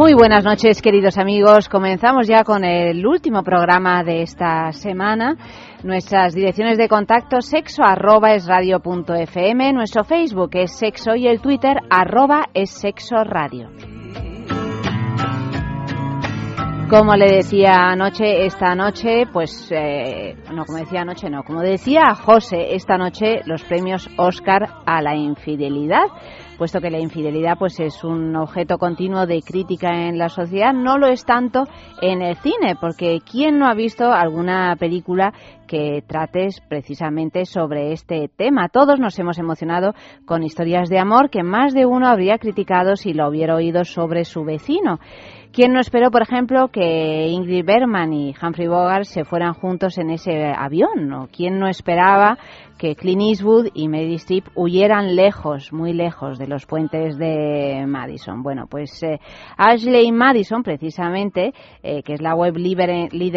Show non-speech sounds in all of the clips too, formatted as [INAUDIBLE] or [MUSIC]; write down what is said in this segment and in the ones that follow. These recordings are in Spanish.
Muy buenas noches, queridos amigos. Comenzamos ya con el último programa de esta semana. Nuestras direcciones de contacto sexo arroba es punto fm, nuestro Facebook es sexo y el Twitter arroba es sexo radio. Como le decía anoche, esta noche, pues, eh, no, como decía anoche, no, como decía José, esta noche los premios Oscar a la infidelidad puesto que la infidelidad pues es un objeto continuo de crítica en la sociedad, no lo es tanto en el cine, porque ¿quién no ha visto alguna película que trates precisamente sobre este tema? Todos nos hemos emocionado con historias de amor que más de uno habría criticado si lo hubiera oído sobre su vecino. ¿Quién no esperó, por ejemplo, que Ingrid Bergman y Humphrey Bogart se fueran juntos en ese avión? ¿O quién no esperaba que Clint Eastwood y Meryl Streep huyeran lejos, muy lejos de los puentes de Madison. Bueno, pues eh, Ashley Madison, precisamente, eh, que es la web líder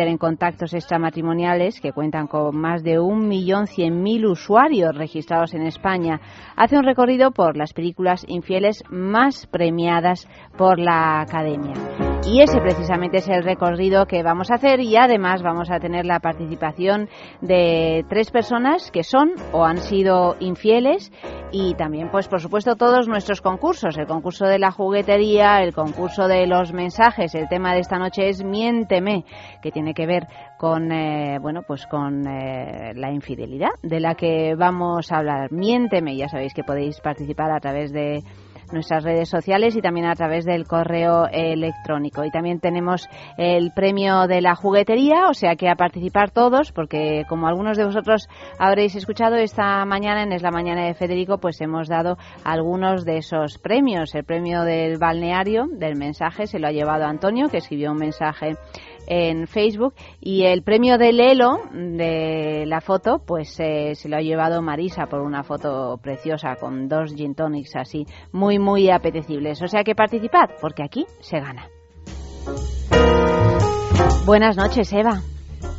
en, contactos extramatrimoniales, que cuentan con más de un millón cien mil usuarios registrados en España, hace un recorrido por las películas infieles más premiadas por la Academia. Y ese precisamente es el recorrido que vamos a hacer y además vamos a tener la participación de tres personas que son o han sido infieles y también pues por supuesto todos nuestros concursos, el concurso de la juguetería, el concurso de los mensajes, el tema de esta noche es Miénteme, que tiene que ver con eh, bueno pues con eh, la infidelidad de la que vamos a hablar. Miénteme, ya sabéis que podéis participar a través de nuestras redes sociales y también a través del correo electrónico. Y también tenemos el premio de la juguetería, o sea que a participar todos, porque como algunos de vosotros habréis escuchado esta mañana en Es la Mañana de Federico, pues hemos dado algunos de esos premios. El premio del balneario, del mensaje, se lo ha llevado Antonio, que escribió un mensaje en Facebook. Y el premio de Lelo de la foto pues eh, se lo ha llevado Marisa por una foto preciosa con dos gin tonics así muy muy apetecibles. O sea que participad porque aquí se gana. Buenas noches Eva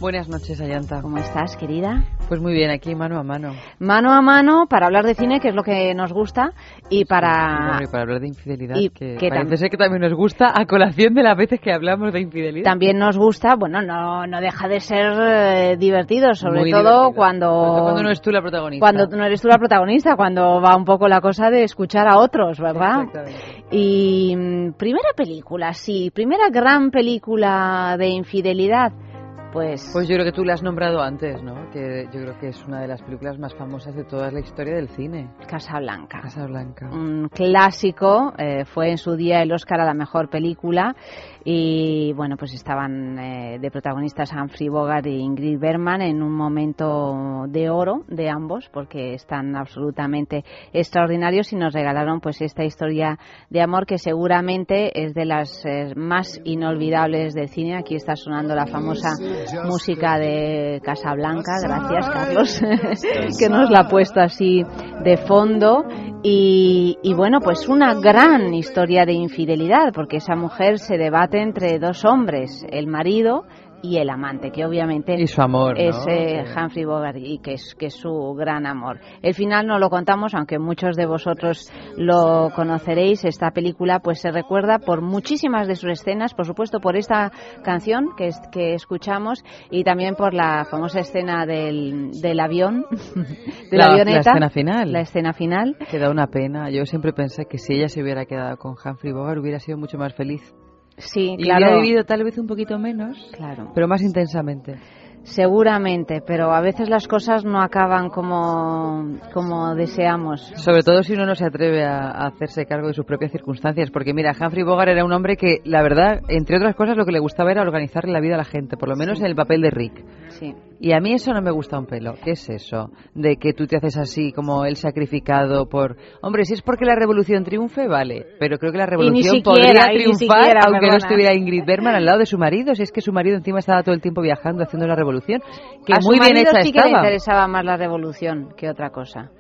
Buenas noches, Ayanta. ¿Cómo estás, querida? Pues muy bien, aquí mano a mano. Mano a mano para hablar de cine, que es lo que nos gusta, y para... para hablar de infidelidad, que, parece ser que también nos gusta, a colación de las veces que hablamos de infidelidad. También nos gusta, bueno, no, no deja de ser eh, divertido, sobre todo cuando... Cuando no eres tú la protagonista. Cuando no eres tú la protagonista, cuando va un poco la cosa de escuchar a otros, ¿verdad? Y mm, primera película, sí, primera gran película de infidelidad pues... Pues yo creo que tú la has nombrado antes, ¿no? Que yo creo que es una de las películas más famosas de toda la historia del cine. Casablanca. Casablanca. Un clásico, eh, fue en su día el Oscar a la mejor película y bueno, pues estaban eh, de protagonistas Humphrey Bogart y Ingrid Bergman en un momento de oro de ambos porque están absolutamente extraordinarios y nos regalaron pues esta historia de amor que seguramente es de las eh, más inolvidables del cine. Aquí está sonando la famosa música de Casablanca, gracias Carlos, [LAUGHS] que nos la ha puesto así de fondo. Y, y, bueno, pues una gran historia de infidelidad, porque esa mujer se debate entre dos hombres, el marido y el amante, que obviamente y su amor, es eh, Humphrey Bogart y que es, que es su gran amor. El final no lo contamos, aunque muchos de vosotros lo conoceréis. Esta película pues se recuerda por muchísimas de sus escenas, por supuesto por esta canción que, que escuchamos y también por la famosa escena del, del avión, [LAUGHS] de la, avioneta. La escena final. La escena final. Que da una pena. Yo siempre pensé que si ella se hubiera quedado con Humphrey Bogart hubiera sido mucho más feliz. Sí, y claro. hubiera vivido tal vez un poquito menos, claro. pero más intensamente. Seguramente, pero a veces las cosas no acaban como, como deseamos. Sobre todo si uno no se atreve a, hacerse cargo de sus propias circunstancias. Porque mira, Humphrey Bogart era un hombre que, la verdad, entre otras cosas, lo que le gustaba era organizarle la vida a la gente, por lo menos en el papel de Rick. Sí. Y a mí eso no me gusta un pelo. ¿Qué es eso? De que tú te haces así como el sacrificado por... Hombre, si es porque la revolución triunfe, vale. Pero creo que la revolución podría triunfar aunque no estuviera Ingrid Bergman al lado de su marido. Si es que su marido encima estaba todo el tiempo viajando haciendo la revolución. Que muy bien hecha sí que le interesaba más la revolución que otra cosa.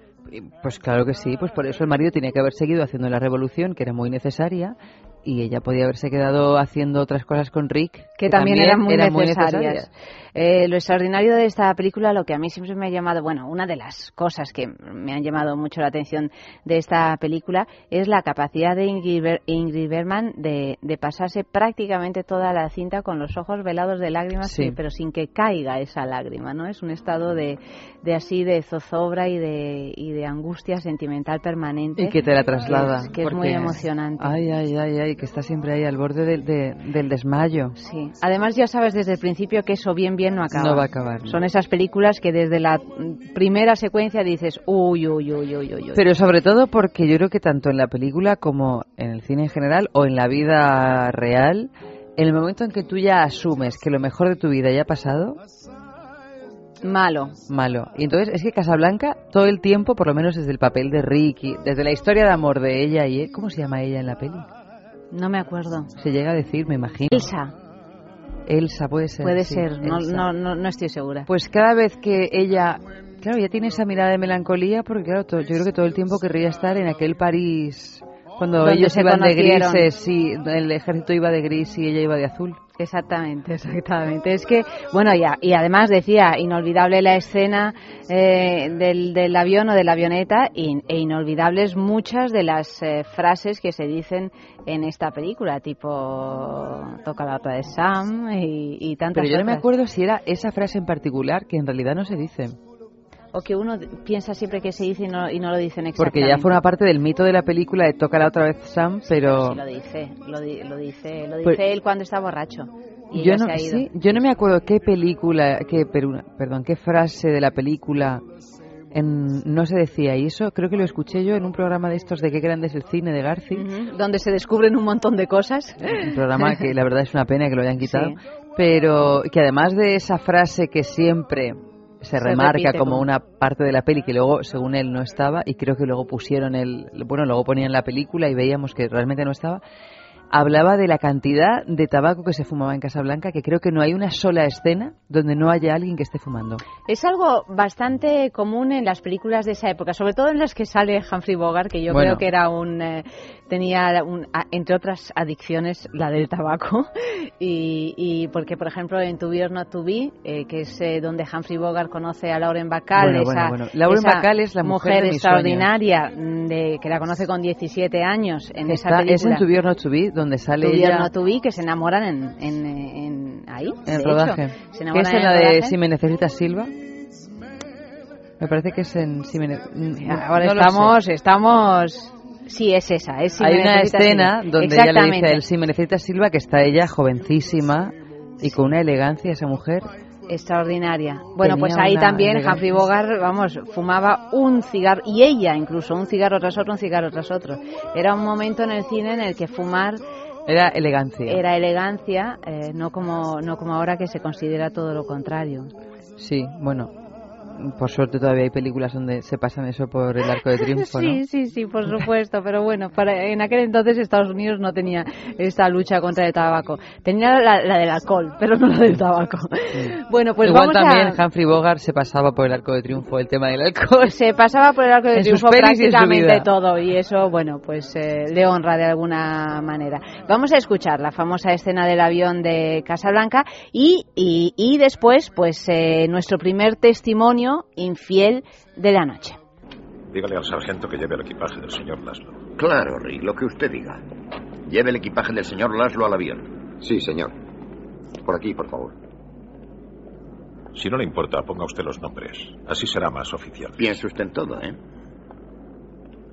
Pues claro que sí, pues por eso el marido tenía que haber seguido haciendo la revolución, que era muy necesaria, y ella podía haberse quedado haciendo otras cosas con Rick que, también, eran muy necesarias. Eh, lo extraordinario de esta película, lo que a mí siempre me ha llamado, bueno, una de las cosas que me han llamado mucho la atención de esta película es la capacidad de Ingrid, Bergman de, pasarse prácticamente toda la cinta con los ojos velados de lágrimas, pero sin que caiga esa lágrima, ¿no? Es un estado de, de así de zozobra y de, y de angustia sentimental permanente. Y que te la traslada. Que es, muy emocionante. Ay, ay, ay, ay, que está siempre ahí al borde del desmayo. Sí. Además ya sabes desde el principio que eso bien bien no acaba. No va a acabar. Son esas películas que desde la primera secuencia dices, uy, uy, uy, uy, uy. Pero sobre todo porque yo creo que tanto en la película como en el cine en general o en la vida real, en el momento en que tú ya asumes que lo mejor de tu vida ya ha pasado, Malo. Malo. Y entonces es que Casablanca, todo el tiempo, por lo menos desde el papel de Ricky, desde la historia de amor de ella y él, ¿cómo se llama ella en la peli? No me acuerdo. Se llega a decir, me imagino. Elsa. Elsa, puede ser. Puede ser, no, no, no, estoy segura. Pues cada vez que ella, claro, ya tiene esa mirada de melancolía, porque claro, yo creo que todo el tiempo querría estar en aquel París, cuando ellos iban de grises, sí, el ejército iba de gris y ella iba de azul. Exactamente, exactamente. Es que, bueno, ya, y además decía, inolvidable la escena eh, del, del, avión o de la avioneta e inolvidables muchas de las eh, frases que se dicen en esta película, tipo toca la otra de Sam y, y tantas Pero yo no me acuerdo si era esa frase en particular que en realidad no se dice o que uno piensa siempre que se dice y no, y no lo dicen exactamente. Porque ya forma parte del mito de la película de Toca la otra vez Sam, pero... Sí, lo dice, lo, dice, lo pues dice él cuando está borracho. Y yo no, sí, yo no me acuerdo qué película, qué, perdón, qué frase de la película en, no se decía, y eso creo que lo escuché yo en un programa de estos de qué grande es el cine de Garci. donde se descubren un montón de cosas. Un programa que la verdad es una pena que lo hayan quitado, [LAUGHS] pero que además de esa frase que siempre se, remarca como una parte de la peli que luego, según él, no estaba y creo que luego pusieron el, bueno, luego ponían la película y veíamos que realmente no estaba hablaba de la cantidad de tabaco que se fumaba en Casablanca, que creo que no hay una sola escena donde no haya alguien que esté fumando. Es algo bastante común en las películas de esa época, sobre todo en las que sale Humphrey Bogart, que yo creo que era un eh, tenía un, entre otras adicciones la del tabaco [LAUGHS] y, porque por ejemplo en To Be or Not To Be, eh, que es eh, donde Humphrey Bogart conoce a Lauren Bacall, esa, Lauren Bacall es la mujer, extraordinaria de, que la conoce con 17 años en esa película. Es en To Be or Not To Be donde sale ella... To que se enamoran en, en, ahí. En rodaje. se ¿Qué es en la de Si me necesitas Silva? Me parece que es en Si me Ahora estamos, estamos... Sí, es esa. Es Hay una escena donde ella le dice a él, si me necesitas Silva, que está ella jovencísima y con una elegancia esa mujer extraordinaria. Bueno, pues ahí también Humphrey Bogart, vamos, fumaba un cigarro, y ella incluso, un cigarro tras otro, un cigarro tras otro. Era un momento en el cine en el que fumar... Era elegancia. Era elegancia, eh, no, como, no como ahora que se considera todo lo contrario. Sí, bueno, por suerte todavía hay películas donde se pasan eso por el arco de triunfo, [LAUGHS] ¿no? Sí, sí, sí, por supuesto, pero bueno, para, en aquel entonces Estados Unidos no tenía esta lucha contra el tabaco. Tenía la, del alcohol, pero no la del tabaco. Bueno, pues Igual vamos también Humphrey Bogart se pasaba por el arco de triunfo el tema del alcohol. Se pasaba por el arco de triunfo prácticamente todo y eso, bueno, pues eh, le honra de alguna manera. Vamos a escuchar la famosa escena del avión de Casablanca y, y, y después, pues eh, nuestro primer testimonio infiel de la noche. Dígale al sargento que lleve el equipaje del señor Laszlo. Claro, Rick, lo que usted diga. Lleve el equipaje del señor Laszlo al avión. Sí, señor. Por aquí, por favor. Si no le importa, ponga usted los nombres. Así será más oficial. Piense usted en todo, ¿eh?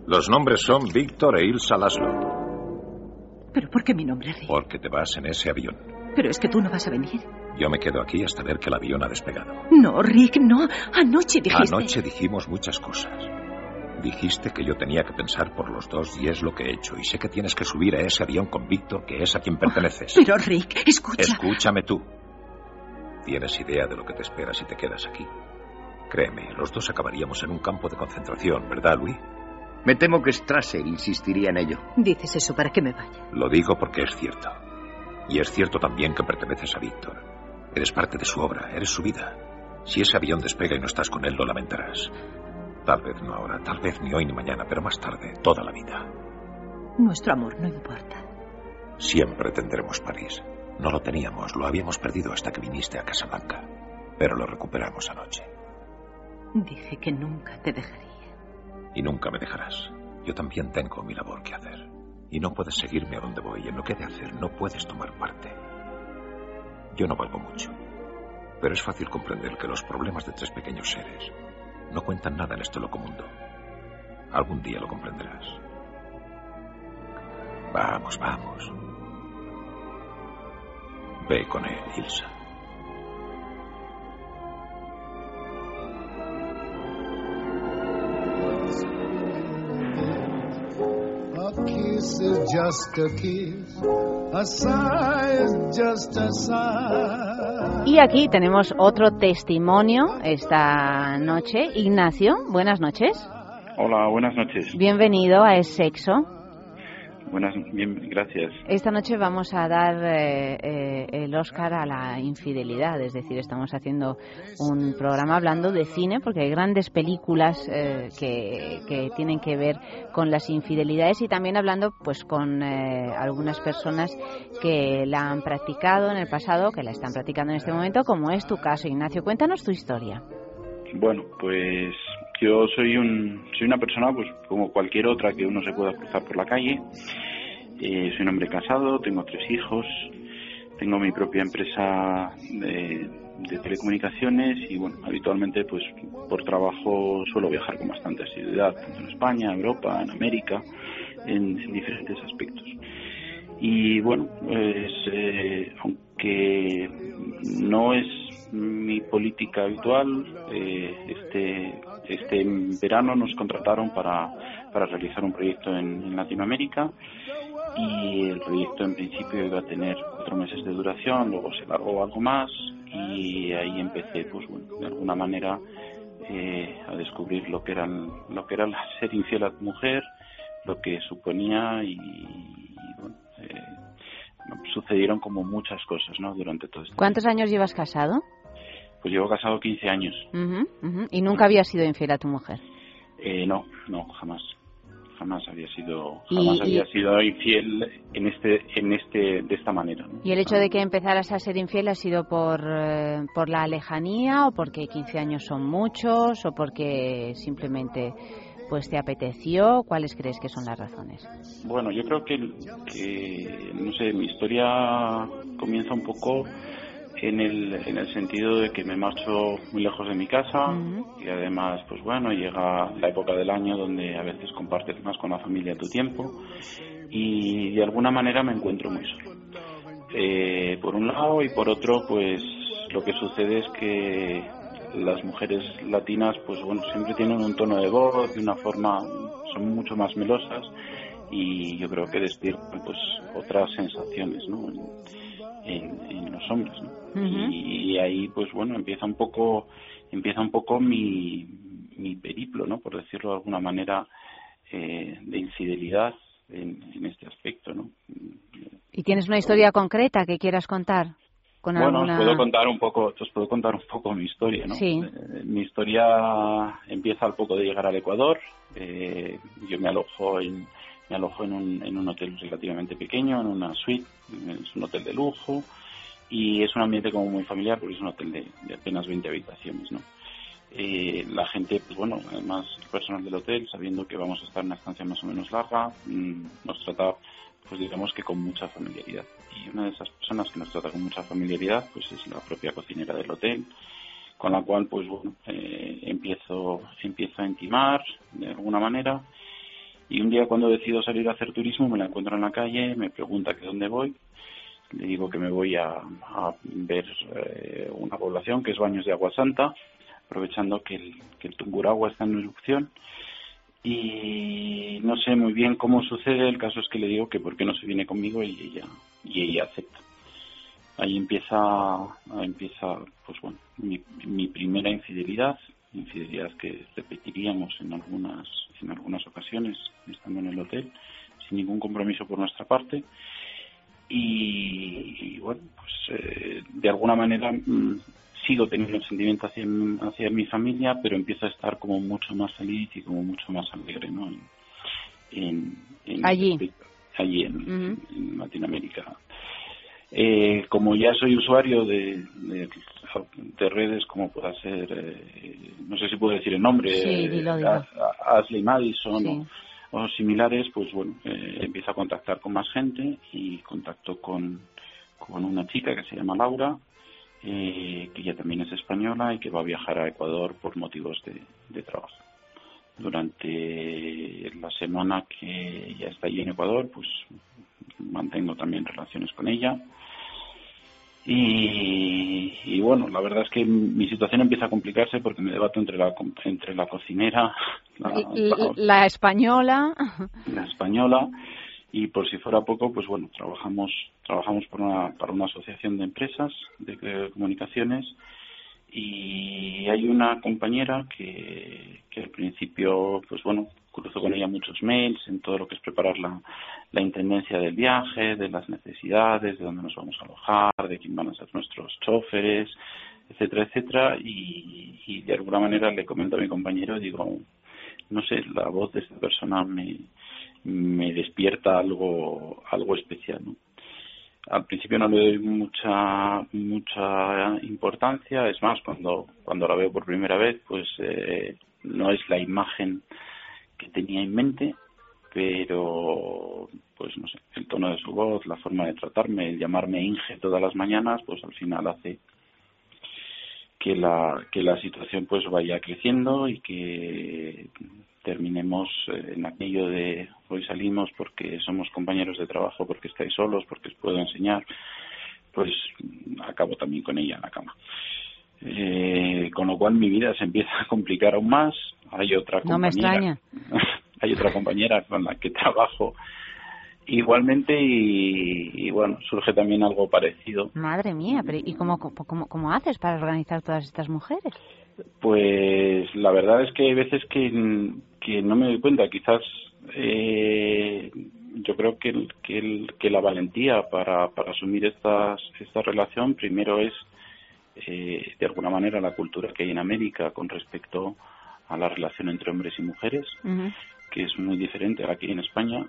Los nombres son Víctor e Ilsa Laszlo. ¿Pero por qué mi nombre, Rick? Porque te vas en ese avión. Pero es que tú no vas a venir. Yo me quedo aquí hasta ver que el avión ha despegado. No, Rick, no. Anoche dijiste. Anoche dijimos muchas cosas. Dijiste que yo tenía que pensar por los dos y es lo que he hecho. Y sé que tienes que subir a ese avión con Víctor, que es a quien perteneces. pero, Rick, escucha. Escúchame tú. ¿Tienes idea de lo que te espera si te quedas aquí? Créeme, los dos acabaríamos en un campo de concentración, ¿verdad, Luis? Me temo que Strasser insistiría en ello. Dices eso para que me vaya. Lo digo porque es cierto. Y es cierto también que perteneces a Víctor. Eres parte de su obra, eres su vida. Si ese avión despega y no estás con él, lo lamentarás. Tal vez no ahora, tal vez ni hoy ni mañana, pero más tarde, toda la vida. Nuestro amor no importa. Siempre tendremos París. No lo teníamos, lo habíamos perdido hasta que viniste a Casablanca. Pero lo recuperamos anoche. Dije que nunca te dejaría. Y nunca me dejarás. Yo también tengo mi labor que hacer. Y no puedes seguirme a donde voy. En lo que he de hacer no puedes tomar parte. Yo no valgo mucho. Pero es fácil comprender que los problemas de tres pequeños seres no cuentan nada en este loco mundo. Algún día lo comprenderás. Vamos, vamos. Ve con él, Ilsa. Y aquí tenemos otro testimonio esta noche. Ignacio, buenas noches. Hola, buenas noches. Bienvenido a Es Sexo. Buenas, bien, gracias. Esta noche vamos a dar eh, eh, el Oscar a la infidelidad, es decir, estamos haciendo un programa hablando de cine porque hay grandes películas eh, que, que, tienen que ver con las infidelidades y también hablando pues con algunas personas que la han practicado en el pasado, que la están practicando en este momento, como es tu caso, Ignacio. Cuéntanos tu historia. Bueno, pues yo soy un soy una persona pues como cualquier otra que uno se pueda cruzar por la calle. Eh, soy un hombre casado, tengo tres hijos, tengo mi propia empresa de, telecomunicaciones y bueno, habitualmente pues por trabajo suelo viajar con bastante asiduidad, tanto en España, Europa, en América, en, diferentes aspectos. Y bueno, pues eh, aunque no es mi política habitual, eh, este este verano nos contrataron para, para realizar un proyecto en, Latinoamérica y el proyecto en principio iba a tener cuatro meses de duración, luego se largó algo más y ahí empecé, pues bueno, de alguna manera eh, a descubrir lo que eran lo que era [LAUGHS] ser infiel a tu mujer, lo que suponía y, bueno, eh, sucedieron como muchas cosas, ¿no? Durante todo este ¿Cuántos años llevas casado? Pues llevo casado 15 años. ¿Y nunca había sido infiel a tu mujer? Eh, no, no, jamás. Jamás había sido, jamás había sido infiel en este, en este, de esta manera. ¿Y el hecho de que empezaras a ser infiel ha sido por, eh, por la lejanía o porque 15 años son muchos o porque simplemente pues te apeteció? ¿Cuáles crees que son las razones? Bueno, yo creo que, que no sé, mi historia comienza un poco en el, en el sentido de que me marcho muy lejos de mi casa y además, pues bueno, llega la época del año donde a veces compartes más con la familia tu tiempo y de alguna manera me encuentro muy solo. Eh, por un lado y por otro, pues lo que sucede es que las mujeres latinas, pues bueno, siempre tienen un tono de voz, de una forma, son mucho más melosas y yo creo que despiertan pues otras sensaciones, ¿no? En, los hombres. y, ahí, pues bueno, empieza un poco, empieza un poco mi, mi periplo, ¿no? Por decirlo de alguna manera, eh, de infidelidad en, este aspecto, ¿no? ¿Y tienes una historia concreta que quieras contar? Con bueno, os puedo contar un poco, os puedo contar un poco mi historia, ¿no? Sí. Eh, mi historia empieza al poco de llegar al Ecuador. Eh, yo me alojo en, me alojo en un, en un hotel relativamente pequeño, en una suite, es un hotel de lujo y es un ambiente como muy familiar porque es un hotel de, apenas 20 habitaciones, ¿no? Eh, la gente, pues bueno, además el personal del hotel, sabiendo que vamos a estar en una estancia más o menos larga, mm, nos trata, pues digamos que con mucha familiaridad. Y una de esas personas que nos trata con mucha familiaridad, pues es la propia cocinera del hotel, con la cual, pues bueno, eh, empiezo, empiezo a intimar de alguna manera y un día cuando decido salir a hacer turismo me la encuentro en la calle, me pregunta que dónde voy. Le digo que me voy a, ver eh, una población que es Baños de Agua Santa, aprovechando que el, Tunguragua está en erupción. Y no sé muy bien cómo sucede, el caso es que le digo que por qué no se viene conmigo y ella, y ella acepta. ahí empieza, empieza pues bueno, mi, mi primera infidelidad, infidelidad que repetiríamos en algunas, en algunas ocasiones, estando en el hotel, sin ningún compromiso por nuestra parte. Y, bueno, pues eh, de alguna manera mm, sigo teniendo sentimiento hacia, hacia mi familia, pero empiezo a estar como mucho más feliz y como mucho más alegre, ¿no? En, allí. Allí en, Latinoamérica. Eh, como ya soy usuario de, de, redes como pueda ser, eh, no sé si puedo decir el nombre, sí, Ashley Madison o, similares, pues bueno, eh, empiezo a contactar con más gente y contacto con, con una chica que se llama Laura, eh, que ella también es española y que va a viajar a Ecuador por motivos de, trabajo. Durante la semana que ella está allí en Ecuador, pues mantengo también relaciones con ella. Y, bueno, la verdad es que mi situación empieza a complicarse porque me debato entre la, entre la cocinera, la española. La española y por si fuera poco, pues bueno, trabajamos trabajamos por una, para una asociación de empresas de, comunicaciones y hay una compañera que, que al principio, pues bueno, cruzo con ella muchos mails en todo lo que es preparar la, la intendencia del viaje, de las necesidades, de dónde nos vamos a alojar, de quién van a ser nuestros choferes, etcétera, etcétera, y, de alguna manera le comento a mi compañero, digo, no sé, la voz de esta persona me, me despierta algo, algo especial. ¿no? Al principio no le doy mucha, mucha importancia, es más, cuando, cuando la veo por primera vez, pues eh, no es la imagen que tenía en mente, pero pues no sé, el tono de su voz, la forma de tratarme, el llamarme Inge todas las mañanas, pues al final hace que la que la situación pues vaya creciendo y que terminemos eh, en aquello de hoy salimos porque somos compañeros de trabajo, porque estáis solos, porque os puedo enseñar, pues acabo también con ella en la cama. Eh, con lo cual mi vida se empieza a complicar aún más. Hay otra compañera, no me extraña. [LAUGHS] hay otra compañera con la que trabajo igualmente y, bueno, surge también algo parecido. Madre mía, pero ¿y cómo, cómo, cómo haces para organizar todas estas mujeres? Pues la verdad es que hay veces que, que no me doy cuenta. Quizás eh, yo creo que, que, que la valentía para, para asumir estas, esta relación primero es, eh, de alguna manera, la cultura que hay en América con respecto a la relación entre hombres y mujeres, que es muy diferente a la que hay en España.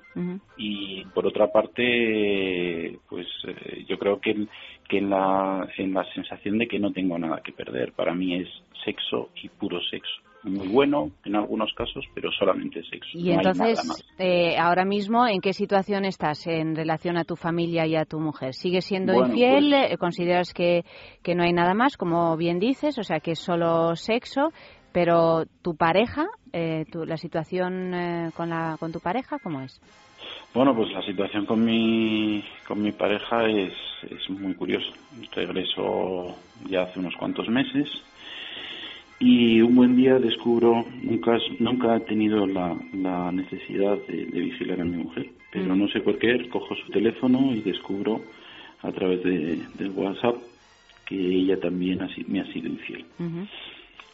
Y por otra parte, pues eh, yo creo que, que en, la, en la sensación de que no tengo nada que perder. Para mí es sexo y puro sexo muy bueno en algunos casos, pero solamente sexo. Y entonces, eh, ahora mismo, ¿en qué situación estás en relación a tu familia y a tu mujer? ¿Sigues siendo infiel? Pues ¿Consideras que, que no hay nada más, como bien dices? O sea, que es solo sexo, pero tu pareja, eh, la situación eh, con, la, con tu pareja, ¿cómo es? Bueno, pues la situación con mi, con mi pareja es, es muy curiosa. Regreso ya hace unos cuantos meses y un buen día descubro, nunca, nunca he tenido la, la necesidad de, vigilar a mi mujer, pero mm. no sé por qué, cojo su teléfono y descubro a través de, WhatsApp que ella también me ha sido infiel.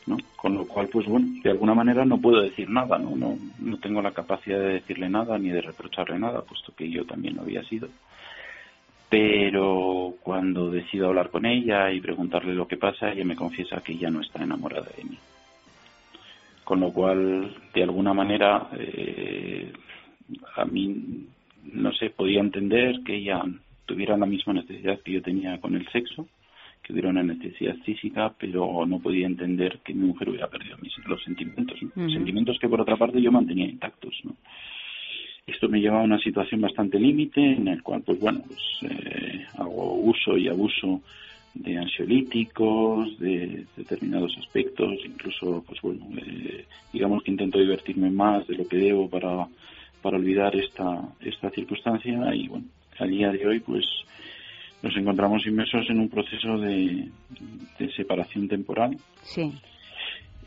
¿No? Con lo cual, pues bueno, de alguna manera no puedo decir nada, ¿no? No, no tengo la capacidad de decirle nada ni de reprocharle nada, puesto que yo también lo había sido pero cuando decido hablar con ella y preguntarle lo que pasa, ella me confiesa que ya no está enamorada de mí. Con lo cual, de alguna manera, eh, a mí, no sé, podía entender que ella tuviera la misma necesidad que yo tenía con el sexo, que hubiera una necesidad física, pero no podía entender que mi mujer hubiera perdido mis, los sentimientos, sentimientos que por otra parte yo mantenía intactos. ¿no? Esto me lleva a una situación bastante límite en el cual, pues bueno, pues, eh, hago uso y abuso de ansiolíticos, de, determinados aspectos, incluso, pues bueno, eh, digamos que intento divertirme más de lo que debo para, para olvidar esta, esta circunstancia y bueno, al día de hoy, pues nos encontramos inmersos en un proceso de, de separación temporal. Sí.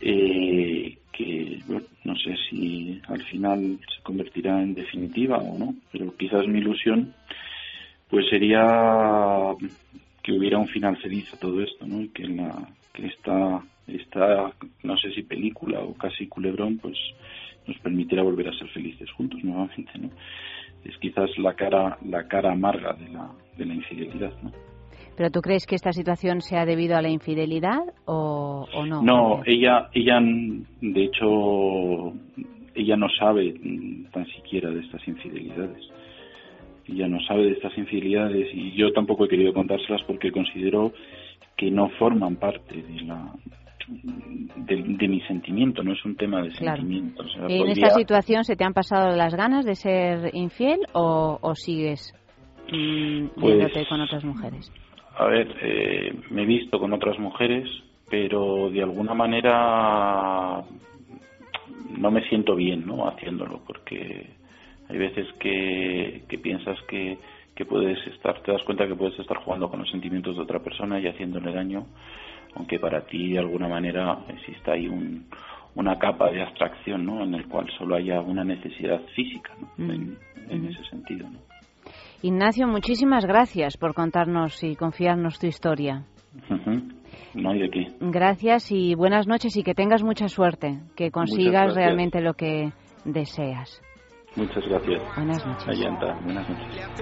Eh, que no sé si al final se convertirá en definitiva o no, pero quizás mi ilusión pues sería que hubiera un final feliz a todo esto, ¿no? Y que, la, que esta, esta, no sé si película o casi culebrón, pues nos permitiera volver a ser felices juntos nuevamente, ¿no? Es quizás la cara, la cara amarga de la, de la infidelidad, ¿no? ¿Pero tú crees que esta situación se ha debido a la infidelidad o, o no? No, ella, ella, de hecho, ella no sabe tan siquiera de estas infidelidades. Ella no sabe de estas infidelidades y yo tampoco he querido contárselas porque considero que no forman parte de la de, mi sentimiento, no es un tema de sentimiento. ¿En esta situación se te han pasado las ganas de ser infiel o, sigues mmm, viéndote con otras mujeres? A ver, eh, me he visto con otras mujeres, pero de alguna manera no me siento bien ¿no? haciéndolo, porque hay veces que, que piensas que, que puedes estar, te das cuenta que puedes estar jugando con los sentimientos de otra persona y haciéndole daño, aunque para ti de alguna manera exista ahí un, una capa de abstracción, ¿no? En el cual solo haya una necesidad física, ¿no? Mm. en, en ese sentido, ¿no? Ignacio, muchísimas gracias por contarnos y confiarnos tu historia. No hay de qué. Gracias y buenas noches y que tengas mucha suerte, que consigas realmente lo que deseas. Muchas gracias. Buenas noches. Buenas noches.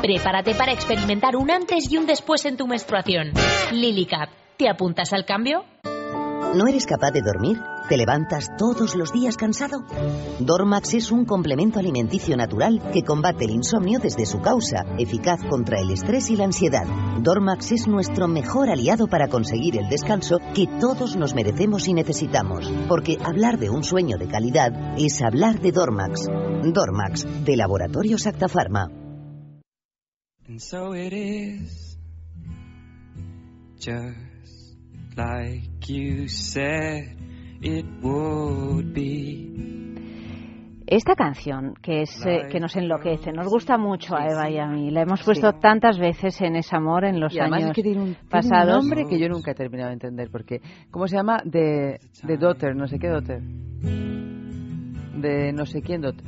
Prepárate para experimentar un antes y un después en tu menstruación. Lily Cap ¿Te apuntas al cambio? ¿No eres capaz de dormir? ¿Te levantas todos los días cansado? Dormax es un complemento alimenticio natural que combate el insomnio desde su causa, eficaz contra el estrés y la ansiedad. Dormax es nuestro mejor aliado para conseguir el descanso que todos nos merecemos y necesitamos, porque hablar de un sueño de calidad es hablar de Dormax. Dormax, de Laboratorios Acta Pharma. like you said it would be. Esta canción, que es eh, que nos enloquece, nos gusta mucho a Eva y a mí. La hemos puesto tantas veces en ese amor en los y además años es que tiene un, pasados. Tiene un nombre que yo nunca he terminado de entender. Porque, ¿cómo se llama? De, de Daughter, no sé qué Daughter. De no sé quién Daughter.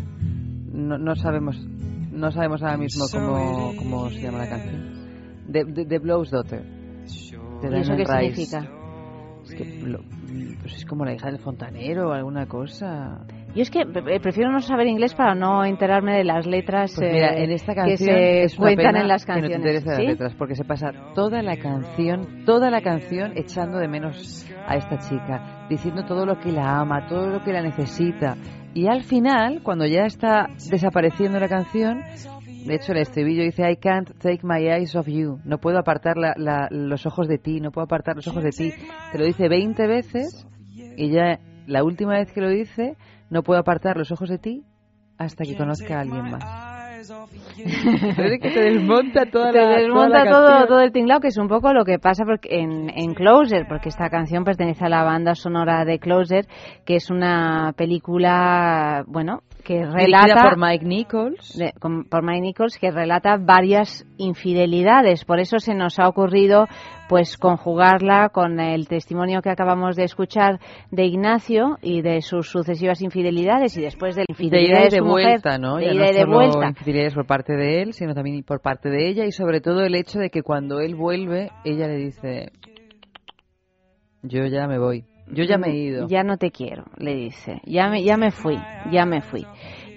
No, no sabemos no sabemos ahora mismo cómo, cómo se llama la canción. De, de, de Blow's Daughter. De ¿Y eso qué Rice. significa? Es que pues es como la hija del fontanero o alguna cosa. Yo es que pre- prefiero no saber inglés para no enterarme de las letras Pues mira, eh, en esta que canción se es una cuentan en las que no te canciones. las ¿Sí? letras, porque se pasa toda la canción, toda la canción echando de menos a esta chica, diciendo todo lo que la ama, todo lo que la necesita. Y al final, cuando ya está desapareciendo la canción, de hecho el estribillo dice I can't take my eyes off you, no puedo apartar la- la- los ojos de ti, no puedo apartar los ojos de ti. Te lo dice 20 veces y ya la última vez que lo dice, no puedo apartar los ojos de ti hasta que conozca a alguien más. [LAUGHS] Que te desmonta toda Te la desmonta toda la todo, canción. todo el tinglao, que es un poco lo que pasa porque en, en Closer, porque esta canción pertenece a la banda sonora de Closer, que es una película, bueno, que relata por Mike Nichols. de- con- por Mike Nichols que relata varias infidelidades. Por eso se nos ha ocurrido pues conjugarla con el testimonio que acabamos de escuchar de Ignacio y de sus sucesivas infidelidades y después de la de infidelidad ida y de de su mujer, vuelta, ¿no? de Ya ida no y de solo vuelta. infidelidades por parte de él, sino también por parte de ella y sobre todo el hecho de que cuando él vuelve, ella le dice, yo ya me voy, yo ya me he ido. Ya no te quiero, le dice. Ya me, ya me fui, ya me fui.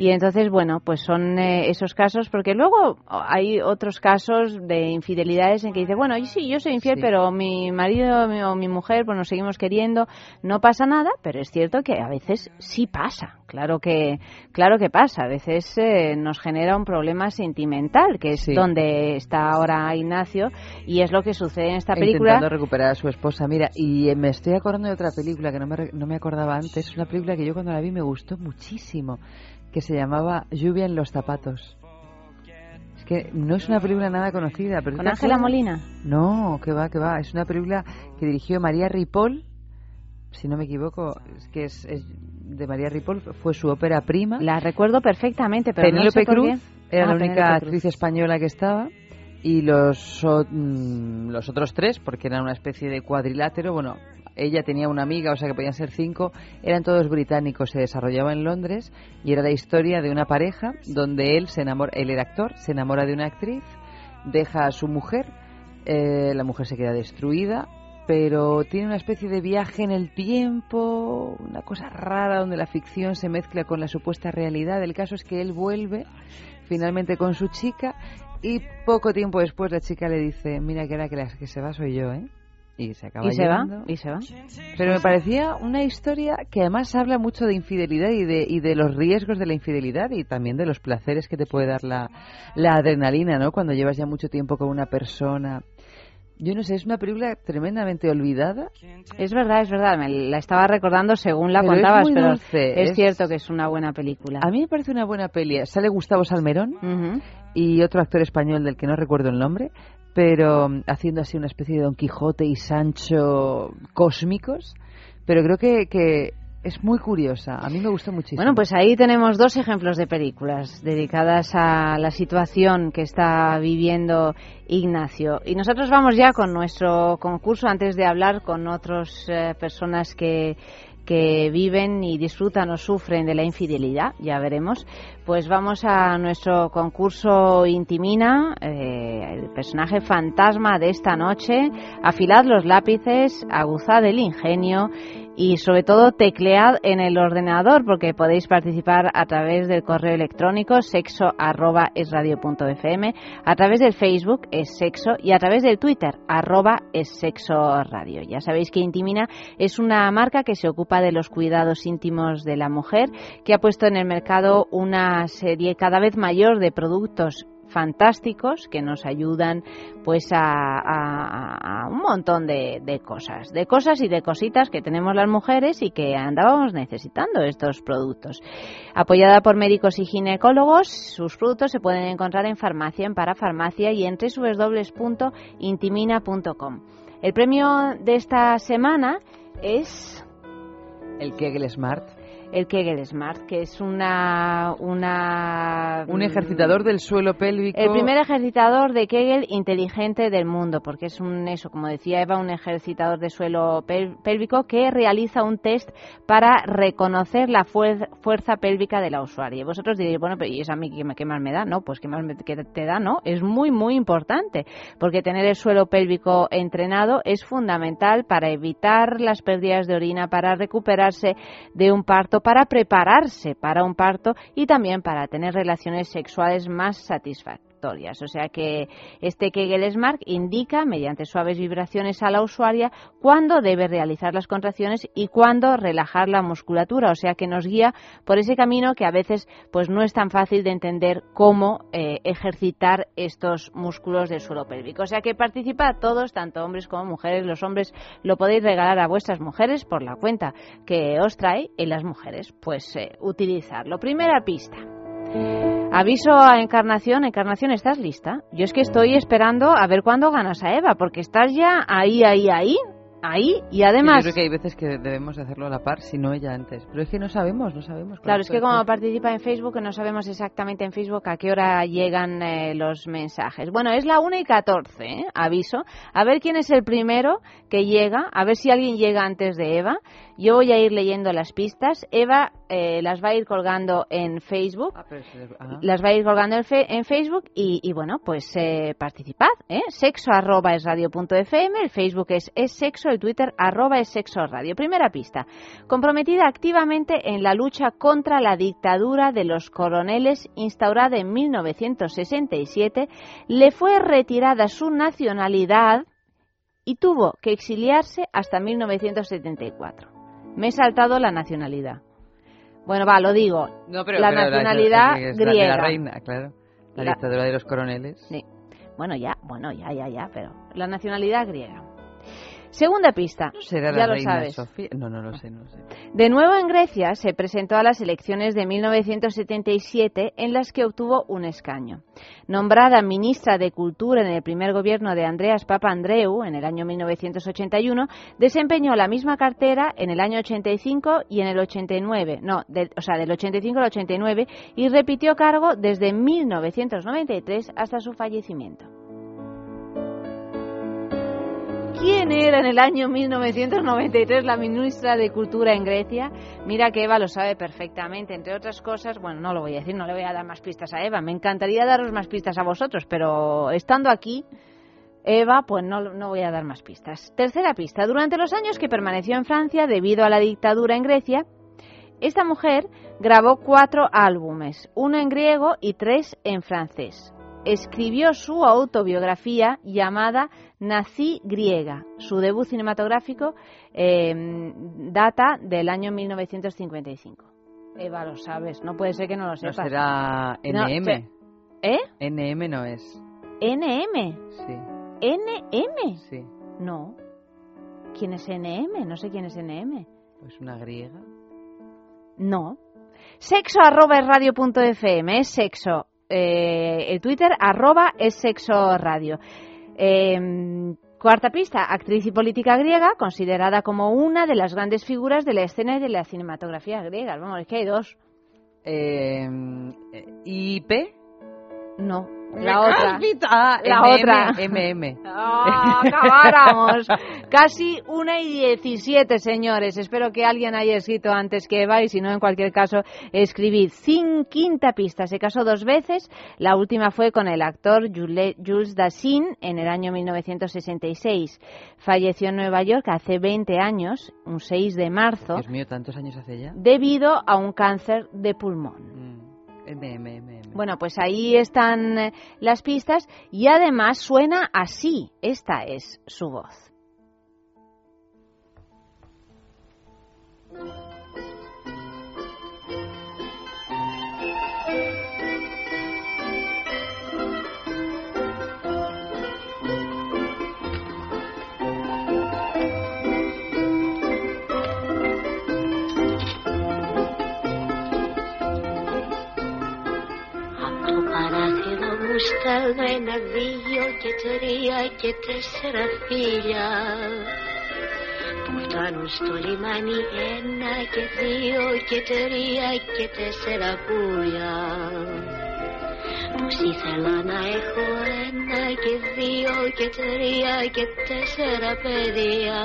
Y entonces, bueno, pues son eh, esos casos, porque luego hay otros casos de infidelidades en que dice, bueno, sí, yo soy infiel, Sí. pero mi marido mi- o mi mujer, pues nos seguimos queriendo, no pasa nada, pero es cierto que a veces sí pasa, claro que, claro que pasa, a veces eh, nos genera un problema sentimental, que es Sí. donde está ahora Ignacio, y es lo que sucede en esta película. Intentando recuperar a su esposa. Mira, y eh, me estoy acordando de otra película que no me, no me acordaba antes. Es una película que yo cuando la vi me gustó muchísimo, que se llamaba Lluvia en los zapatos. Es que no es una película nada conocida. Pero ¿Con ¿te Ángela? Molina? No, que va, que va. Es una película que dirigió María Ripoll, si no me equivoco, es que es, es de María Ripoll, fue su ópera prima. La recuerdo perfectamente, pero no Penélope sé por Cruz qué. era Ah, la única Penélope Cruz. actriz española que estaba y los, mm, los otros tres, porque eran una especie de cuadrilátero, bueno, ella tenía una amiga, o sea que podían ser cinco, eran todos británicos, se desarrollaba en Londres y era la historia de una pareja donde él se enamora, él era actor, se enamora de una actriz, deja a su mujer, eh, la mujer se queda destruida, pero tiene una especie de viaje en el tiempo, una cosa rara donde la ficción se mezcla con la supuesta realidad. El caso es que él vuelve finalmente con su chica y poco tiempo después la chica le dice, mira que ahora que la que se va soy yo, ¿eh? Y se acaba Y se va, y se va. Pero me parecía una historia que además habla mucho de infidelidad y de, y de los riesgos de la infidelidad y también de los placeres que te puede dar la, la adrenalina, ¿no? Cuando llevas ya mucho tiempo con una persona. Yo no sé, es una película tremendamente olvidada. Es verdad, es verdad, me la estaba recordando según la Pero es contabas, muy pero dulce, es, es- cierto que es una buena película. A mí me parece una buena peli. Sale Gustavo Salmerón Ujú. y otro actor español del que no recuerdo el nombre, pero mm, haciendo así una especie de Don Quijote y Sancho cósmicos. Pero creo que, que es muy curiosa. A mí me gustó muchísimo. Bueno, pues ahí tenemos dos ejemplos de películas dedicadas a la situación que está viviendo Ignacio. Y nosotros vamos ya con nuestro concurso antes de hablar con otras personas que que viven y disfrutan o sufren de la infidelidad, ya veremos, pues vamos a nuestro concurso Intimina, eh, el personaje fantasma de esta noche, afilad los lápices, aguzad el ingenio y sobre todo teclead en el ordenador porque podéis participar a través del correo electrónico sexo arroba es radio punto fm, a través del Facebook es sexo y a través del Twitter arroba es sexo radio. Ya sabéis que Intimina es una marca que se ocupa de los cuidados íntimos de la mujer, que ha puesto en el mercado una serie cada vez mayor de productos fantásticos que nos ayudan pues a, un montón de, de cosas, de cosas y de cositas que tenemos las mujeres y que andábamos necesitando estos productos. Apoyada por médicos y ginecólogos, sus productos se pueden encontrar en farmacia, en parafarmacia y en www.intimina.com. El premio de esta semana es El Kegel Smart. El Kegel Smart, que es una, una... Un ejercitador del suelo pélvico. El primer ejercitador de Kegel inteligente del mundo, porque es un, eso, como decía Eva, un ejercitador de suelo pélvico que realiza un test para reconocer la fuerza pélvica de la usuaria. Y vosotros diréis, bueno, pero ¿y eso a mí qué, más me da? No, pues qué más te da, ¿no? Es muy, muy importante, porque tener el suelo pélvico entrenado es fundamental para evitar las pérdidas de orina, para recuperarse de un parto, para prepararse para un parto y también para tener relaciones sexuales más satisfactorias. O sea que este Kegel Smart indica, mediante suaves vibraciones a la usuaria, cuándo debe realizar las contracciones y cuándo relajar la musculatura. O sea que nos guía por ese camino que a veces pues no es tan fácil de entender cómo eh, ejercitar estos músculos del suelo pélvico. O sea que participad todos, tanto hombres como mujeres. Los hombres lo podéis regalar a vuestras mujeres por la cuenta que os trae y las mujeres pues eh, utilizarlo. Primera pista. Aviso a Encarnación, Encarnación, ¿estás lista? Yo es que estoy esperando a ver cuándo ganas a Eva, porque estás ya ahí, ahí, ahí, ahí y además... yo creo que hay veces que debemos hacerlo a la par, si no ella antes. Pero es que no sabemos, no sabemos. Claro, es que como participa en Facebook, no sabemos exactamente en Facebook a qué hora llegan eh, los mensajes. Bueno, es la 1 y 14, ¿eh? aviso. A ver quién es el primero que llega, a ver si alguien llega antes de Eva. Yo voy a ir leyendo las pistas. Eva eh, las va a ir colgando en Facebook. Ah, las va a ir colgando en, Facebook y, bueno, pues eh, participad. ¿eh? Sexo arroba es radio punto fm, el Facebook es, es sexo, el Twitter arroba es sexo radio. Primera pista. Comprometida activamente en la lucha contra la dictadura de los coroneles instaurada en 1967, le fue retirada su nacionalidad y tuvo que exiliarse hasta 1974. Me he saltado la nacionalidad. Bueno, va, lo digo. la nacionalidad griega. La, reina, claro. La, dictadura de los coroneles. Sí. Bueno, ya, bueno, ya, ya, ya, pero la nacionalidad griega. Segunda pista. ¿Será ya lo sabes. Sofía? No, no lo sé, no lo sé. De nuevo en Grecia se presentó a las elecciones de 1977 en las que obtuvo un escaño. Nombrada ministra de Cultura en el primer gobierno de Andreas Papandreou en el año 1981, desempeñó la misma cartera en el año 85 y en el 89, no, o sea, del 85 al 89 y repitió cargo desde 1993 hasta su fallecimiento. ¿Quién era en el año 1993 la ministra de Cultura en Grecia? Mira que Eva lo sabe perfectamente. Entre otras cosas, bueno, no lo voy a decir, no le voy a dar más pistas a Eva. Me encantaría daros más pistas a vosotros, pero estando aquí, Eva, pues no, no voy a dar más pistas. Tercera pista. Durante los años que permaneció en Francia debido a la dictadura en Grecia, esta mujer grabó cuatro álbumes, uno en griego y tres en francés escribió su autobiografía llamada Nací griega. Su debut cinematográfico em, data del año 1955. Eva, lo sabes, no puede ser que no lo sepas. No será NM. ¿Eh? NM no es. ¿NM? Sí. ¿NM? Sí. No. ¿Quién es NM? No sé quién es NM. Pues una griega. No. Sexo arroba es radio punto fm. Es sexo eh, el Twitter, arroba es sexo radio. Em, cuarta pista, actriz y política griega, considerada como una de las grandes figuras de la escena y de la cinematografía griega. Vamos, es que hay dos. Eh, ¿IP? No. La otra. Ah, la MM, otra. MM. Oh, acabáramos. Casi una y diecisiete, señores. Espero que alguien haya escrito antes que Eva y si no, en cualquier caso, escribid. Sin quinta pista. Se casó dos veces. La última fue con el actor Jules Dassin en el año 1966. Falleció en Nueva York hace 20 años, un 6 de marzo. Dios mío, ¿tantos años hace ya? Debido a un cáncer de pulmón. Mm. MM, bueno, pues ahí están eh, las pistas y además suena así. Esta es su voz. Στέλνω ένα, δύο και τρία και τέσσερα φίλια που φτάνουν στο λιμάνι ένα και δύο και τρία και τέσσερα πουλιά Πως ήθελα να έχω ένα και δύο και τρία και τέσσερα παιδιά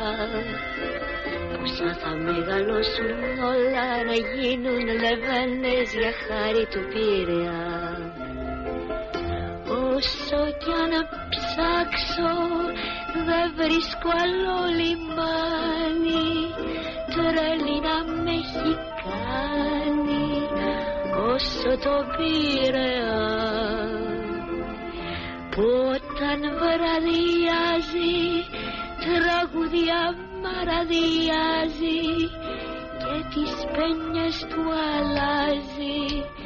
Πόσα θα μεγαλώσουν όλα να γίνουν λεβένες για χάρη του Πειραιά Όσο κι αν ψάξω δεν βρίσκω άλλο λιμάνι. Τρελή να με έχει κάνει όσο το Πειραιά που όταν βραδιάζει τραγουδιά μαραδιάζει και τις πένιες του αλλάζει. γέμιζε από παιδιά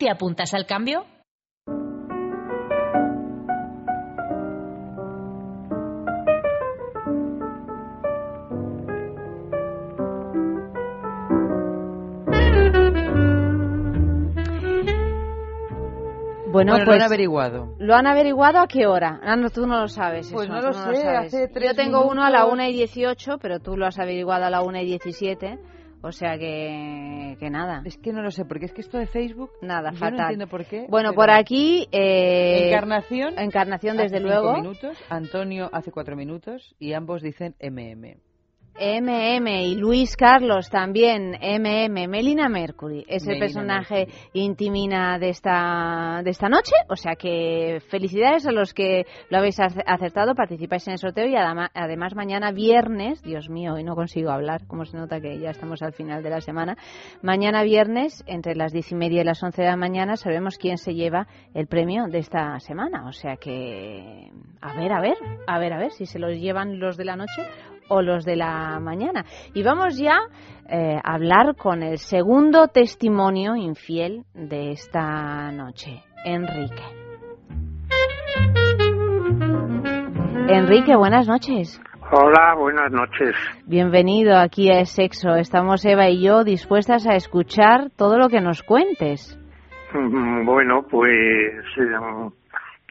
¿Te apuntas al cambio? Bueno, Bueno, lo pues han averiguado. ¿Lo han averiguado a qué hora? Ah, no, tú no lo sabes. Pues eso, no lo sé, sabes. hace tres Yo tengo uno a la minutos. 1 y 18, pero tú lo has averiguado a la 1 y 17. O sea que, que nada. Es que no lo sé, porque es que esto de Facebook. Nada, yo fatal. no entiendo por qué. Bueno, por aquí. eh, Encarnación. Encarnación, hace desde cinco luego. minutos, Antonio hace cuatro minutos y ambos dicen MM. MM y Luis Carlos también, MM, Melina Mercury, es el personaje intimina de esta, de esta noche, o sea que felicidades a los que lo habéis ace- acertado, participáis en el sorteo y adama- además mañana viernes, Dios mío, hoy no consigo hablar, como se nota que ya estamos al final de la semana, mañana viernes entre las diez y media y las once de la mañana sabemos quién se lleva el premio de esta semana, o sea que a ver, a ver, a ver, a ver si se los llevan los de la noche o los de la mañana. Y vamos ya eh, a hablar con el segundo testimonio infiel de esta noche, Enrique. Enrique, buenas noches. Hola, buenas noches. Bienvenido aquí a Sexo. Estamos Eva y yo dispuestas a escuchar todo lo que nos cuentes. Mm, Bueno, pues, eh,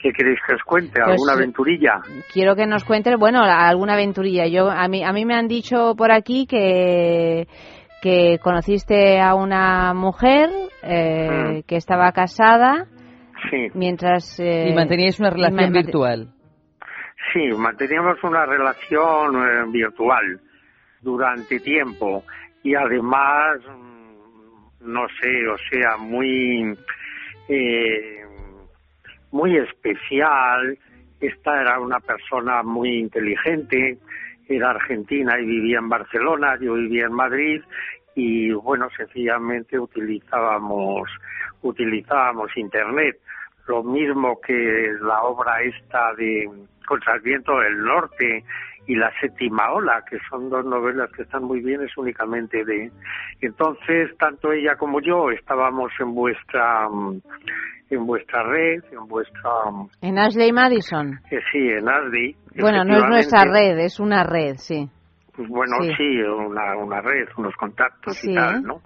¿qué queréis que os cuente? Pues, ¿Alguna aventurilla? Quiero que nos cuentes, bueno, alguna aventurilla. Yo a mí a mí me han dicho por aquí que que conociste a una mujer eh, que estaba casada Sí, mientras eh, y manteníais una relación virtual. sí, manteníamos una relación eh, virtual durante tiempo y además, mm, no sé, o sea, muy, eh, muy especial. Esta era una persona muy inteligente, era argentina y vivía en Barcelona, yo vivía en Madrid y bueno, sencillamente utilizábamos utilizábamos internet, lo mismo que la obra esta de Contra el viento del norte y la séptima ola, que son dos novelas que están muy bien, es únicamente de entonces tanto ella como yo estábamos en vuestra en vuestra red, en vuestra mm, en Ashley Madison. eh, sí, en ASDI. Bueno, no es nuestra red, es una red, sí. Pues bueno, Sí. sí, una, una red, unos contactos Sí. y tal, ¿no?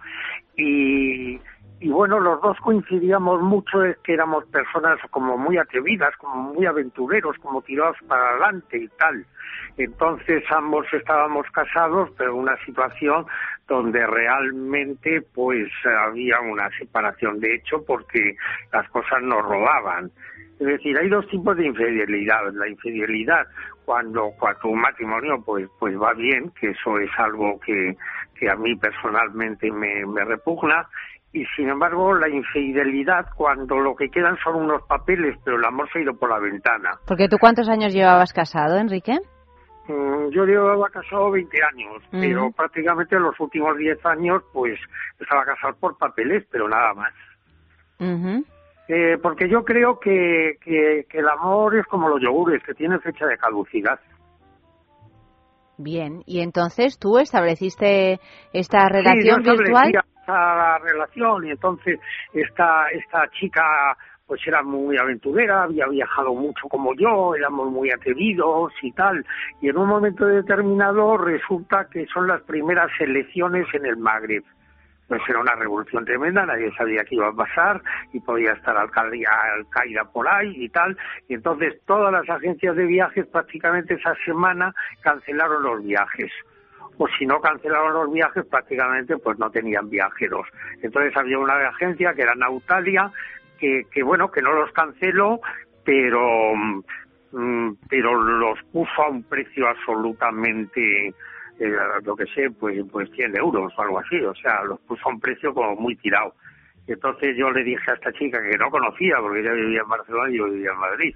Y, y bueno, los dos coincidíamos mucho es que éramos personas como muy atrevidas, como muy aventureros, como tirados para adelante y tal. Entonces ambos estábamos casados, pero en una situación donde realmente pues había una separación de hecho porque las cosas nos robaban. Es decir, hay dos tipos de infidelidad. La infidelidad cuando, cuando un matrimonio pues, pues va bien, que eso es algo que, que a mí personalmente me, me repugna, y sin embargo la infidelidad cuando lo que quedan son unos papeles, pero el amor se ha ido por la ventana. Porque tú cuántos años llevabas casado, Enrique? Mm, yo llevaba casado 20 años, pero prácticamente los últimos 10 años pues estaba casado por papeles, pero nada más. eh, porque yo creo que, que, que el amor es como los yogures, que tiene fecha de caducidad. Bien, y entonces tú estableciste esta relación sí, yo virtual. Esta relación y entonces esta esta chica pues era muy aventurera, había viajado mucho como yo, éramos muy atrevidos y tal, y en un momento determinado resulta que son las primeras elecciones en el Magreb. Pues era una revolución tremenda, nadie sabía qué iba a pasar y podía estar Al-Qaeda por ahí y tal. Y entonces todas las agencias de viajes prácticamente esa semana cancelaron los viajes o si no cancelaron los viajes prácticamente pues no tenían viajeros. Entonces había una agencia que era Nautalia que, que bueno, que no los canceló, pero, mm, pero los puso a un precio absolutamente, eh, lo que sé, pues, pues 100 euros o algo así, o sea, los puso a un precio como muy tirado. Y entonces yo le dije a esta chica que no conocía, porque ella vivía en Barcelona y yo vivía en Madrid,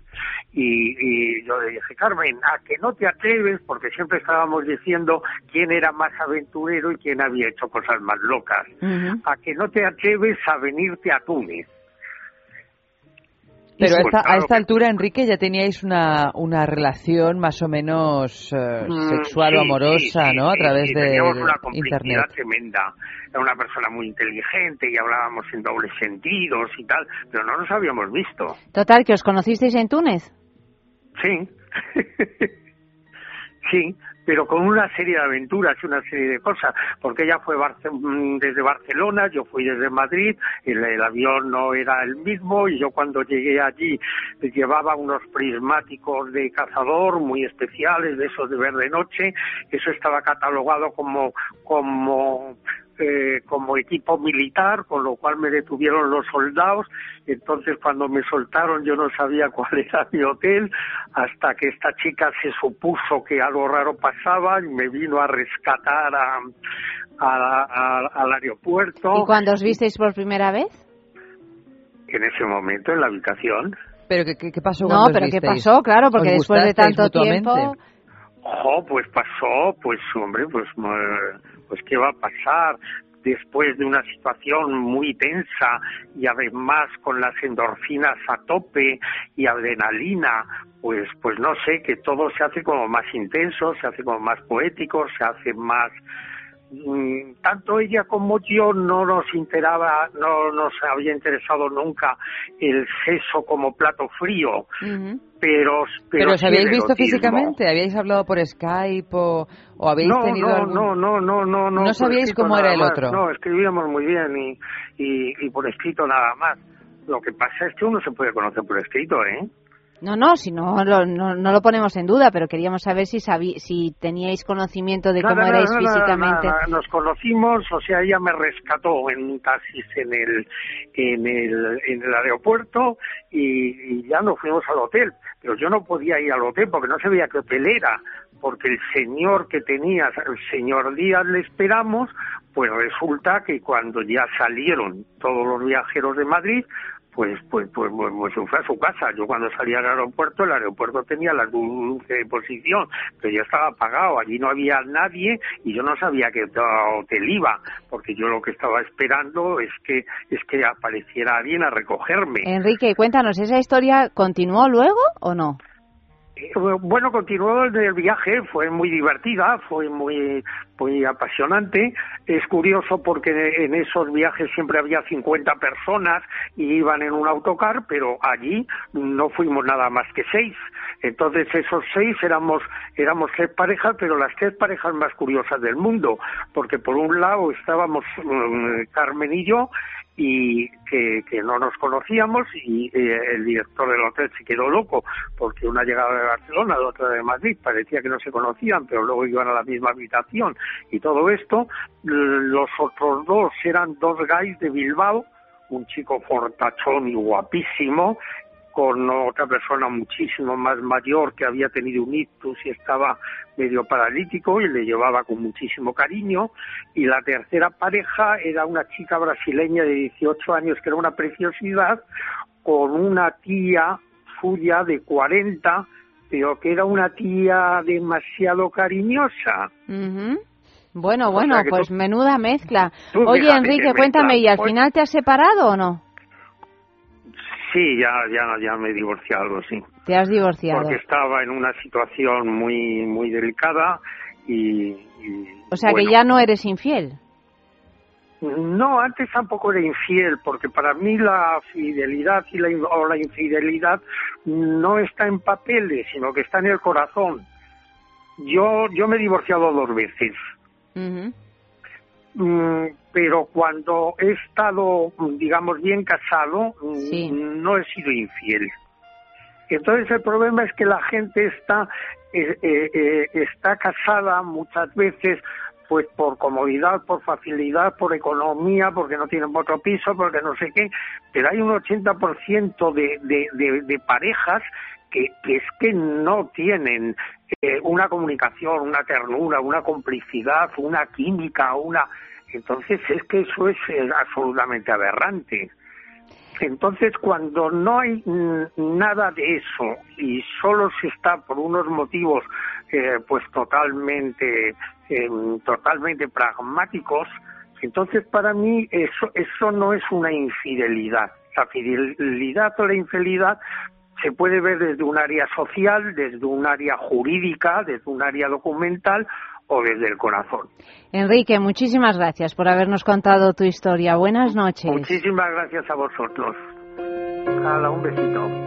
y, y yo le dije, Carmen, a que no te atreves, porque siempre estábamos diciendo quién era más aventurero y quién había hecho cosas más locas, a que no te atreves a venirte a Túnez. Pero a esta, a esta altura, Enrique, ya teníais una, una relación más o menos eh, Mm, sexual sí, o amorosa, sí, sí, ¿no? A través sí, de teníamos una complicidad Internet. tremenda. Era una persona muy inteligente y hablábamos en dobles sentidos y tal, pero no nos habíamos visto. Total, que os conocisteis en Túnez. Sí. [LAUGHS] sí, pero con una serie de aventuras y una serie de cosas, porque ella fue Barce- mm, desde Barcelona, yo fui desde Madrid, el, el avión no era el mismo y yo cuando llegué allí eh, llevaba unos prismáticos de cazador muy especiales, de esos de verde noche, eso estaba catalogado como como eh, como equipo militar, con lo cual me detuvieron los soldados. Entonces, cuando me soltaron, yo no sabía [LAUGHS] cuál era mi hotel, hasta que esta chica se supuso que algo raro pasaba y me vino a rescatar a, a- a- al aeropuerto. ¿Y cuando os visteis por primera vez? En ese momento, en la habitación. ¿Pero qué, pasó No, cuando os pero ¿qué visteis? pasó? Claro, porque ¿Os después de tanto tiempo... Ojo, pues pasó, pues hombre, pues, eh, pues qué va a pasar después de una situación muy tensa y además con las endorfinas a tope y adrenalina, pues, pues no sé, que todo se hace como más intenso, se hace como más poético, se hace más tanto ella como yo no nos interaba, no nos había interesado nunca el sexo como plato frío, pero pero, ¿Pero os habéis visto físicamente? ¿Habíais hablado por Skype o, o habéis no, tenido no, algún- no, no, no, no, no. ¿No sabíais cómo era el más. otro? No, escribíamos muy bien y, y, y por escrito nada más. Lo que pasa es que uno se puede conocer por escrito, ¿eh? No, no, si no, lo- no, no lo ponemos en duda, pero queríamos saber si sabí, si teníais conocimiento de cómo erais físicamente. Nos conocimos, o sea, ella me rescató en un taxi en el, en el, en el aeropuerto y, y ya nos fuimos al hotel. Pero yo no podía ir al hotel porque no sabía qué hotel era, porque el señor que tenía, el señor Díaz le esperamos, pues resulta que cuando ya salieron todos los viajeros de Madrid, pues, pues, pues, pues, pues se fue a su casa. Yo cuando salí al aeropuerto, el aeropuerto tenía la luz de posición, pero ya estaba apagado, allí no había nadie y yo no sabía qué hotel iba, porque yo lo que estaba esperando es que, es que apareciera alguien a recogerme. Enrique, cuéntanos, ¿esa historia continuó luego o no? Bueno, continuó el viaje, fue muy divertida, fue muy, muy apasionante. Es curioso porque en esos viajes siempre había 50 personas y iban en un autocar, pero allí no fuimos nada más que seis. Entonces esos seis éramos, éramos tres parejas, pero las tres parejas más curiosas del mundo, porque por un lado estábamos mm, Carmen y yo, y que, que no nos conocíamos y eh, el director del hotel se quedó loco porque una llegaba de Barcelona, la otra de Madrid, parecía que no se conocían, pero luego iban a la misma habitación y todo esto. Los otros dos eran dos guys de Bilbao, un chico fortachón y guapísimo con otra persona muchísimo más mayor que había tenido un ictus y estaba medio paralítico y le llevaba con muchísimo cariño. Y la tercera pareja era una chica brasileña de 18 años que era una preciosidad con una tía suya de 40 pero que era una tía demasiado cariñosa. Bueno, bueno, pues menuda mezcla. Oye, Enrique, cuéntame, ¿y al pues final te has separado o no? Sí, ya, ya, ya me he divorciado, sí. ¿Te has divorciado? Porque estaba en una situación muy, muy delicada y... o sea que ya no eres infiel. No, antes tampoco era infiel, porque para mí la fidelidad y la, o la infidelidad no está en papeles, sino que está en el corazón. Yo, yo me he divorciado dos veces. Mm, pero cuando he estado, digamos, bien casado, mm, no he sido infiel. Entonces el problema es que la gente está eh, eh, eh, está casada muchas veces pues por comodidad, por facilidad, por economía, porque no tienen otro piso, porque no sé qué, pero hay un 80% de, de, de, de parejas que, que, es que no tienen una comunicación, una ternura, una complicidad, una química, una entonces es que eso es eh, absolutamente aberrante. Entonces, cuando no hay nada de eso y solo se está por unos motivos eh, pues totalmente em, totalmente pragmáticos, entonces para mí eso eso no es una infidelidad. La fidelidad o la infidelidad se puede ver desde un área social, desde un área jurídica, desde un área documental o desde el corazón. Enrique, muchísimas gracias por habernos contado tu historia. Buenas noches. Muchísimas gracias a vosotros. Hala, un besito.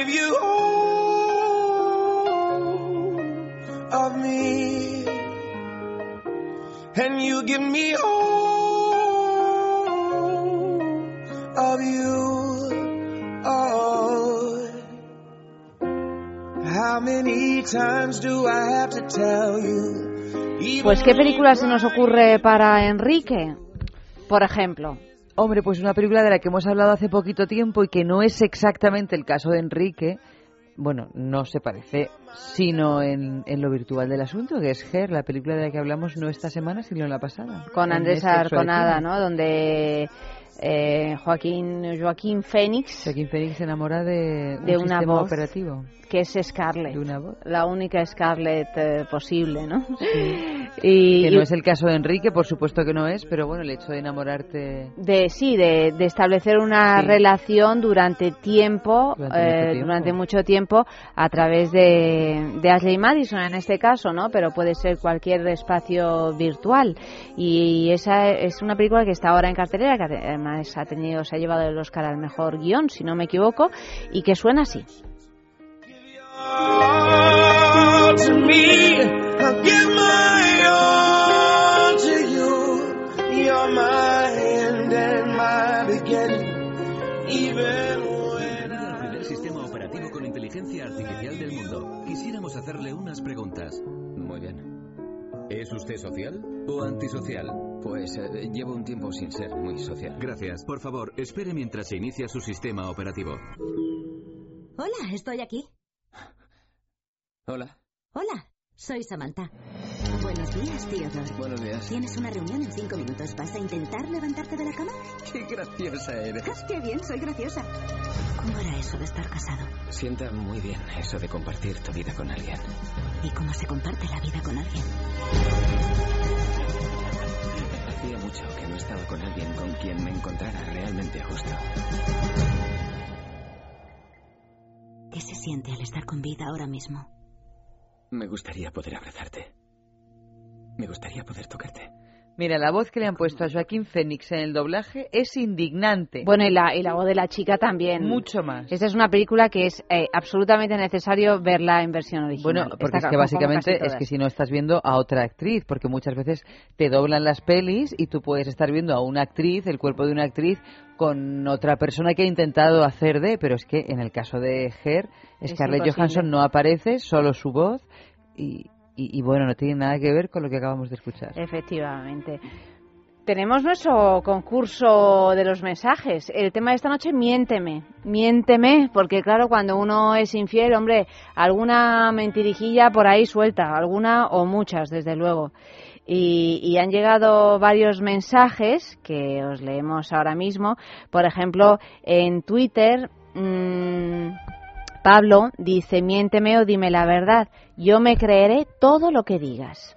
give you all of me. And you give me all of you. Oh. How many times do I have to tell you? Pues qué película se nos ocurre para Enrique, por ejemplo. Hombre, pues una película de la que hemos hablado hace poquito tiempo y que no es exactamente el caso de Enrique. Bueno, no se parece, sino en, en lo virtual del asunto, que es Her, la película de la que hablamos no esta semana, sino la pasada. Con Andrés Arconada, ¿no? Donde eh, Joaquín Joaquín Fénix Joaquín Fénix se enamora de, de un una sistema voz operativo que es Scarlett, la única Scarlett eh, posible, ¿no? y, [LAUGHS] Y, que no es el caso de Enrique, por supuesto que no es, pero bueno, el hecho de enamorarte de sí, de, de establecer una Sí. relación durante tiempo, Durante mucho eh, tiempo. durante mucho tiempo, a través de, de Ashley Madison en este caso, ¿no? Pero puede ser cualquier espacio virtual. Y esa es una película que está ahora en cartelera, que además además ha tenido, se ha llevado el Oscar al mejor guion, si no me equivoco, y que suena así. El sistema operativo con inteligencia artificial del mundo. Quisiéramos hacerle unas preguntas. Muy bien. ¿Es usted social o antisocial? Pues eh, llevo un tiempo sin ser muy social. Gracias. Por favor, espere mientras se inicia su sistema operativo. Hola, estoy aquí. Hola. Hola, soy Samantha. Buenos días, Theodore. Buenos días. Tienes una reunión en cinco minutos. ¿Vas a intentar levantarte de la cama? Qué graciosa eres. ¡Qué bien! Soy graciosa. ¿Cómo era eso de estar casado? Sienta muy bien eso de compartir tu vida con alguien. ¿Y cómo se comparte la vida con alguien? Hacía mucho que no estaba con alguien con quien me encontrara realmente justo. ¿Qué se siente al estar con vida ahora mismo? Me gustaría poder abrazarte. Me gustaría poder tocarte. Mira, la voz que le han puesto a Joaquín Phoenix en el doblaje es indignante. Bueno, y la, y la voz de la chica también. Mucho más. Esta es una película que es eh, absolutamente necesario verla en versión original. Bueno, porque Está es que básicamente es que si no estás viendo a otra actriz, porque muchas veces te doblan las pelis y tú puedes estar viendo a una actriz, el cuerpo de una actriz, con otra persona que ha intentado hacer de, pero es que en el caso de Her, Scarlett. Johansson no aparece, solo su voz y, y- y bueno, no tiene nada que ver con lo que acabamos de escuchar. Efectivamente. Tenemos nuestro concurso de los mensajes. El tema de esta noche, miénteme. Miénteme, porque claro, cuando uno es infiel, hombre, alguna mentirijilla por ahí suelta, alguna o muchas, desde luego. Y, y han llegado varios mensajes que os leemos ahora mismo. Por ejemplo, en Twitter, mm, Pablo dice, miénteme o dime la verdad. Yo me creeré todo lo que digas.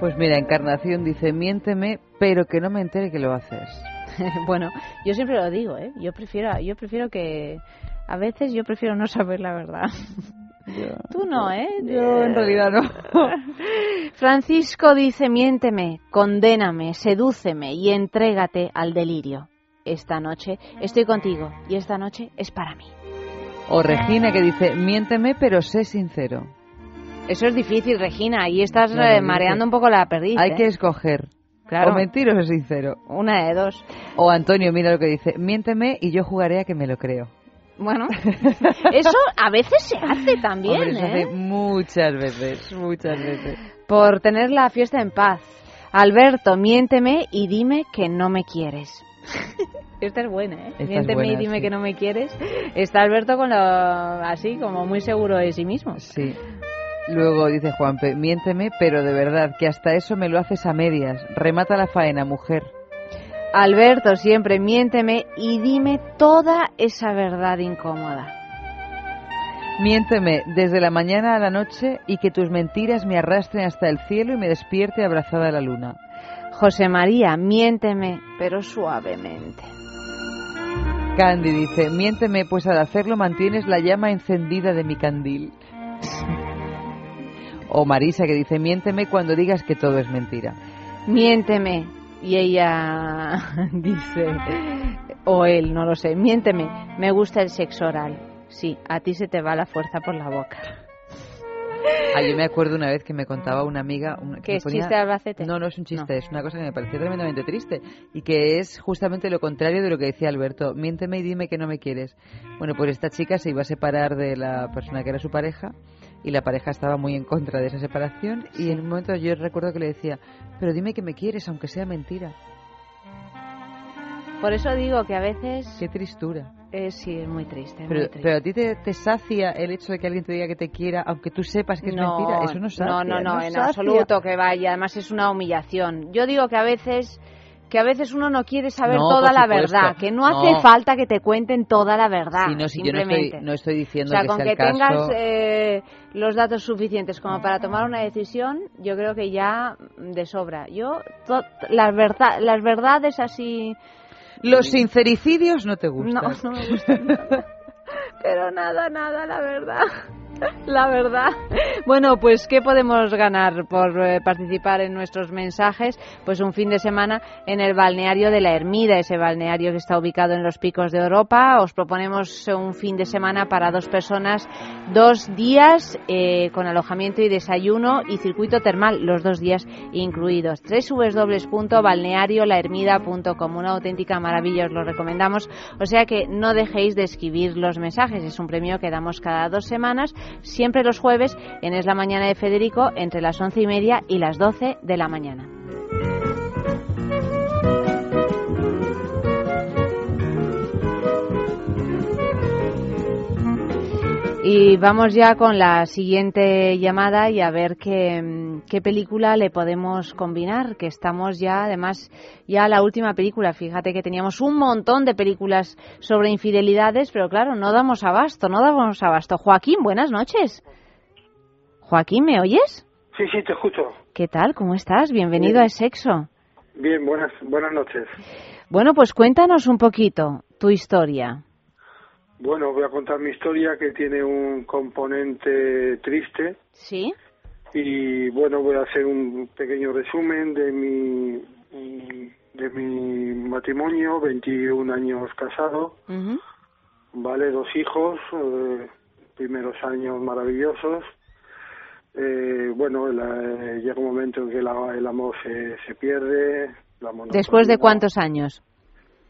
Pues mira, Encarnación dice, miénteme, pero que no me entere que lo haces. [LAUGHS] bueno, yo siempre lo digo, ¿eh? Yo prefiero, yo prefiero que a veces yo prefiero no saber la verdad. [LAUGHS] Tú no, ¿eh? Yo en realidad no. [LAUGHS] Francisco dice, miénteme, condéname, sedúceme y entrégate al delirio. Esta noche estoy contigo y esta noche es para mí. O Regina que dice, miénteme, pero sé sincero. Eso es difícil, Regina, ahí estás No, eh, mareando un poco la perdiz. Hay ¿eh? que escoger. Claro. O mentir o ser sincero. Una de dos. O Antonio, mira lo que dice, miénteme y yo jugaré a que me lo creo. Bueno, [LAUGHS] eso a veces se hace también, Hombre, se ¿eh? muchas veces, muchas veces. Por tener la fiesta en paz. Alberto, miénteme y dime que no me quieres. [LAUGHS] Esta es buena, ¿eh? Esta miénteme buena, y dime sí. que no me quieres. Está Alberto con lo así, como muy seguro de sí mismo. Sí. Luego dice Juanpe, miénteme, pero de verdad, que hasta eso me lo haces a medias. Remata la faena, mujer. Alberto, siempre miénteme y dime toda esa verdad incómoda. Miénteme desde la mañana a la noche y que tus mentiras me arrastren hasta el cielo y me despierte abrazada a la luna. José María, miénteme, pero suavemente. Candy dice, miénteme, pues al hacerlo mantienes la llama encendida de mi candil. O Marisa que dice, miénteme cuando digas que todo es mentira. Miénteme. Y ella [LAUGHS] dice, o él, no lo sé, miénteme, me gusta el sexo oral. Sí, a ti se te va la fuerza por la boca. Ah, yo me acuerdo una vez que me contaba una amiga... Una, ¿Qué chiste de Albacete? No, no es un chiste, es una cosa que me pareció tremendamente triste y que es justamente lo contrario de lo que decía Alberto. Miénteme y dime que no me quieres. Bueno, pues esta chica se iba a separar de la persona que era su pareja y la pareja estaba muy en contra de esa separación y en un momento yo recuerdo que le decía, pero dime que me quieres aunque sea mentira. Por eso digo que a veces... Qué tristura. Eh, sí, es muy triste, Pero, muy triste. pero a ti te, te sacia el hecho de que alguien te diga que te quiera aunque tú sepas que es no, mentira. Eso no sacia. No, no, no, en sacia. absoluto que vaya. Además es una humillación. Yo digo que a veces que a veces uno no quiere saber No, toda la supuesto. verdad, que no hace falta que te cuenten toda la verdad. Sí, no, yo simplemente. estoy, no estoy o diciendo sea, que con sea que el caso. tengas eh, los datos suficientes como para tomar una decisión, yo creo que ya de sobra. Yo, las, verdad, las verdades así... Los sincericidios no te gustan. No, no me gustan. [LAUGHS] Pero nada, nada, la verdad. [LAUGHS] La verdad. Bueno, pues ¿qué podemos ganar por eh, participar en nuestros mensajes? Pues un fin de semana en el balneario de la Ermida, ese balneario que está ubicado en los picos de Europa. Os proponemos un fin de semana para dos personas, dos días eh, con alojamiento y desayuno y circuito termal, los dos días incluidos. www.balneariolahermida.com. Una auténtica maravilla, os lo recomendamos. O sea que no dejéis de escribir los mensajes. Es un premio que damos cada dos semanas siempre los jueves en Es la Mañana de Federico entre las once y media y las doce de la mañana. Y vamos ya con la siguiente llamada y a ver qué, qué, película le podemos combinar, que estamos ya, además, ya la última película. Fíjate que teníamos un montón de películas sobre infidelidades, pero claro, no damos abasto, no damos abasto. Joaquín, buenas noches. Joaquín, ¿me oyes? Sí, sí, te escucho. ¿Qué tal? ¿Cómo estás? Bienvenido a Sexo. Bien, buenas, buenas noches. Bueno, pues cuéntanos un poquito tu historia. Bueno, voy a contar mi historia que tiene un componente triste. Sí. Y bueno, voy a hacer un pequeño resumen de mi de mi matrimonio, 21 años casado, vale, dos hijos, eh, primeros años maravillosos. Eh, bueno, llega un momento en que el amor se, se pierde. ¿Después de cuántos años?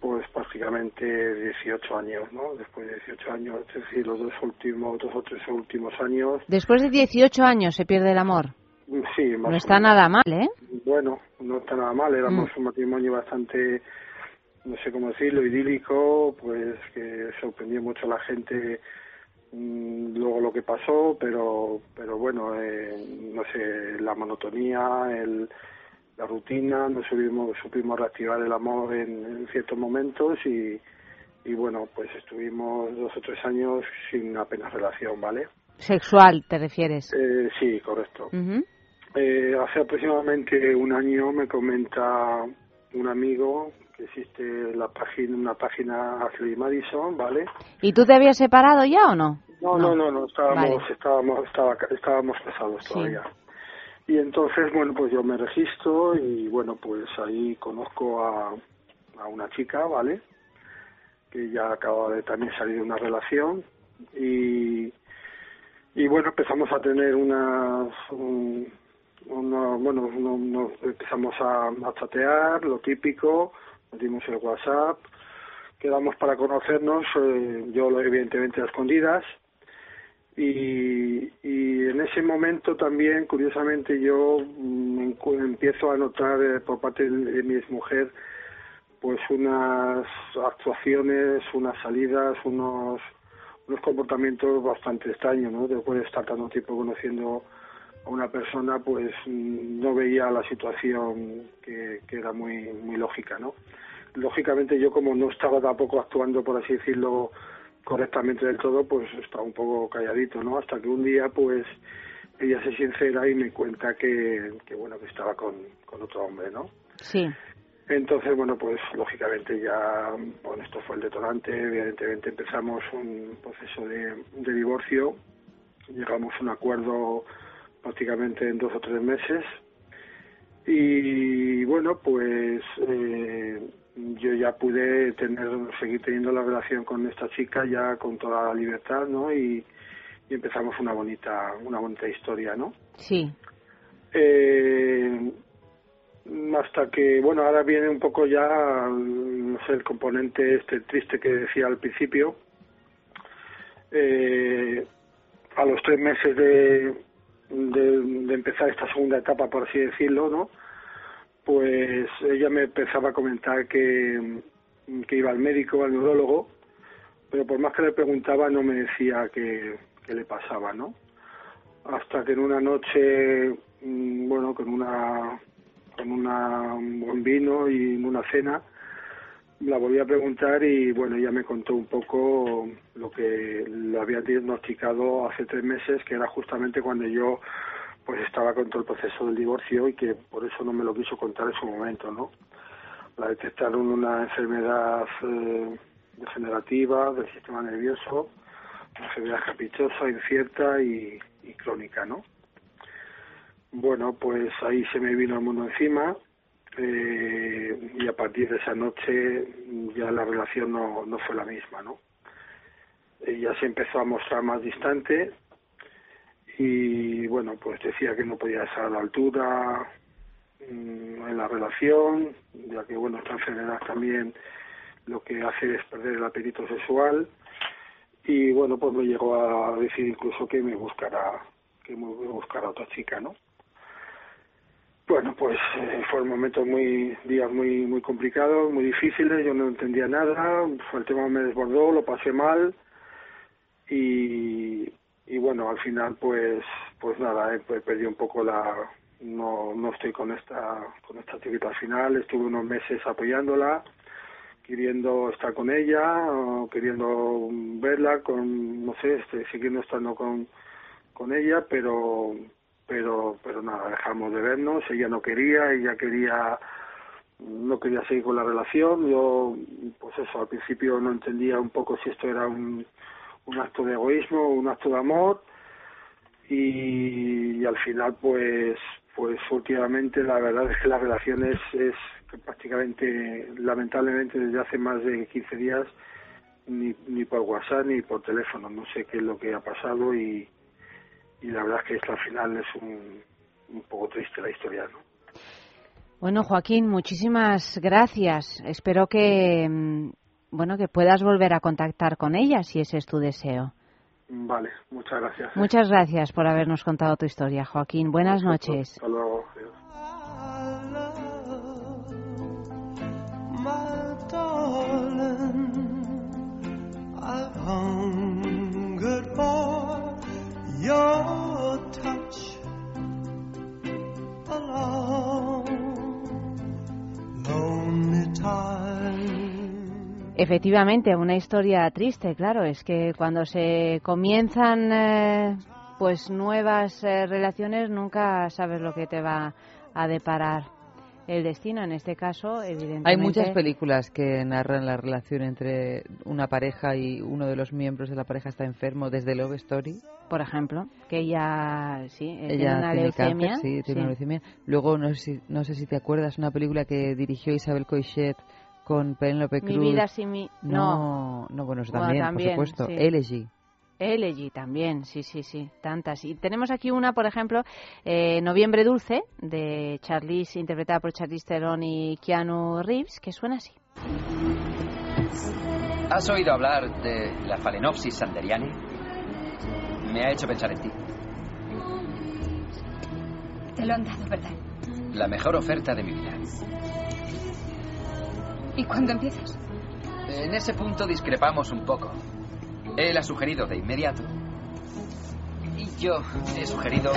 Pues prácticamente 18 años, ¿no? Después de 18 años, es decir, los dos últimos, dos o tres últimos años. Después de 18 años se pierde el amor. Sí, más No está nada mal, ¿eh? Bueno, no está nada mal. Éramos mm. un matrimonio bastante, no sé cómo decirlo, idílico, pues que sorprendió mucho a la gente mm, luego lo que pasó, pero, pero bueno, eh, no sé, la monotonía, el la rutina, nos supimos, supimos reactivar el amor en, ciertos momentos y, y bueno, pues estuvimos dos o tres años sin apenas relación, ¿vale? ¿Sexual te refieres? Eh, sí, correcto. eh, hace aproximadamente un año me comenta un amigo que existe la página, una página Ashley Madison, ¿vale? ¿Y tú te habías separado ya o no? No, no, no, no, estábamos, estábamos, estábamos casados todavía. Y entonces, bueno, pues yo me registro y bueno, pues ahí conozco a, a una chica, ¿vale? Que ya acaba de también salir de una relación y, y bueno, empezamos a tener unas, una, bueno, no, empezamos a, a, chatear, lo típico, dimos el WhatsApp, quedamos para conocernos, eh, yo evidentemente a escondidas, y, y en ese momento también, curiosamente, yo mm, empiezo a notar eh, por parte de, mi mujer pues unas actuaciones, unas salidas, unos, unos comportamientos bastante extraños, ¿no? Después de estar tanto tiempo conociendo a una persona, pues mm, no veía la situación que, que era muy, muy lógica, ¿no? Lógicamente yo como no estaba tampoco actuando, por así decirlo, correctamente del todo, pues estaba un poco calladito, ¿no? Hasta que un día, pues, ella se sincera y me cuenta que, que bueno, que estaba con, con otro hombre, ¿no? Sí. Entonces, bueno, pues lógicamente ya, bueno, esto fue el detonante, evidentemente empezamos un proceso de, de divorcio, llegamos a un acuerdo prácticamente en dos o tres meses y bueno, pues eh, yo ya pude tener seguir teniendo la relación con esta chica ya con toda la libertad no y, empezamos una bonita una bonita historia no sí. Eh, hasta que bueno ahora viene un poco ya no sé el componente este triste que decía al principio. Eh, a los tres meses de, de empezar esta segunda etapa por así decirlo no pues ella me empezaba a comentar que, que iba al médico, al neurólogo, pero por más que le preguntaba no me decía qué, le pasaba, ¿no? Hasta que en una noche, mm, bueno, con una con una, un buen vino y una cena, la volví a preguntar y bueno, ella me contó un poco lo que le había diagnosticado hace tres meses, que era justamente cuando yo pues estaba con todo el proceso del divorcio y que por eso no me lo quiso contar en su momento, ¿no? La detectaron una enfermedad eh, degenerativa del sistema nervioso, una enfermedad caprichosa, incierta y, crónica, ¿no? Bueno, pues ahí se me vino el mundo encima eh, y a partir de esa noche ya la relación no, no fue la misma, ¿no? Ella se empezó a mostrar más distante y bueno, pues decía que no podía estar a la altura mm, en la relación, ya que bueno, esta enfermedad también lo que hace es perder el apetito sexual y bueno, pues me llegó a decir incluso que me buscara que me buscara otra chica, ¿no? Bueno, pues eh, fueron momentos muy, días muy, muy complicados, muy difíciles, yo no entendía nada, el tema me desbordó, lo pasé mal y, y bueno, al final pues, pues nada, eh, pues perdí un poco la, no, no estoy con esta, con esta al final, estuve unos meses apoyándola, queriendo estar con ella, queriendo verla, con, no sé, este, siguiendo estando con, con ella, pero pero pero nada dejamos de vernos ella no quería ella quería no quería seguir con la relación yo pues eso al principio no entendía un poco si esto era un, un acto de egoísmo un acto de amor y, al final pues pues últimamente la verdad es que la relación es, es prácticamente lamentablemente desde hace más de 15 días ni, ni por WhatsApp ni por teléfono no sé qué es lo que ha pasado y y la verdad es que esto al final es un, un poco triste la historia, ¿no? Bueno, Joaquín, muchísimas gracias. Espero que mm, bueno que puedas volver a contactar con ella si ese es tu deseo. Vale, muchas gracias. ¿eh? Muchas gracias por habernos contado tu historia, Joaquín. Buenas noches. Hasta luego. Efectivamente, una historia triste, claro, es que cuando se comienzan eh, pues nuevas eh, relaciones nunca sabes lo que te va a deparar el destino. En este caso, evidentemente. Hay muchas películas que narran la relación entre una pareja y uno de los miembros de la pareja está enfermo, desde Love Story. Por ejemplo, que ella, sí, ella tiene una tiene leucemia. cáncer, sí, tiene sí. una leucemia. Luego, no sé, si, no sé si te acuerdas, una película que dirigió Isabel Coixet con Penélope Mi Cruz. vida sin mi... No, no, bueno, eso Bueno, también, también, por supuesto. sí. Elegy. Elegy también, sí, sí, sí, tantas. Y tenemos aquí una, por ejemplo, eh, Noviembre Dulce, de Charlize, interpretada por Charlize Theron y Keanu Reeves, que suena así. ¿Has oído hablar de la Phalaenopsis sanderiani? Me ha hecho pensar en ti. Te lo han dado, ¿verdad? La mejor oferta de mi vida. ¿Y cuándo empiezas? En ese punto discrepamos un poco. Él ha sugerido de inmediato. Y yo he sugerido...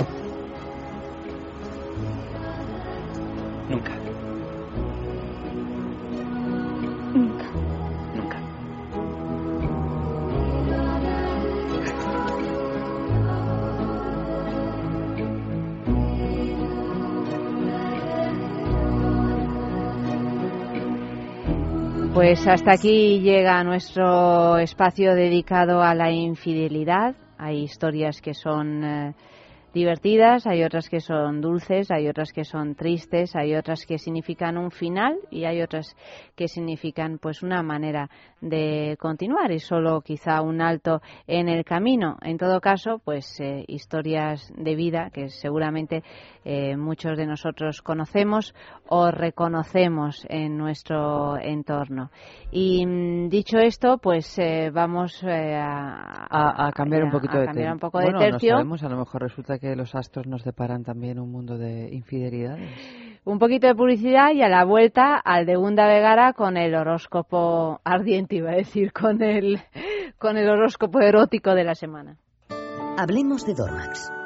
Nunca. Pues hasta aquí llega nuestro espacio dedicado a la infidelidad. Hay historias que son eh, divertidas, hay otras que son dulces, hay otras que son tristes, hay otras que significan un final y hay otras que significan pues una manera de continuar y solo quizá un alto en el camino. En todo caso, pues eh, historias de vida que seguramente eh, muchos de nosotros conocemos o reconocemos en nuestro entorno. Y mm, dicho esto, pues eh, vamos eh, a, A, a cambiar un poquito a de cambiar ter- un poco bueno, de no tercio. sabemos, a lo mejor resulta que los astros nos deparan también un mundo de infidelidades. Un poquito de publicidad y a la vuelta al de Gunda Vegara con el horóscopo ardiente, iba a decir, con el, con el horóscopo erótico de la semana. Hablemos de Dormax.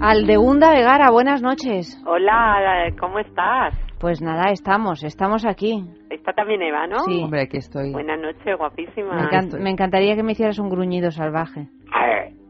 Aldegunda Vegara, buenas noches. Hola, ¿cómo estás? Pues nada, estamos, estamos aquí. Está también Eva, ¿no? Sí. Hombre, aquí estoy. Buenas noches, guapísima. Me, encan- me encantaría que me hicieras un gruñido salvaje.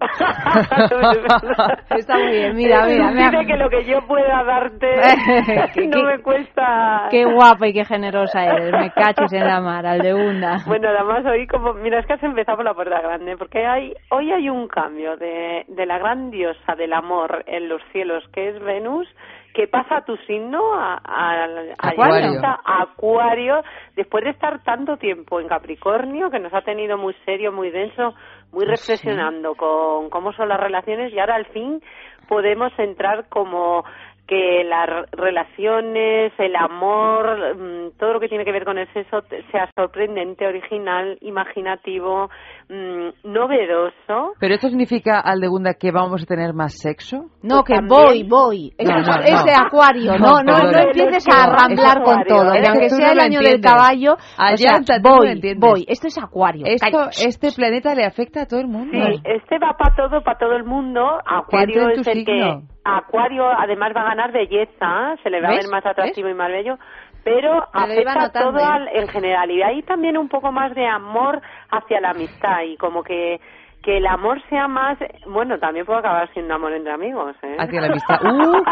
[LAUGHS] Está muy bien, mira, mira. Dice que lo que yo pueda darte [LAUGHS] [LAUGHS] no Qué- me cuesta... Qué guapa y qué generosa eres, me caches en la mar, Aldegunda. Bueno, además hoy como... Mira, es que has empezado por la puerta grande, porque hay hoy hay un cambio de, de la gran diosa del amor en los cielos, que es Venus, que pasa a tu signo, a, a, a- Acuario. a Acuario, después de estar tanto tiempo en Capricornio, que nos ha tenido muy serio, muy denso, muy reflexionando con cómo son las relaciones, y ahora al fin podemos entrar como que las relaciones, el amor, mm, todo lo que tiene que ver con el sexo sea sorprendente, original, imaginativo, mm, novedoso. ¿Pero esto significa, Aldegunda, que vamos a tener más sexo? No, que también- voy, voy. No, es, no, es no. de acuario, no, no, no, empieces a ramblar con todo. es que aunque sea no el año del caballo, o Allá sea, tú no lo voy. Esto es acuario. Esto, este planeta le afecta a todo el mundo. Sí, este va para todo, para todo el mundo. Acuario es el que. Acuario además va a ganar belleza, se le va a ver más atractivo y más bello, pero afecta todo al- en general y hay también un poco más de amor hacia la amistad y como que que el amor sea más, bueno, también puede acabar siendo amor entre amigos, ¿eh? Hacia la [LAUGHS] amistad. Uh,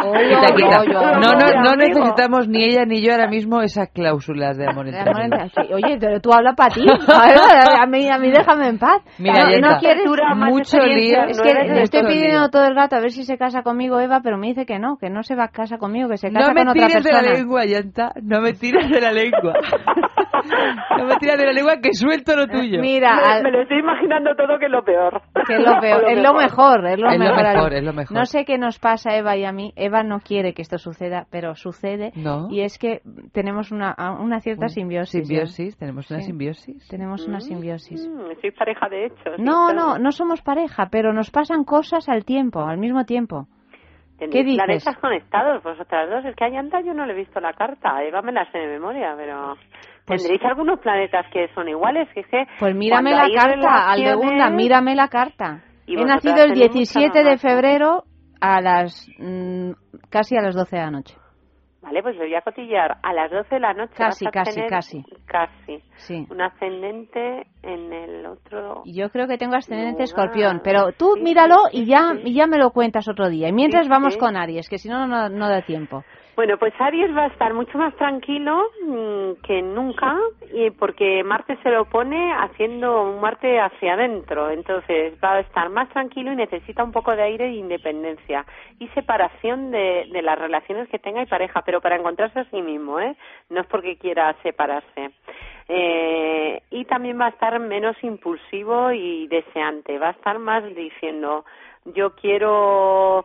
quita, No, no, no necesitamos ni ella ni yo ahora mismo esas cláusulas de amor entre amigos. Oye, pero tú habla para ti. [LAUGHS] A, mí, a mí déjame en paz. Mira, no, Yenta, no quieres mucho lío. Es no que le estoy pidiendo todo el rato a ver si se casa conmigo Eva, pero me dice que no, que no se va a casa conmigo, que se casa No me con otra tires de persona. la lengua, Yanta. No me tires de la lengua. [LAUGHS] No me tires de la lengua que suelto lo tuyo. Mira, me, al- me lo estoy imaginando todo que es lo peor. Que es lo [LAUGHS] peor, es lo mejor, es lo Es lo mejor. mejor, es lo mejor. No sé qué nos pasa a Eva y a mí. Eva no quiere que esto suceda, pero sucede. No. Y es que tenemos una, una cierta Un- simbiosis. ¿eh? Simbiosis, tenemos una Sí. simbiosis. Tenemos una simbiosis. Mm, soy pareja de hecho. sí, No, claro. no, no somos pareja, pero nos pasan cosas al tiempo, al mismo tiempo. Tenéis ¿Qué dices? planetas conectados vosotras dos. Es que a Yanta yo no le he visto la carta. Eva me la sé de memoria, pero... Pues- ¿Tendréis algunos planetas que son iguales? Que es que Pues mírame la carta, Aldegunda, relaciones- mírame la carta. He nacido el tenéis mucha 17 de febrero a las mm, casi a las 12 de la noche. Vale, pues le voy a cotillear. A las 12 de la noche Casi, vas a casi, tener casi. Casi. Sí. Un ascendente en el otro... Yo creo que tengo ascendente Lugar. escorpión, pero tú Sí, míralo sí, y ya y ya me lo cuentas otro día. Y mientras vamos con Aries, que si no, no no da tiempo. Bueno, pues Aries va a estar mucho más tranquilo mm, que nunca, y porque Marte se lo pone haciendo un Marte hacia adentro, entonces va a estar más tranquilo y necesita un poco de aire e independencia y separación de, de las relaciones que tenga y pareja, pero para encontrarse a sí mismo, ¿eh? No es porque quiera separarse. Eh, y también va a estar menos impulsivo y deseante, va a estar más diciendo, yo quiero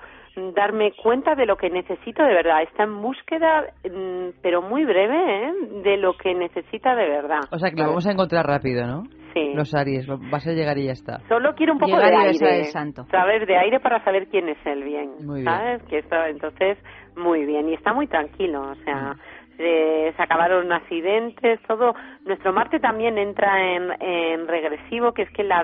darme cuenta de lo que necesito de verdad. Está en búsqueda, mm, pero muy breve, ¿eh? de lo que necesita de verdad. O sea que lo vamos a encontrar rápido, ¿no? Sí. Los Aries, vas a llegar y ya está. Solo quiero un poco Llegar de aire, santo. ¿sabes? De aire para saber quién es el bien, Muy bien. ¿sabes? Que esto, entonces, muy bien. Y está muy tranquilo, o Mm. sea, se, se acabaron accidentes, todo. Nuestro Marte también entra en, en regresivo, que es que la,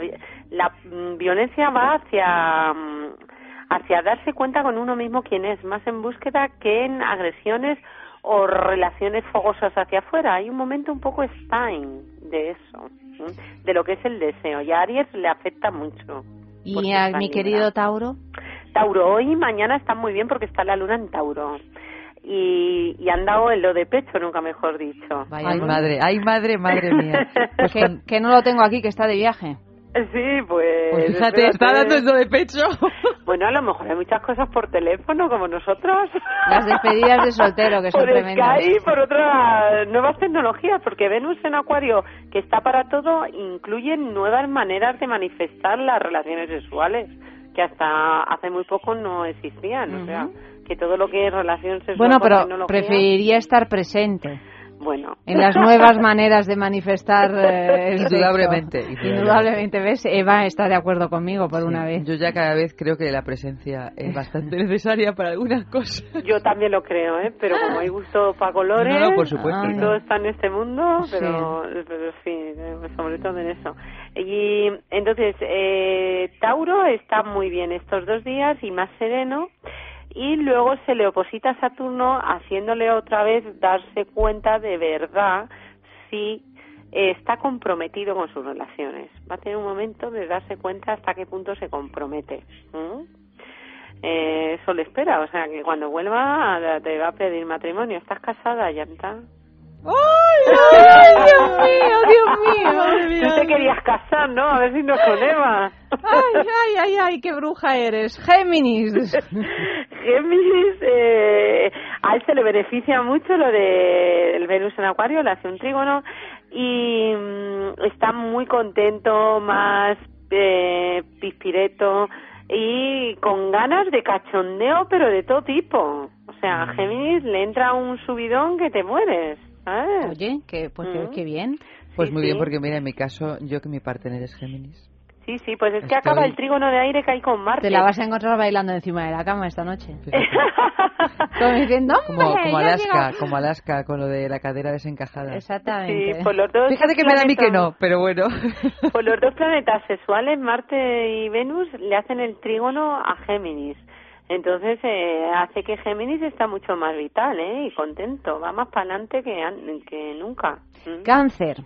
la mm, violencia va hacia mm, hacia darse cuenta con uno mismo quién es, más en búsqueda que en agresiones o relaciones fogosas hacia afuera. Hay un momento un poco Stein de eso, ¿m? de lo que es el deseo. Y a Aries le afecta mucho. ¿Y a está mi querido. Tauro? Tauro, hoy y mañana están muy bien porque está la luna en Tauro. Y, y han dado en lo de pecho, nunca mejor dicho. Ay, madre, ay, madre, madre mía. [LAUGHS] Pues que no lo tengo aquí, que está de viaje. [LAUGHS] Sí, pues... Pues fíjate, está dando eso de pecho. [LAUGHS] Bueno, a lo mejor hay muchas cosas por teléfono, como nosotros. [LAUGHS] Las despedidas de soltero, que son por tremendas. Por otras nuevas tecnologías, porque Venus en Acuario, que está para todo, incluye nuevas maneras de manifestar las relaciones sexuales, que hasta hace muy poco no existían. O sea, que todo lo que es relación sexual Bueno, pero tecnología- preferiría estar presente Bueno. en las nuevas maneras de manifestar eh, [LAUGHS] el Indudablemente, sexo. indudablemente. ¿ves? Eva está de acuerdo conmigo por una vez. Yo ya cada vez creo que la presencia es bastante [LAUGHS] necesaria para algunas cosas. Yo también lo creo, ¿eh? Pero como hay gusto para colores, No, no, por supuesto. y todo está en este mundo, pero, pero sí, eh, sobre todo en eso. Y entonces, eh, Tauro está muy bien estos dos días y más sereno. Y luego se le oposita a Saturno, haciéndole otra vez darse cuenta de verdad si está comprometido con sus relaciones. Va a tener un momento de darse cuenta hasta qué punto se compromete. ¿Mm? Eh, eso le espera, o sea que cuando vuelva te va a pedir matrimonio. ¿Estás casada, Yanta? ¡Ay, ay, Dios mío, Dios mío! Tú te querías casar, ¿no? A ver si nos Eva. Ay, ay, ay, ay, qué bruja eres. Géminis. Géminis, eh, a él se le beneficia mucho lo del Venus en Acuario, le hace un trígono y mm, está muy contento, más eh, pispireto y con ganas de cachondeo, pero de todo tipo. O sea, a Géminis le entra un subidón que te mueres. ¿Sabes? Oye, que, pues qué- Mm. qué bien. Pues Sí, muy bien, sí. porque mira, en mi caso, yo que mi partener es Géminis. Sí, sí, pues es que Estoy- acaba el trígono de aire que hay con Marte. Te la vas a encontrar bailando encima de la cama esta noche. [LAUGHS] [LAUGHS] Como diciendo, Como, "Hombre, como Alaska, llega". como Alaska, con lo de la cadera desencajada. Exactamente. Sí, pues los dos Fíjate que me da a mí que planetas- no, pero bueno. Pues los dos planetas sexuales, Marte y Venus, le hacen el trígono a Géminis. Entonces eh, hace que Géminis está mucho más vital ¿eh? y contento. Va más para adelante que, que nunca. ¿Mm? Cáncer.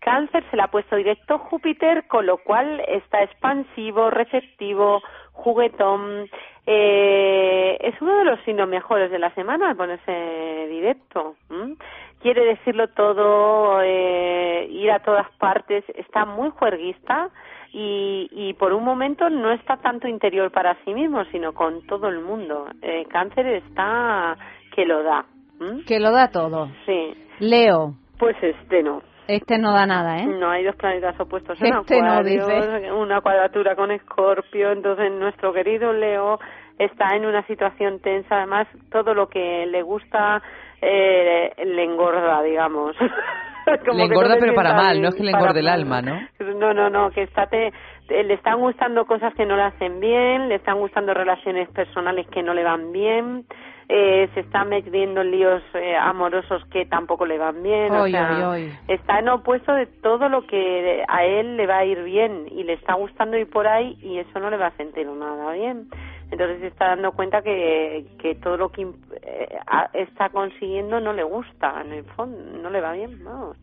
Cáncer se le ha puesto directo Júpiter, con lo cual está expansivo, receptivo, juguetón. Eh, es uno de los signos mejores de la semana ponerse directo. ¿m? Quiere decirlo todo, eh, ir a todas partes, está muy juerguista y, y por un momento no está tanto interior para sí mismo, sino con todo el mundo. Eh, cáncer está que lo da. ¿m? Que lo da todo. Sí. Leo. Pues este no. Este no da nada, ¿eh? No, hay dos planetas opuestos en Este no, Acuario, dice. una cuadratura con Escorpio, entonces nuestro querido Leo está en una situación tensa, además todo lo que le gusta eh, le engorda, digamos. [LAUGHS] [LAUGHS] Como Le engorda, no pero para mal, no es que le engorde el alma, ¿no? No, no, no, que está te- te- le están gustando cosas que no le hacen bien, le están gustando relaciones personales que no le van bien, eh, se está metiendo en líos eh, amorosos que tampoco le van bien, o sea, oy, oy. está en opuesto de todo lo que a él le va a ir bien y le está gustando ir por ahí y eso no le va a sentir nada bien. Entonces se está dando cuenta que, que todo lo que eh, está consiguiendo no le gusta, en el fondo, no le va bien, vamos.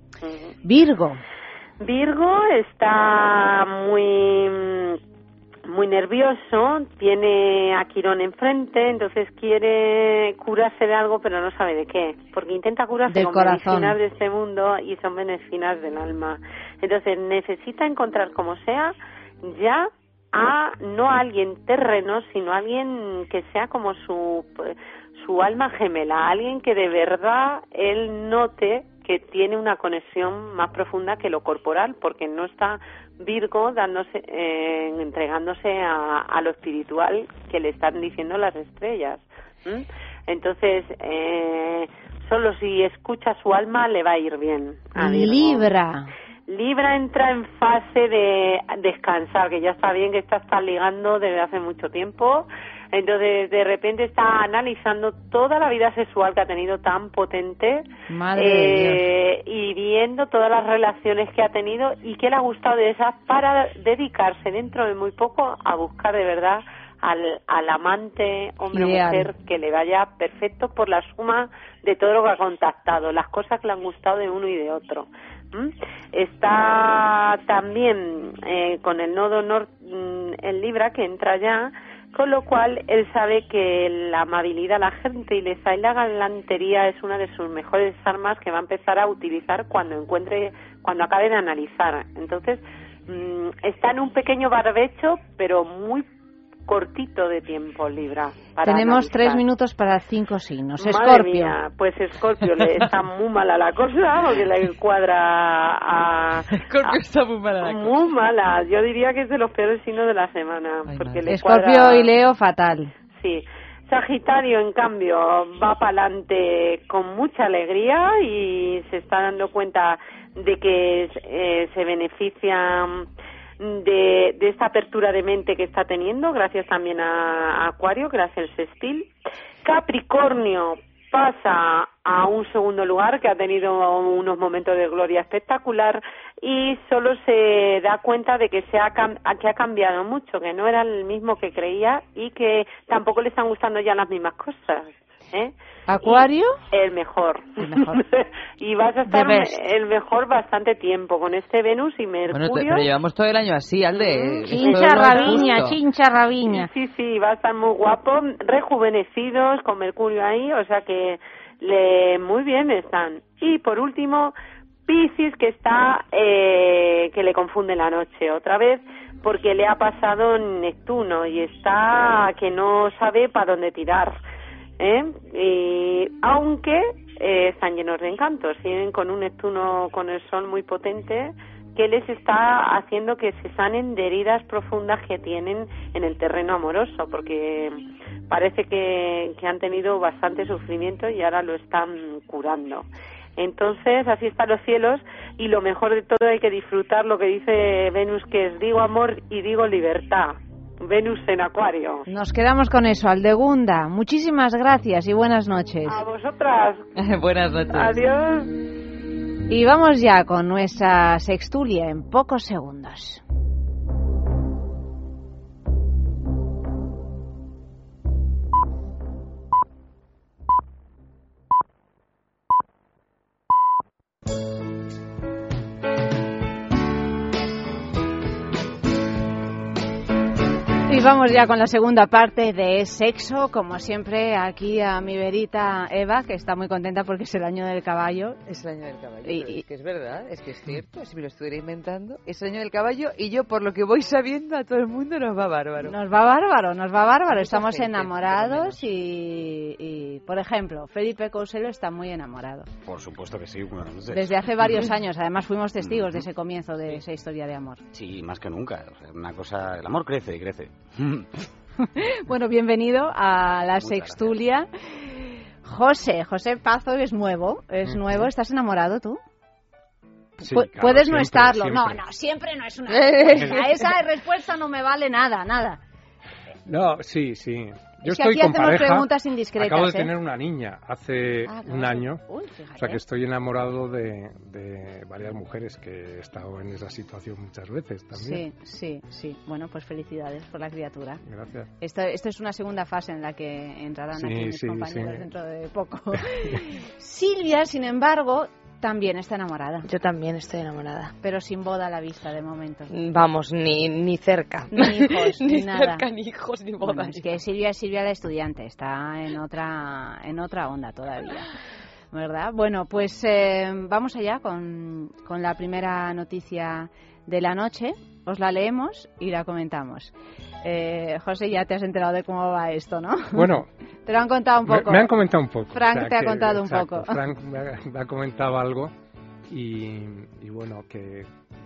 Virgo. Virgo está muy muy nervioso, tiene a Quirón enfrente, entonces quiere curarse de algo, pero no sabe de qué, porque intenta curarse Del con corazón. medicinas de este mundo y son medicinas del alma. Entonces necesita encontrar como sea ya a no a alguien terreno, sino a alguien que sea como su su alma gemela, alguien que de verdad él note que tiene una conexión más profunda que lo corporal, porque no está Virgo dándose, eh, entregándose a, a lo espiritual que le están diciendo las estrellas. ¿m? Entonces, eh, solo si escucha su alma le va a ir bien. a. Libra. Libra entra en fase de descansar, que ya está bien que está, está ligando desde hace mucho tiempo. Entonces, de repente está analizando toda la vida sexual que ha tenido tan potente Madre eh, y viendo todas las relaciones que ha tenido y que le ha gustado de esas para dedicarse dentro de muy poco a buscar de verdad al, al amante hombre o Ideal. mujer que le vaya perfecto por la suma de todo lo que ha contactado, las cosas que le han gustado de uno y de otro. ¿M? Está también eh, con el nodo norte en Libra que entra ya, con lo cual él sabe que la amabilidad, la gentileza y la galantería es una de sus mejores armas que va a empezar a utilizar cuando encuentre, cuando acabe de analizar. Entonces, mm, está en un pequeño barbecho, pero muy cortito de tiempo, Libra. Para Tenemos analizar. tres minutos para cinco signos. Madre Escorpio. mía, pues Escorpio le está muy mala la cosa porque le cuadra a... Escorpio está muy mala la Muy mala. Yo diría que es de los peores signos de la semana. porque le Escorpio cuadra- y Leo, fatal. Sí. Sagitario, en cambio, va para adelante con mucha alegría y se está dando cuenta de que eh, se beneficia de, de esta apertura de mente que está teniendo, gracias también a, a Acuario, gracias al sextil. Capricornio pasa a un segundo lugar que ha tenido unos momentos de gloria espectacular y solo se da cuenta de que se ha, que ha cambiado mucho, que no era el mismo que creía y que tampoco le están gustando ya las mismas cosas. ¿Eh? Acuario. Y el mejor. [LAUGHS] y vas a estar el mejor bastante tiempo con este Venus y Bueno, te- Mercurio. pero llevamos todo el año así, Alde. Chincha rabiña, chincha rabiña. Sí, sí, va a estar muy guapo, rejuvenecidos con Mercurio ahí, o sea que le muy bien están. Y por último, Piscis que está eh, que le confunde la noche otra vez porque le ha pasado Neptuno y está que no sabe para dónde tirar. ¿Eh? Y aunque eh, están llenos de encantos, siguen con un Neptuno con el Sol muy potente que les está haciendo que se sanen de heridas profundas que tienen en el terreno amoroso, porque parece que, que han tenido bastante sufrimiento y ahora lo están curando. Entonces, así están los cielos y lo mejor de todo hay que disfrutar lo que dice Venus, que es digo amor y digo libertad. Venus en Acuario. Nos quedamos con eso, Aldegunda. Muchísimas gracias y buenas noches. A vosotras. [LAUGHS] Buenas noches. Adiós. Y vamos ya con nuestra sextulia en pocos segundos. Y vamos ya con la segunda parte de sexo, como siempre, aquí a mi verita Eva, que está muy contenta porque es el año del caballo. Es el año del caballo. Y- pero es que es verdad, es que es cierto, si me lo estuviera inventando. Es el año del caballo y yo, por lo que voy sabiendo, a todo el mundo nos va bárbaro. Nos va bárbaro, nos va bárbaro. Mucha Estamos gente, enamorados y, y, por ejemplo, Felipe Couselo está muy enamorado. Por supuesto que sí. Bueno, no sé. Desde hace varios años, además fuimos testigos de ese comienzo de esa historia de amor. Sí, más que nunca. Una cosa, el amor crece y crece. [LAUGHS] Bueno, bienvenido a la sextulia. José, José Pazo es nuevo, es nuevo. ¿Estás enamorado tú? Sí, Pu- claro, Puedes no siempre, estarlo. No, no, siempre no es una [LAUGHS] respuesta. Esa respuesta no me vale nada, nada. No, sí, sí. Yo Es que estoy aquí con pareja. preguntas indiscretas, Acabo de ¿eh? tener una niña hace Ah, un claro. año. Uy, o sea que estoy enamorado de, de varias mujeres que he estado en esa situación muchas veces también. Sí, sí, sí. Bueno, pues felicidades por la criatura. Gracias. Esto, esto es una segunda fase en la que entrarán Sí, aquí mis sí, compañeros dentro de poco. [LAUGHS] Silvia, sin embargo, también está enamorada. Yo también estoy enamorada. Pero sin boda a la vista de momento. Vamos, ni, ni cerca. Ni hijos, [LAUGHS] ni, ni nada. cerca, ni hijos, ni Bueno, es que Silvia es Silvia la estudiante, está en otra, en otra onda todavía. ¿Verdad? Bueno, pues eh, vamos allá con, con la primera noticia de la noche. Os la leemos y la comentamos. Eh, José, ya te has enterado de cómo va esto, ¿no? Bueno, [LAUGHS] Te lo han contado un me, poco. me han comentado un poco. Frank te ha que- contado un exacto, poco. Frank me ha, me ha comentado algo y, y bueno, que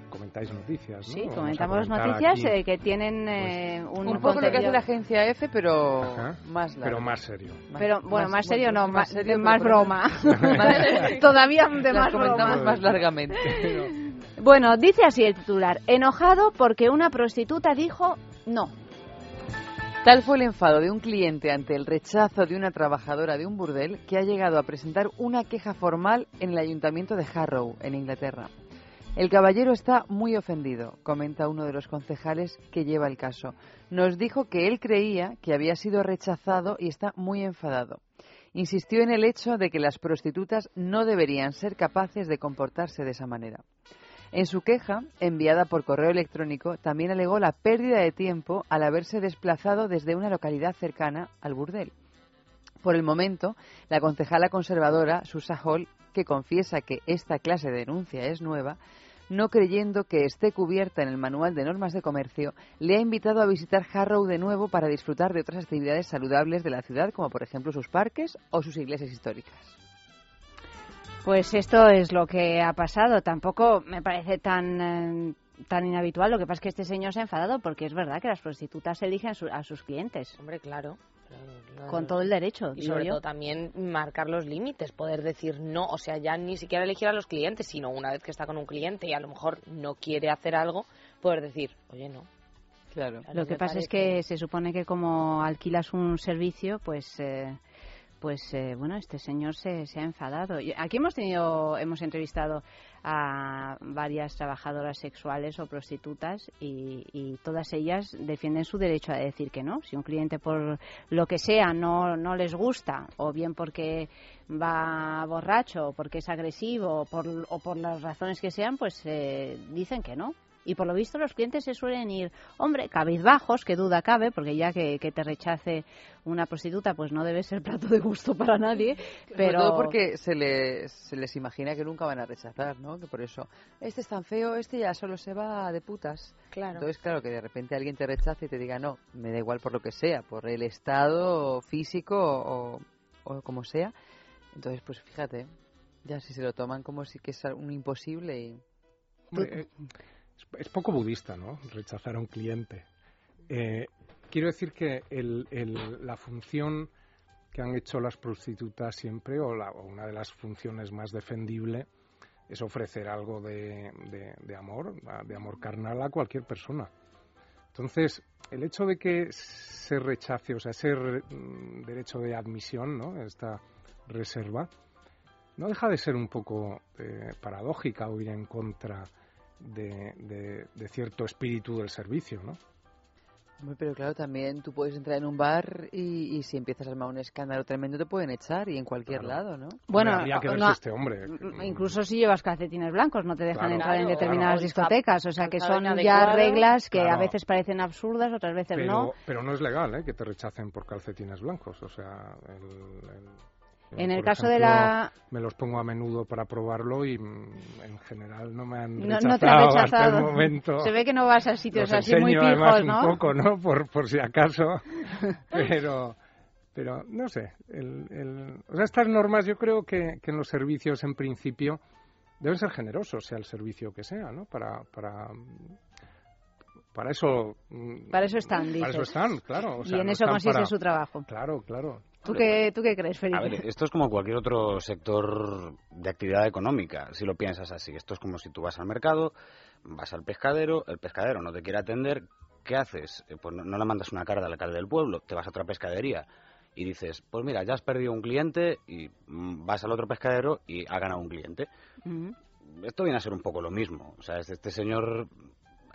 comentáis noticias, ¿no? Sí, comentamos noticias aquí, eh, que tienen eh, un, Un poco lo que hace contenido- la agencia F, pero Ajá, más largo. Pero más serio. Pero bueno, más, serio no, más, serio, más broma. [LAUGHS] [LAUGHS] Más- Todavía de Las más comentamos broma. más largamente. Bueno, dice así el titular. Enojado porque una prostituta dijo no. Tal fue el enfado de un cliente ante el rechazo de una trabajadora de un burdel que ha llegado a presentar una queja formal en el ayuntamiento de Harrow, en Inglaterra. El caballero está muy ofendido, comenta uno de los concejales que lleva el caso. Nos dijo que él creía que había sido rechazado y está muy enfadado. insistió en el hecho de que las prostitutas no deberían ser capaces de comportarse de esa manera. En su queja, enviada por correo electrónico, también alegó la pérdida de tiempo al haberse desplazado desde una localidad cercana al burdel. Por el momento, la concejala conservadora, Susa Hall, que confiesa que esta clase de denuncia es nueva, no creyendo que esté cubierta en el Manual de Normas de Comercio, le ha invitado a visitar Harrow de nuevo para disfrutar de otras actividades saludables de la ciudad, como por ejemplo sus parques o sus iglesias históricas. Pues esto es lo que ha pasado. Tampoco me parece tan eh, tan inhabitual. Lo que pasa es que este señor se ha enfadado porque es verdad que las prostitutas eligen a, su- a sus clientes. Hombre, claro. Con todo el derecho, Y sobre yo. todo también marcar los límites, poder decir no, o sea, ya ni siquiera elegir a los clientes, sino una vez que está con un cliente y a lo mejor no quiere hacer algo, poder decir, oye, no. Claro. Lo que pasa es que se supone que como alquilas un servicio, pues eh, pues eh, bueno, este señor se, se ha enfadado. Aquí hemos tenido, hemos entrevistado a varias trabajadoras sexuales o prostitutas y, y todas ellas defienden su derecho a decir que no. Si un cliente por lo que sea no, no les gusta, o bien porque va borracho, o porque es agresivo, o por, o por las razones que sean, pues eh, dicen que no. Y por lo visto los clientes se suelen ir, hombre, cabizbajos, que duda cabe, porque ya que, que te rechace una prostituta, pues no debe ser plato de gusto para nadie. [LAUGHS] Sobre Pero todo porque se les, se les imagina que nunca van a rechazar, ¿no? Que por eso, este es tan feo, este ya solo se va de putas. Claro. Entonces, claro, que de repente alguien te rechace y te diga, no, me da igual por lo que sea, por el estado físico o, o como sea. Entonces, pues fíjate, ya si se lo toman como si que es un imposible y... Eh, es, poco budista, ¿no? Rechazar a un cliente. Eh, quiero decir que la función que han hecho las prostitutas siempre, o, la- una de las funciones más defendible, es ofrecer algo de, amor, de amor carnal a cualquier persona. Entonces, el hecho de que se rechace, o sea, ese mm, derecho de admisión, ¿no? Esta reserva, no deja de ser un poco eh, paradójica o ir en contra de, de- de cierto espíritu del servicio, ¿no? Pero claro, también tú puedes entrar en un bar y, y si empiezas a armar un escándalo tremendo te pueden echar y en cualquier lado, ¿no? Bueno, habría que ver no- si este hombre... incluso si llevas calcetines blancos no te dejan Claro. entrar en determinadas claro. discotecas. O sea que son ya reglas que a veces parecen absurdas, otras veces Pero, no. pero no es legal ¿eh? que te rechacen por calcetines blancos. O sea, el- el- yo, En el caso de ejemplo, la- Me los pongo a menudo para probarlo y mm, en general no me han No, rechazado, no te han hasta rechazado. el momento. Se ve que no vas a sitios Los así muy enseño, además, fijos, un ¿no? poco, ¿no? Por, por si acaso. [LAUGHS] Pero, pero no sé. El, el- o sea, estas normas yo creo que, que en los servicios, en principio, deben ser generosos, sea el servicio que sea, ¿no? Para, para, para eso... mm, Para eso están, Para eso están, claro. o Y sea, en no eso consiste para- su trabajo. Claro, claro. ¿Tú qué, ¿Tú qué crees, Felipe? A ver, esto es como cualquier otro sector de actividad económica, si lo piensas así. Esto es como si tú vas al mercado, vas al pescadero, el pescadero no te quiere atender, ¿qué haces? Eh, Pues no, no le mandas una carta al alcalde del pueblo, te vas a otra pescadería y dices, pues mira, ya has perdido un cliente y mm, vas al otro pescadero y ha ganado un cliente. Esto viene a ser un poco lo mismo. O sea, este, este señor,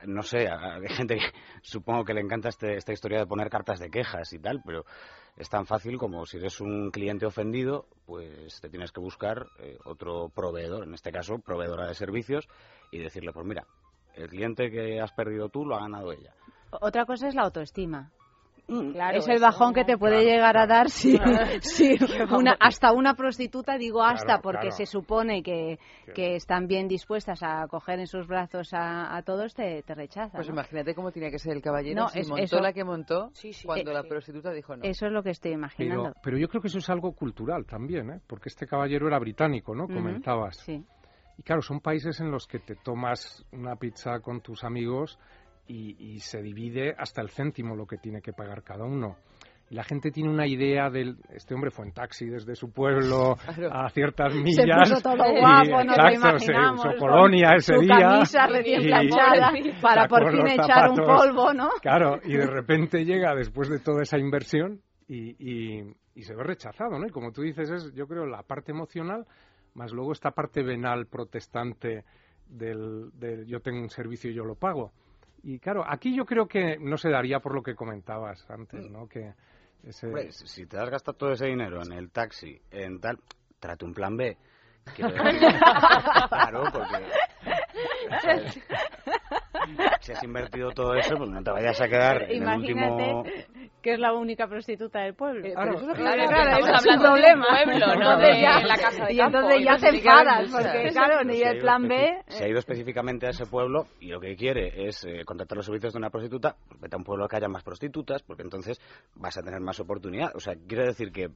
no sé, hay gente que [LAUGHS] supongo que le encanta este- esta historia de poner cartas de quejas y tal, pero es tan fácil como si eres un cliente ofendido, pues te tienes que buscar eh, otro proveedor, en este caso, proveedora de servicios, y decirle, pues mira, el cliente que has perdido tú lo ha ganado ella. Otra cosa es la autoestima. Claro, es el eso, bajón que te puede llegar a dar si, [LAUGHS] [LAUGHS] una, hasta una prostituta, digo hasta, Claro, porque claro. se supone que, que están bien dispuestas a coger en sus brazos a, a todos, te, te rechazan. Pues ¿no? imagínate cómo tenía que ser el caballero No, si es- montó eso- la que montó Sí, sí. cuando Eh, la prostituta dijo no. Eso es lo que estoy imaginando. Pero, pero yo creo que eso es algo cultural también, ¿eh? Porque este caballero era británico, ¿no? Comentabas. Sí. Y claro, son países en los que te tomas una pizza con tus amigos y, y se divide hasta el céntimo lo que tiene que pagar cada uno. Y la gente tiene una idea del... Este hombre fue en taxi desde su pueblo [LAUGHS] Claro. a ciertas Se millas. puso todo y- guapo, lo exacto, se usó con colonia ese su día. camisa [LAUGHS] recién planchada [LAUGHS] para por fin echar un polvo, ¿no? Claro, y de repente llega después de toda esa inversión y, y- y se ve rechazado, ¿no? Y como tú dices, es yo creo la parte emocional, más luego esta parte venal protestante del, del yo tengo un servicio y yo lo pago. Y claro, aquí yo creo que no se daría por lo que comentabas antes, ¿no? Que Ese- Hombre, si te has gastado todo ese dinero en el taxi, en tal, trate un plan B. [LAUGHS] Decir, [LAUGHS] claro, porque. [LAUGHS] si has invertido todo eso, pues no te vayas a quedar en el último... Imagínate que es la única prostituta del pueblo. Pero eso es claro, claro, es un hablando de un problema. pueblo, no Entonces de ya- la casa de y campo, entonces y ya no te se enfadas, porque claro, ni Si el ido plan B... Si ha ido específicamente a ese pueblo y lo que quiere es eh, contratar los servicios de una prostituta, pues vete a un pueblo que haya más prostitutas, porque entonces vas a tener más oportunidad. O sea, quiero decir que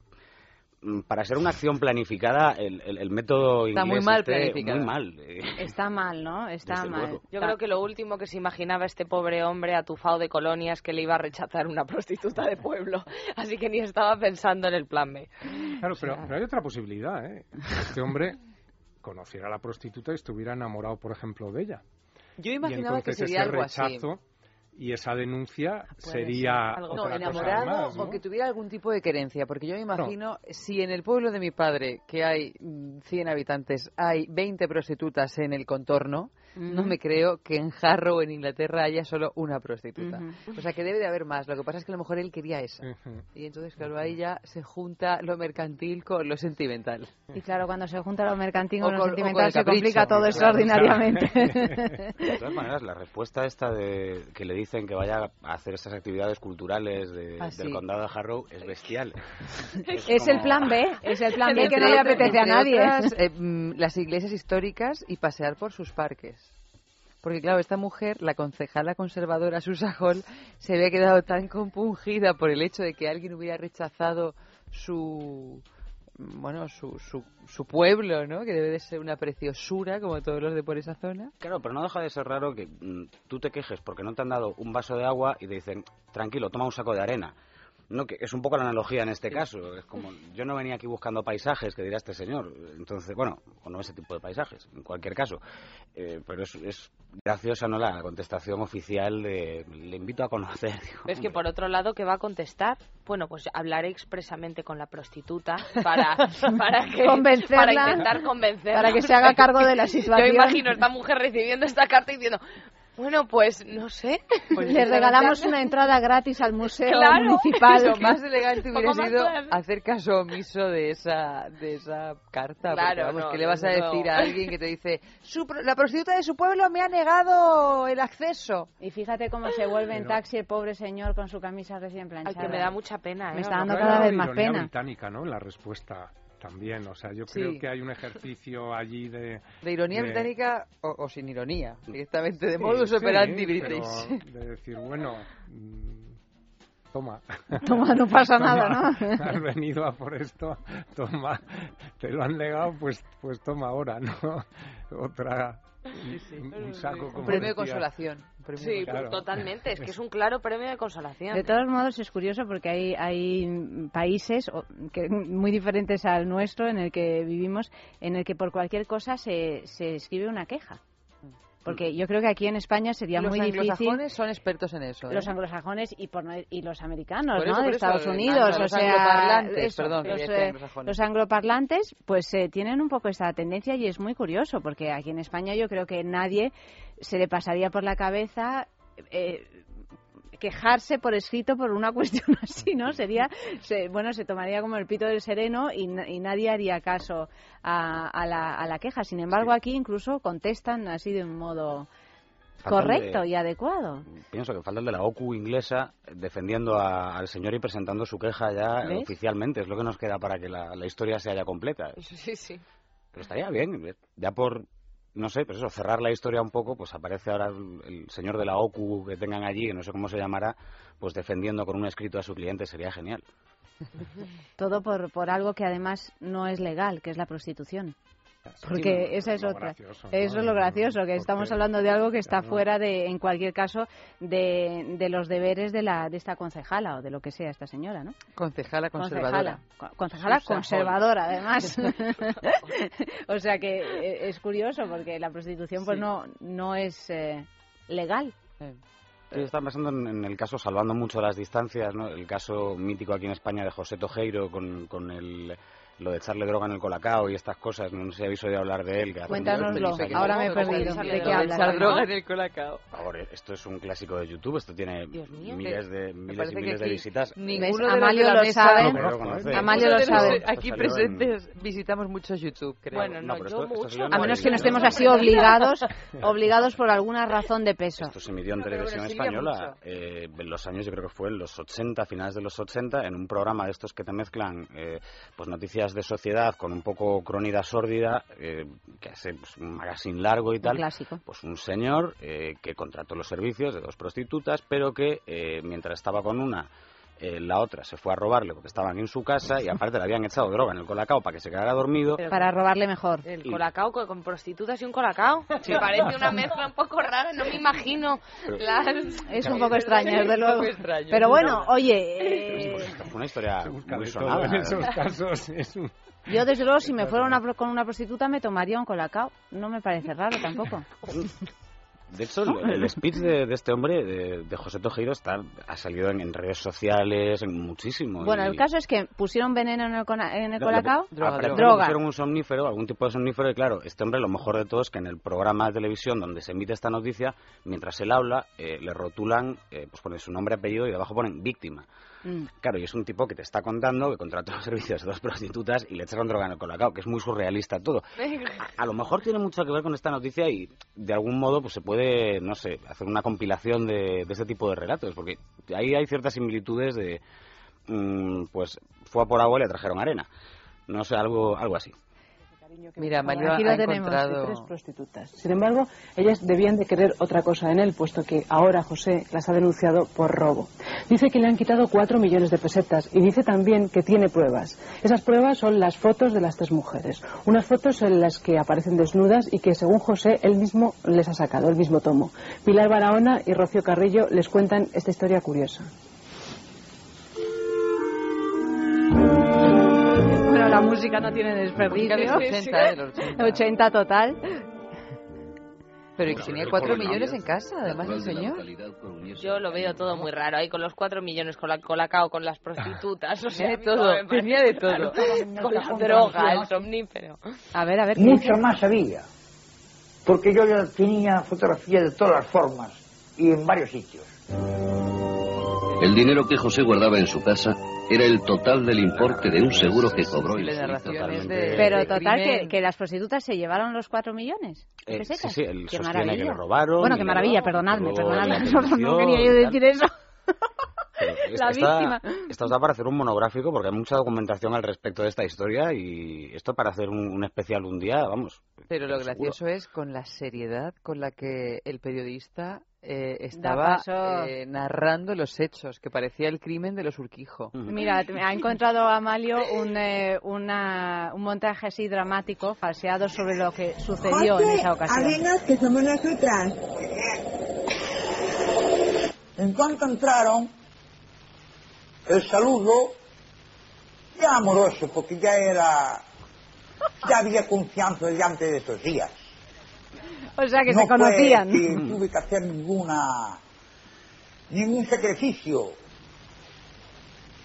para ser una acción planificada, el, el- el método Está muy mal este, muy mal. eh. Está mal, ¿no? Está Desde mal. luego. Yo creo que lo último que se imaginaba este pobre hombre atufado de colonia es que le iba a rechazar una prostituta de pueblo. [LAUGHS] Así que ni estaba pensando en el plan B. Claro, pero, pero hay otra posibilidad, ¿eh? Este hombre conociera a la prostituta y estuviera enamorado, por ejemplo, de ella. Yo y imaginaba que sería ese algo así. Y esa denuncia Puede sería ser. otra no, cosa enamorado más, ¿no? o que tuviera algún tipo de querencia, porque yo me imagino si en el pueblo de mi padre, que hay mm, 100 habitantes, hay 20 prostitutas en el contorno, no me creo que en Harrow, en Inglaterra, haya solo una prostituta. Ujú. O sea, que debe de haber más. Lo que pasa es que a lo mejor él quería esa. Y entonces, claro, ahí ya se junta lo mercantil con lo sentimental. Y claro, cuando se junta lo mercantil con lo con- con sentimental el se capricho, complica todo claro, extraordinariamente. [LAUGHS] De todas maneras, la respuesta esta de que le dicen que vaya a hacer estas actividades culturales de- Ah, sí. del condado de Harrow es bestial. Es el plan B, es el plan B que no le apetece a nadie. otras, eh, mm, las iglesias históricas y pasear por sus parques. Porque claro, esta mujer, la concejala conservadora Susa Hall, se había quedado tan compungida por el hecho de que alguien hubiera rechazado su bueno su, su, su pueblo, ¿no? Que debe de ser una preciosura como todos los de por esa zona. Claro, pero no deja de ser raro que mm, tú te quejes porque no te han dado un vaso de agua y te dicen, tranquilo, toma un saco de arena. No, que es un poco la analogía en este caso. Es como, yo no venía aquí buscando paisajes, que dirá este señor. Entonces, bueno, o no ese tipo de paisajes, en cualquier caso. Eh, pero es, es graciosa, ¿no? La contestación oficial de, le invito a conocer. [LAUGHS] Digo, Es que por otro lado, ¿qué va a contestar? Bueno, pues hablaré expresamente con la prostituta para, [LAUGHS] para, que, Convencerla, para intentar convencerla. para que se haga cargo de la [LAUGHS] Yo situación. imagino a esta mujer recibiendo esta carta y diciendo, bueno, pues no sé. [LAUGHS] Le regalamos una entrada gratis al museo Claro. [LAUGHS] municipal. Lo más [LAUGHS] elegante hubiera sido hacer. caso omiso de esa de esa carta. Claro, vamos, no, ¿qué le vas a decir a alguien que te dice "Su pro- la prostituta de su pueblo me ha negado el acceso? Y fíjate cómo se vuelve en taxi el pobre señor con su camisa recién planchada. Ay, que me da mucha pena, Me ¿eh? está dando cada vez de más pena. británica, ¿no? La respuesta también. O sea, yo Sí. creo que hay un ejercicio allí de... De ironía de- británica o, o sin ironía, directamente de Sí, modus sí, operandi pero british. [LAUGHS] De decir, bueno, mm, toma. Toma, no pasa nada, ¿no? [LAUGHS] Has venido a por esto, toma. Te lo han negado, pues, pues toma ahora, ¿no? [LAUGHS] Otra, un, un saco como Un premio de consolación. Premio Sí, Claro. totalmente. Es que es un claro premio de consolación. De todos modos es curioso porque hay, hay países que muy diferentes al nuestro en el que vivimos, en el que por cualquier cosa se, se escribe una queja. Porque yo creo que aquí en España sería los muy difícil. anglosajones son expertos en eso. ¿eh? Los anglosajones y, por y los americanos, ¿no? de eso, Estados eh, Unidos, los o sea, angloparlantes, eso, perdón, los, eh, los angloparlantes, pues eh, tienen un poco esta tendencia y es muy curioso porque aquí en España yo creo que nadie se le pasaría por la cabeza eh, quejarse por escrito por una [LAUGHS] cuestión así, ¿no? Sería, se- bueno, se tomaría como el pito del sereno y, na- y nadie haría caso a, a la, a la queja. Sin embargo, aquí incluso contestan así de un modo Faltan correcto de- y adecuado. Pienso que falta el de la OCU inglesa defendiendo a- al señor y presentando su queja ya ¿Ves? oficialmente. Es lo que nos queda para que la, la historia se haya completa. Sí, sí. Pero estaría bien, ya por, no sé, pues eso, cerrar la historia un poco, pues aparece ahora el, el señor de la OCU que tengan allí, no sé cómo se llamará, pues defendiendo con un escrito a su cliente, sería genial. [LAUGHS] Todo por, por algo que además no es legal, que es la prostitución. Porque Sí, esa es otra. gracioso, ¿no? Eso es lo gracioso, que estamos hablando de algo que está fuera de, en cualquier caso, de, de los deberes de, la, de esta concejala o de lo que sea esta señora, ¿no? Concejala conservadora. Concejala, conservadora, además. [LAUGHS] [LAUGHS] o sea que eh, es curioso porque la prostitución pues Sí. no, no es eh, legal. Yo estaba pensando en, en el caso, salvando mucho las distancias, ¿no? el caso mítico aquí en España de José Tojeiro con, con el, lo de echarle droga en el colacao y estas cosas. No sé si habéis oído hablar de él. Que Cuéntanoslo, ahora me he ¿Cómo perdido. echarle ¿De qué hablas? Echar no? droga en el colacao. favor, eh, esto es un clásico de YouTube, esto tiene mío, miles de, miles y miles de visitas. ninguno de Amalio de lo sabe. No. Amalio lo Ninguno de los sabe. de Aquí presentes visitamos mucho YouTube, creo. Bueno, no, pero yo mucho. A menos que no estemos así [LAUGHS] obligados, obligados por alguna razón de peso. Esto se emitió en televisión española eh, en los años, yo creo que fue en los 80, finales de los 80, en un programa de estos que te mezclan eh, pues noticias de sociedad con un poco crónida sórdida, eh, que hace pues, un magazine largo y Un tal. clásico. Pues un señor eh, que contrató los servicios de dos prostitutas, pero que eh, mientras estaba con una, eh, la otra se fue a robarle porque estaban en su casa y aparte le habían echado droga en el colacao para que se quedara dormido. Para robarle mejor. El Y- colacao con, con prostitutas y un colacao. [LAUGHS] Me parece una mezcla un poco rara, no me imagino. Pero- las- Es un poco extraño, desde luego. extraño. Pero bueno, oye, eh, Fue una historia muy sonada. todo en la esos verdad. casos. [LAUGHS] Es un- yo desde luego si me fuera una, con una prostituta me tomaría un colacao. No me parece raro tampoco. [LAUGHS] De hecho, el, el speech de, de este hombre, de, de José Tojeiro, está, ha salido en, en redes sociales, en muchísimo. Bueno, y- el caso es que pusieron veneno en el, cona- en el No, colacao. Droga. pusieron un somnífero, algún tipo de somnífero, y claro, este hombre lo mejor de todo es que en el programa de televisión donde se emite esta noticia, mientras él habla, eh, le rotulan, eh, pues ponen su nombre, apellido y debajo ponen víctima. Mm. Claro, y es un tipo que te está contando que contrató los servicios de dos prostitutas y le echaron droga en el colacao, que es muy surrealista todo. A, a lo mejor tiene mucho que ver con esta noticia y de algún modo pues se puede, no sé, hacer una compilación de, de este tipo de relatos, porque ahí hay ciertas similitudes de, mm, pues fue a por agua y le trajeron arena. No sé, algo, algo así. Mira, Mario Aquí ha lo tenemos, encontrado... tres prostitutas. Sin embargo, ellas debían de querer otra cosa en él, puesto que ahora José las ha denunciado por robo. Dice que le han quitado cuatro millones de pesetas y dice también que tiene pruebas. Esas pruebas son las fotos de las tres mujeres. Unas fotos en las que aparecen desnudas y que, según José, él mismo les ha sacado, el mismo tomo. Pilar Barahona y Rocío Carrillo les cuentan esta historia curiosa. La música no tiene desperdicio. Música de los 80, ¿eh? De los 80. 80 total. Pero que tenía cuatro millones en casa, además el señor. Yo lo veo todo muy raro, ahí con los cuatro millones, con la colacao, con las prostitutas, o sea, [LAUGHS] de todo, tenía de todo. Con la droga, el somnífero. A ver, a ver. ¿qué Mucho más había, porque yo ya tenía fotografías de todas las formas y en varios sitios. El dinero que José guardaba en su casa era el total del importe de un seguro que cobró y Pero total, que, que las prostitutas se llevaron los cuatro millones. de Eh, sí, sí, él Qué maravilla. que robaron Bueno, qué maravilla, perdonadme, perdonadme. [LAUGHS] No, quería yo decir eso. Pero La esta, víctima. esta os da para hacer un monográfico porque hay mucha documentación al respecto de esta historia y esto para hacer un, un especial un día, vamos. Pero lo seguro. gracioso es con la seriedad con la que el periodista eh, estaba paso. eh, narrando los hechos, que parecía el crimen de los Urquijo. Mira, te- ha encontrado Amalio un, eh, una- un montaje así dramático, falseado sobre lo que sucedió en esa ocasión. Arenas, que somos nosotras. En cuanto entraron, el saludo ya amoroso, porque ya era, ya había confianza antes de esos días. O sea, que no se conocían. Fue que tuve que hacer ninguna, ningún sacrificio,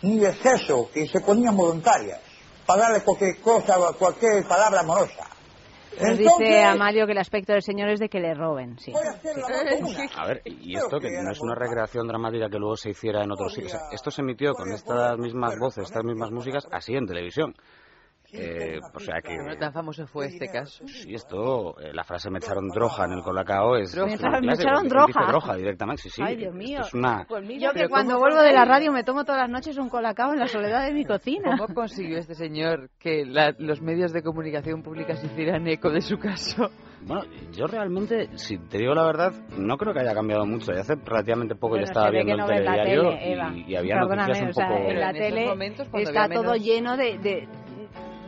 ni exceso, que se ponían voluntarias, para darle cualquier cosa, cualquier palabra amorosa. Nos dice Amalio que el aspecto del señor es de que le roben, sí. A ver, y esto que no es una recreación dramática que luego se hiciera en otros sitios. Esto se emitió con estas mismas voces, estas mismas músicas, así en televisión. Eh, o sea que... Pero tan famoso fue este caso. Y esto, eh, la frase me echaron droga en el colacao es... Me echaron- me echaron dice droga. droga directamente, sí, sí. Ay, Dios mío. Es una... Yo que cuando ¿cómo vuelvo de la radio me tomo todas las noches un colacao en la soledad de mi cocina. ¿Cómo consiguió este señor que la- los medios de comunicación pública se hicieran eco de su caso? Bueno, yo realmente, si te digo la verdad, no creo que haya cambiado mucho. Ya hace relativamente poco Bueno, yo estaba viendo no el telediario tele, y, y había Perdóname, noticias un o sea, poco... en la en tele momentos, está todo menos- lleno de... de-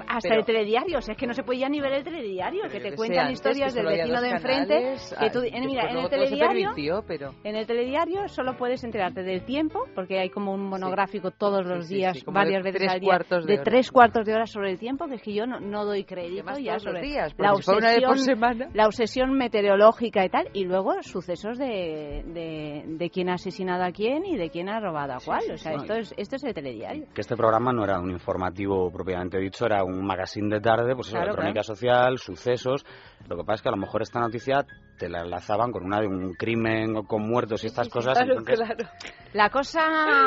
hasta Pero- el telediario, o sea, es que no se puede ya ni ver el telediario, que te cuentan antes, historias del vecino de enfrente, canales, que tú, ah, en- mira, después en el telediario, permitió, pero... en el telediario solo puedes enterarte del tiempo, porque hay como un monográfico todos los sí, días, sí, como de varias veces al día, cuartos de de tres cuartos de hora sobre el tiempo, que es que yo no, no doy crédito además ya todos los sobre días, la fuera una vez por obsesión, semana. la obsesión meteorológica y tal, y luego sucesos de, de, de quién ha asesinado a quién y de quién ha robado a cuál, o sea, sí. esto es, esto es el telediario. Que este programa no era un informativo propiamente dicho, era un un magazine de tarde, pues eso, Claro, de crónica claro. social, sucesos. Lo que pasa es que a lo mejor esta noticia te la enlazaban con una de un crimen o con muertos y estas cosas. claro, entonces, La cosa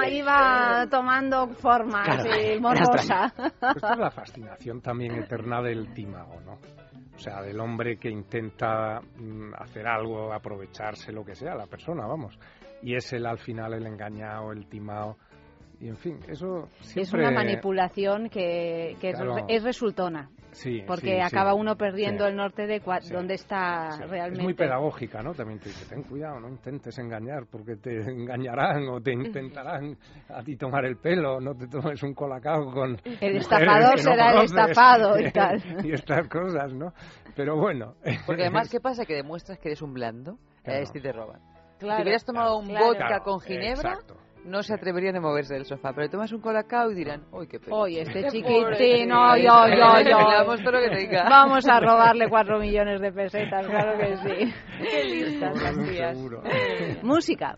[LAUGHS] iba tomando forma Claro, así, era morbosa. [LAUGHS] Esta es la fascinación también eterna del timago, ¿no? O sea, del hombre que intenta mm, hacer algo, aprovecharse, lo que sea, la persona, vamos. Y es el al final el engañado, el timado. Y en fin, eso siempre... Es una manipulación que, que es Claro. es resultona. Sí, Porque sí, sí. acaba uno perdiendo Sí. el norte de cua- dónde está Es realmente. muy pedagógica, ¿no? También te dice, ten cuidado, no intentes engañar, porque te [LAUGHS] engañarán o te intentarán a ti tomar el pelo, no te tomes un colacao con El estafador [LAUGHS] que no será el estafado y [LAUGHS] tal. y estas cosas, ¿no? Pero bueno. Porque además, ¿qué pasa? Que demuestras que eres un blando Claro. eh, si te roban. Claro. si hubieras tomado un Claro. vodka Claro, con ginebra, exacto. No se atreverían a moverse del sofá. Pero tomas un colacao y dirán, uy, qué pena. Oye, este [LAUGHS] chiquitín, ay, ay, [LAUGHS] ay, ay. Vamos a [LAUGHS] robarle cuatro millones de pesetas, claro que sí. Qué listas las tías. Música.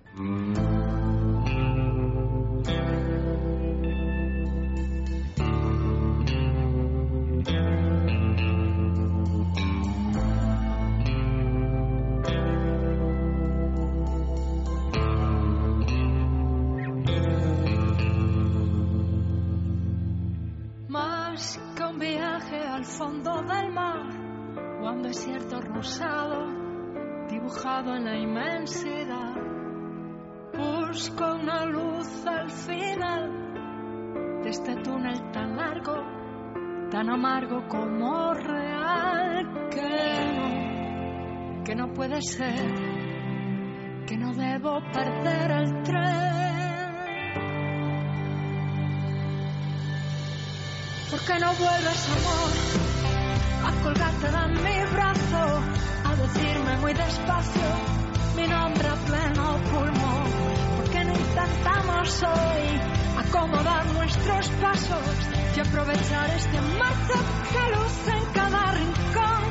Fondo del mar o un desierto rosado dibujado en la inmensidad. Busco una luz al final de este túnel tan largo, tan amargo como real, que no, que no puede ser, que no debo perder el tren. ¿Por qué no vuelves, amor, a colgarte de mi brazo, a decirme muy despacio mi nombre a pleno pulmón? ¿Por qué no intentamos hoy acomodar nuestros pasos y aprovechar este mazo que luce en cada rincón?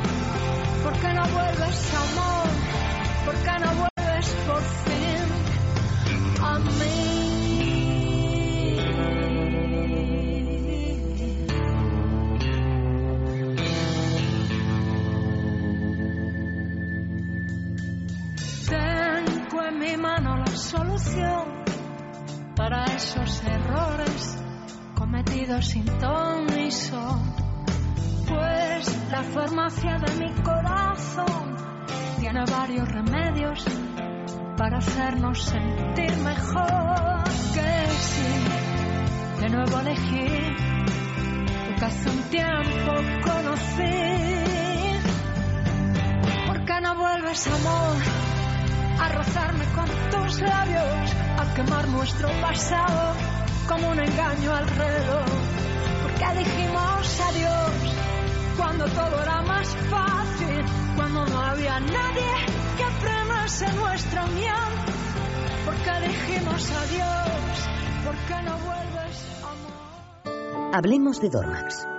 ¿Por qué no vuelves, amor? ¿Por qué no vuelves por fin a mí? Para esos errores cometidos sin ton ni son. Pues la farmacia de mi corazón tiene varios remedios para hacernos sentir mejor. Que sí, de nuevo elegí lo que hace un tiempo conocí. ¿Por qué no vuelves, amor? A rozarme con tus labios, a quemar nuestro pasado como un engaño al reloj. Porque dijimos adiós cuando todo era más fácil, cuando no había nadie que frenase nuestra unión. Porque dijimos adiós, ¿por qué no vuelves, amor? Hablemos de Dormax.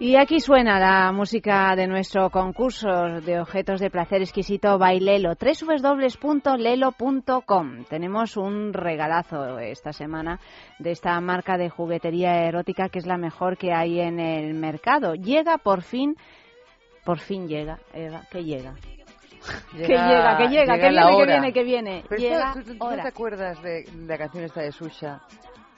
Y aquí suena la música de nuestro concurso de objetos de placer exquisito Bailelo, www.lelo.com. Tenemos un regalazo esta semana de esta marca de juguetería erótica que es la mejor que hay en el mercado. Llega por fin, por fin llega, Eva, que llega. que llega, que llega, que viene, que viene, que viene. Pero Llega esto, ¿tú, tú no hora. te acuerdas de la canción esta de Susha?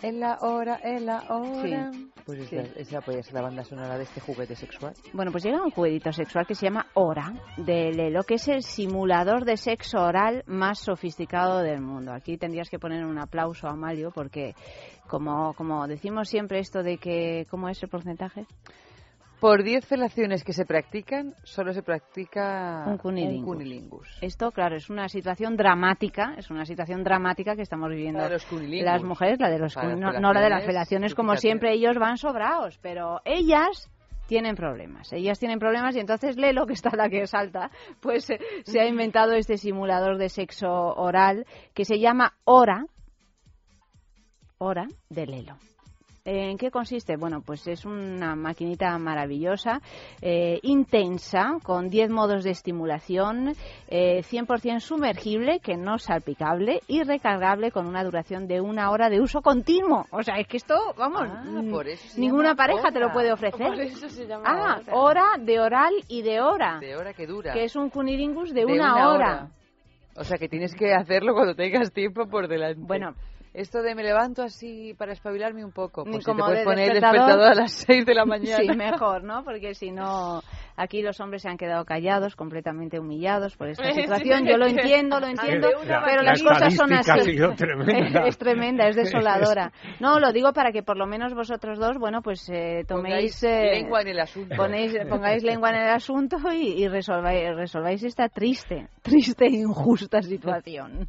En la hora, en la hora. Sí. Pues Sí. esa, esa podría ser la banda sonora de este juguete sexual. Bueno, pues llega un juguetito sexual que se llama Hora de Lelo, que es el simulador de sexo oral más sofisticado del mundo. Aquí tendrías que poner un aplauso a Mario porque, como, como decimos siempre esto de que, ¿cómo es el porcentaje? Por 10 felaciones que se practican, solo se practica Un cunilingus. cunilingus. Esto, claro, es una situación dramática, es una situación dramática que estamos viviendo La de los las mujeres, la de los no, no la de las felaciones, como siempre ellos van sobrados, pero ellas tienen problemas. Ellas tienen problemas y entonces Lelo, que está la que salta, pues eh, se ha inventado este simulador de sexo oral que se llama Hora, Hora de Lelo. ¿En qué consiste? Bueno, pues es una maquinita maravillosa, eh, intensa, con 10 modos de estimulación, eh, 100% sumergible, que no salpicable, y recargable con una duración de una hora de uso continuo. O sea, es que esto, vamos, Ah, por eso se ninguna pareja te lo puede ofrecer. Por eso se llama ah, hora. hora de oral y de hora. De hora que dura. Que es un cunilingus de, De una, una hora. hora. O sea, que tienes que hacerlo cuando tengas tiempo por delante. Bueno. Esto de me levanto así para espabilarme un poco. Pues si Como te puedes de poner el despertador. despertador a las 6 de la [LAUGHS] mañana. Sí, mejor, ¿no? Porque si no, aquí los hombres se han quedado callados, completamente humillados por esta [LAUGHS] situación. Yo lo entiendo, lo entiendo, La- pero la las cosas son así. ha sido [LAUGHS] tremenda. es tremenda, es desoladora. No, lo digo para que por lo menos vosotros dos, bueno, pues eh, toméis... Pongáis eh, lengua en el asunto. ponéis- [LAUGHS] pongáis lengua en el asunto y, y resolváis, resolváis esta triste, triste e injusta situación.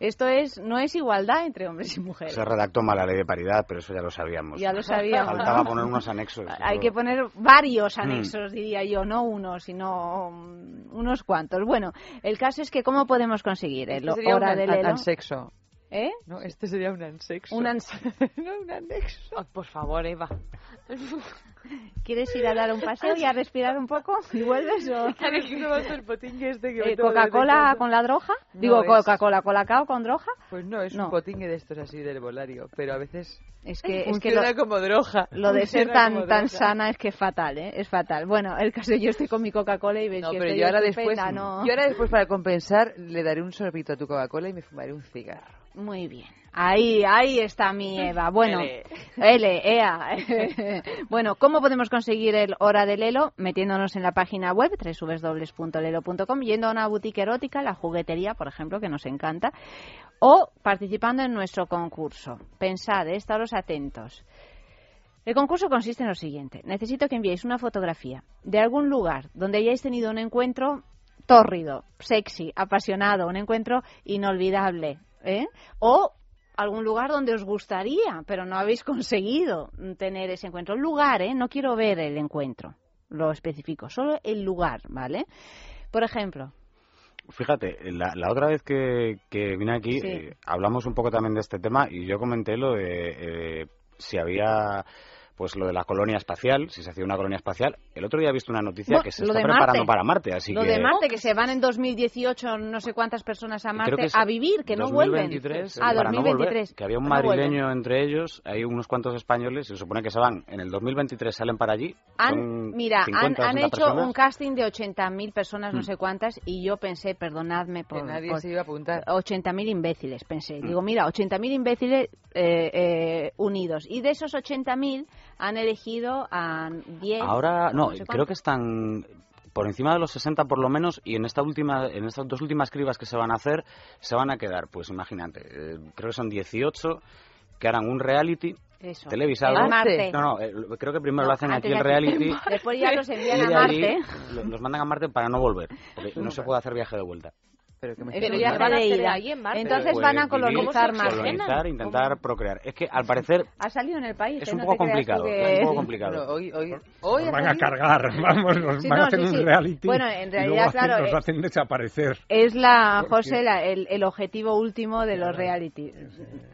Esto es, no es igualdad entre hombres y mujeres. Se redactó mal la ley de paridad, pero eso ya lo sabíamos. Ya lo sabíamos. Faltaba poner unos anexos. Hay Eso- que poner varios Mm. anexos, diría yo, no uno, sino mm, unos cuantos. Bueno, el caso es que ¿cómo podemos conseguir el Este sería hora un de an- Lelo? ansexo. ¿Eh? No, este sería un ansexo. Un ans- [LAUGHS] no, un anexo. Ay, por favor, Eva. [LAUGHS] ¿Quieres ir a dar un paseo y a respirar un poco y vuelves? O... [LAUGHS] el potingue este que Eh, ¿Coca-Cola con la droja? No, Digo, es- Coca-Cola, ¿colacao con droja? Pues no, es No. un potingue de estos así del volario, pero a veces Es que, es que lo, como droga. lo de ser tan, tan sana es que es fatal, ¿eh? Es fatal. Bueno, el caso yo estoy con mi Coca-Cola y ves No, que pero estoy yo ahora después, ¿no? yo ahora después para compensar le daré un sorbito a tu Coca-Cola y me fumaré un cigarro. Muy bien. Ahí, ahí está mi Eva. Bueno, L. L, EA. [LAUGHS] bueno, ¿cómo podemos conseguir el Hora de Lelo? Metiéndonos en la página web www.lelo.com, yendo a una boutique erótica, la juguetería, por ejemplo, que nos encanta, o participando en nuestro concurso. Pensad, eh, estaros atentos. El concurso consiste en lo siguiente. Necesito que enviéis una fotografía de algún lugar donde hayáis tenido un encuentro tórrido, sexy, apasionado, un encuentro inolvidable. ¿Eh? O algún lugar donde os gustaría, pero no habéis conseguido tener ese encuentro. El lugar, ¿eh? No quiero ver el encuentro, lo especifico, solo el lugar, ¿vale? Por ejemplo, Fíjate, la, la otra vez que, que vine aquí Sí. eh, hablamos un poco también de este tema y yo comenté lo de eh, si había pues lo de la colonia espacial, si se hacía una colonia espacial. El otro día he visto una noticia Bueno, que se está preparando Marte. para Marte, así lo que de Marte, que se van en 2018 no sé cuántas personas a Marte a vivir, que no vuelven. 2023, Ah, no volver, 2023. que había un No vuelven. madrileño entre ellos, hay unos cuantos españoles, se supone que se van en el 2023, salen para allí. Han, mira, han, 50, han 60 hecho personas. un casting de 80.000 personas, no Mm. sé cuántas, y yo pensé, perdonadme por... Que nadie por- se iba a apuntar. 80.000 imbéciles, pensé. Mm. Digo, mira, 80.000 imbéciles eh, eh, unidos. Y de esos 80.000 han elegido a 10... Ahora, no, sé creo que están por encima de los 60 por lo menos y en esta última en estas dos últimas cribas que se van a hacer se van a quedar, pues imagínate, eh, creo que son 18 que harán un reality Eso. televisado. En Marte. No, no, eh, creo que primero No, lo hacen aquí el reality. Después ya los [LAUGHS] envían a allí Marte. lo- Los mandan a Marte para no volver, porque no se puede hacer viaje de vuelta. Pero que me Pero ya está de hacer ahí en Marte? Entonces Pues van a vivir, colonizar Marte. colonizar, intentar procrear. Es que al parecer Ha salido en el país. es ¿eh? un No poco complicado, que- es un poco complicado. Hoy, hoy, hoy van a cargar, [LAUGHS] vamos, nos Sí, van no, a hacer sí, un sí. reality. Bueno, en realidad, claro, nos eh, hacen desaparecer. Es la, José, la- el, el objetivo último de los reality.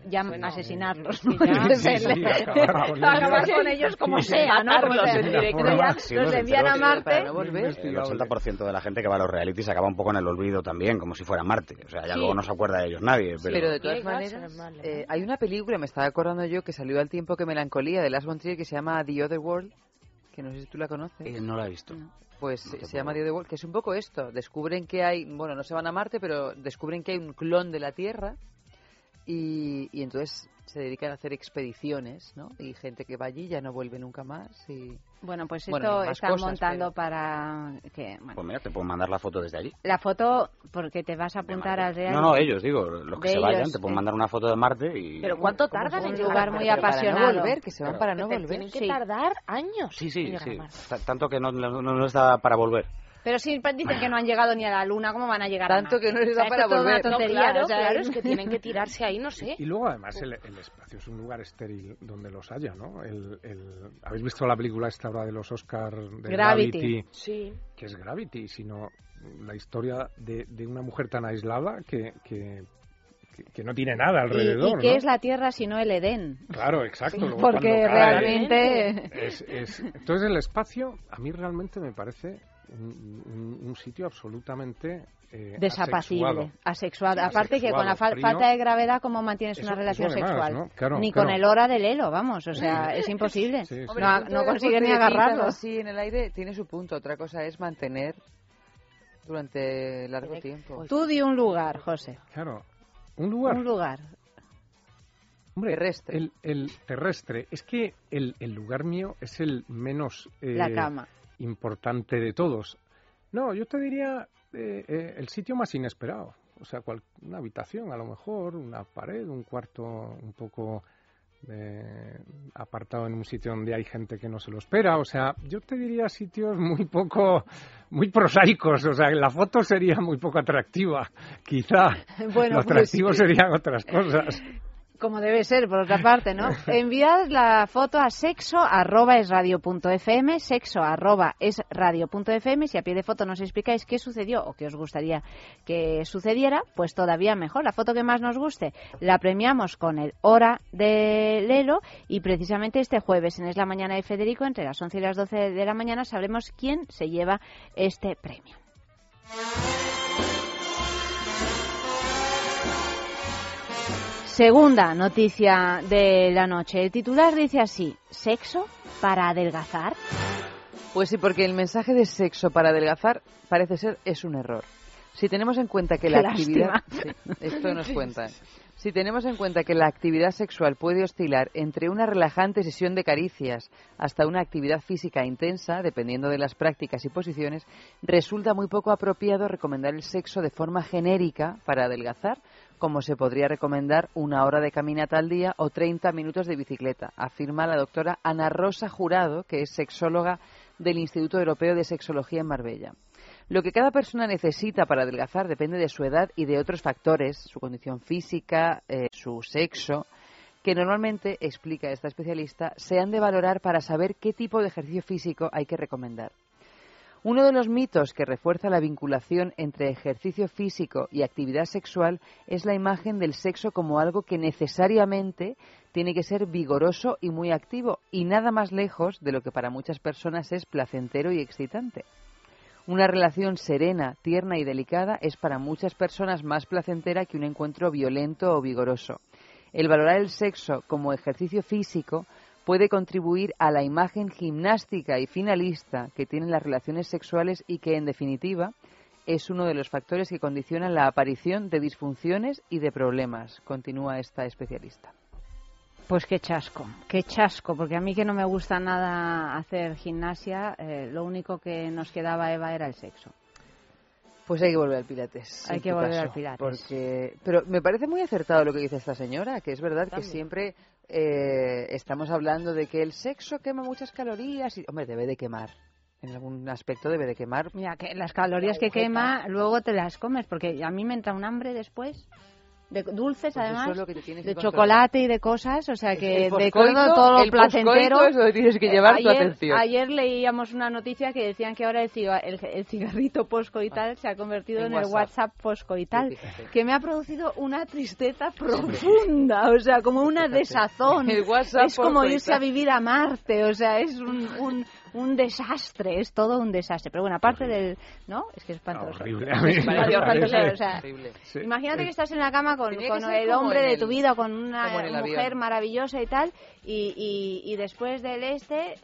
Ya asesinarlos. ¿no? Es acabar con ellos. como sea, ¿no? Los envían a Marte. El 80% de la gente que va a los realities acaba un poco en el olvido también, como si fuera Marte. O sea, ya Sí. luego no se acuerda de ellos nadie. Pero, Pero de todas maneras, eh, hay una película, me estaba acordando yo, que salió al tiempo que Melancolía, de Lars von Trier, que se llama The Other World, que no sé si tú la conoces. Eh, no la he visto. Pues No se puedo. llama The Other World, que es un poco esto. Descubren que hay, bueno, no se van a Marte, pero descubren que hay un clon de la Tierra y, y entonces se dedican a hacer expediciones, ¿no? Y gente que va allí ya no vuelve nunca más y... Bueno, pues esto Bueno, están cosas, montando para que bueno, Pues mira, te puedo mandar la foto desde allí. la foto porque te vas a apuntar al reality. No, no, ellos, digo, los que De se vayan, ellos, te puedo eh. mandar una foto de Marte y... Pero ¿cuánto tardan en un llegar lugar muy? Pero para no apasionado. volver, que se van para no Pero volver. Tienen que Sí. tardar años. Sí, sí, sí. Tanto que no, no, no está para volver. Pero si dicen que no han llegado ni a la luna, ¿cómo van a llegar Tanto a Marte? que no les O sea, da para toda una volver. No, tontería, claro, o sea, claro, es que tienen que tirarse ahí, no sé. Y luego además el, el espacio es un lugar estéril donde los haya, ¿no? El, el- ¿Habéis visto la película esta ahora de los Oscar de Gravity. Gravity? Sí. Que es Gravity, sino la historia de, de una mujer tan aislada que, que, no tiene nada ¿Y, alrededor, y qué ¿no? es la Tierra si no el Edén? Claro, exacto. Sí, porque realmente- es- es- entonces el espacio a mí realmente me parece un, un- un sitio absolutamente eh, Desapacible, asexuado. asexuado. Aparte que con la Asexuado, fal- frío. falta de gravedad, ¿cómo mantienes Eso- una relación sexual? ¿no? Claro, ni claro. con el hora del helo, vamos, o sea, es imposible. Sí, sí. Hombre, No, no consigue ni agarrarlo. así en el aire tiene su punto. Otra cosa es mantener durante largo tiempo. Tú di un lugar, José. Claro, un lugar. Un lugar. Hombre, El, el terrestre. Es que el, el lugar mío es el menos eh, La cama. Importante de todos. No, yo te diría eh, eh, el sitio más inesperado. O sea, cual- una habitación a lo mejor, una pared, un cuarto un poco eh, apartado en un sitio donde hay gente que no se lo espera. O sea, yo te diría sitios muy poco, muy prosaicos. O sea, la foto sería muy poco atractiva, quizá. Bueno, lo pues atractivo sí. serían otras cosas. Como debe ser, por otra parte, ¿no? [LAUGHS] Enviad la foto a sexo arroba es radio punto fm, sexo arroba es radio punto fm. Si a pie de foto nos explicáis qué sucedió o qué os gustaría que sucediera, pues todavía mejor. La foto que más nos guste la premiamos con el Hora de Lelo y precisamente este jueves en Es la Mañana de Federico, entre las 11 y las 12 de la mañana, sabremos quién se lleva este premio. Segunda noticia de la noche. El titular dice así, ¿sexo para adelgazar? Pues sí, porque el mensaje de sexo para adelgazar parece ser es un error. Si tenemos en cuenta que la actividad. Sí, esto nos cuenta. Si tenemos en cuenta que la actividad sexual puede oscilar entre una relajante sesión de caricias hasta una actividad física intensa, dependiendo de las prácticas y posiciones, resulta muy poco apropiado recomendar el sexo de forma genérica para adelgazar, como se podría recomendar una hora de caminata al día o 30 minutos de bicicleta, afirma la doctora Ana Rosa Jurado, que es sexóloga del Instituto Europeo de Sexología en Marbella. Lo que cada persona necesita para adelgazar depende de su edad y de otros factores, su condición física, eh, su sexo, que normalmente, explica esta especialista, se han de valorar para saber qué tipo de ejercicio físico hay que recomendar. Uno de los mitos que refuerza la vinculación entre ejercicio físico y actividad sexual es la imagen del sexo como algo que necesariamente tiene que ser vigoroso y muy activo y nada más lejos de lo que para muchas personas es placentero y excitante. Una relación serena, tierna y delicada es para muchas personas más placentera que un encuentro violento o vigoroso. El valorar el sexo como ejercicio físico puede contribuir a la imagen gimnástica y finalista que tienen las relaciones sexuales y que, en definitiva, es uno de los factores que condicionan la aparición de disfunciones y de problemas, continúa esta especialista. Pues qué chasco, qué chasco, porque a mí que no me gusta nada hacer gimnasia, eh, lo único que nos quedaba, Eva, era el sexo. Pues hay que volver al Pilates. Hay que volver caso, al Pilates. Porque... Pero me parece muy acertado lo que dice esta señora, que es verdad que siempre eh, estamos hablando de que el sexo quema muchas calorías y, hombre, debe de quemar. En algún aspecto debe de quemar. Mira, que las calorías que quema, luego te las comes, porque a mí me entra un hambre después. De dulces, Pues además, es de chocolate y de cosas, o sea que El de todo, todo lo el placentero. es donde tienes que llevar tu ayer, atención. Ayer leíamos una noticia que decían que ahora el, ciga- el, el cigarrito poscoital se ha convertido En en, el WhatsApp. WhatsApp poscoital, que me ha producido una tristeza profunda, o sea, como una desazón. El WhatsApp es como irse a vivir a Marte, o sea, es un, un, un desastre, es todo un desastre. Pero bueno, aparte del... ¿No? Es que es espantoso. Horrible. Es me espantoso, parece o sea, Horrible. Sí. Imagínate que estás en la cama con, con el hombre en de el- tu vida, con una el mujer avión. maravillosa y tal, y, y, y después del este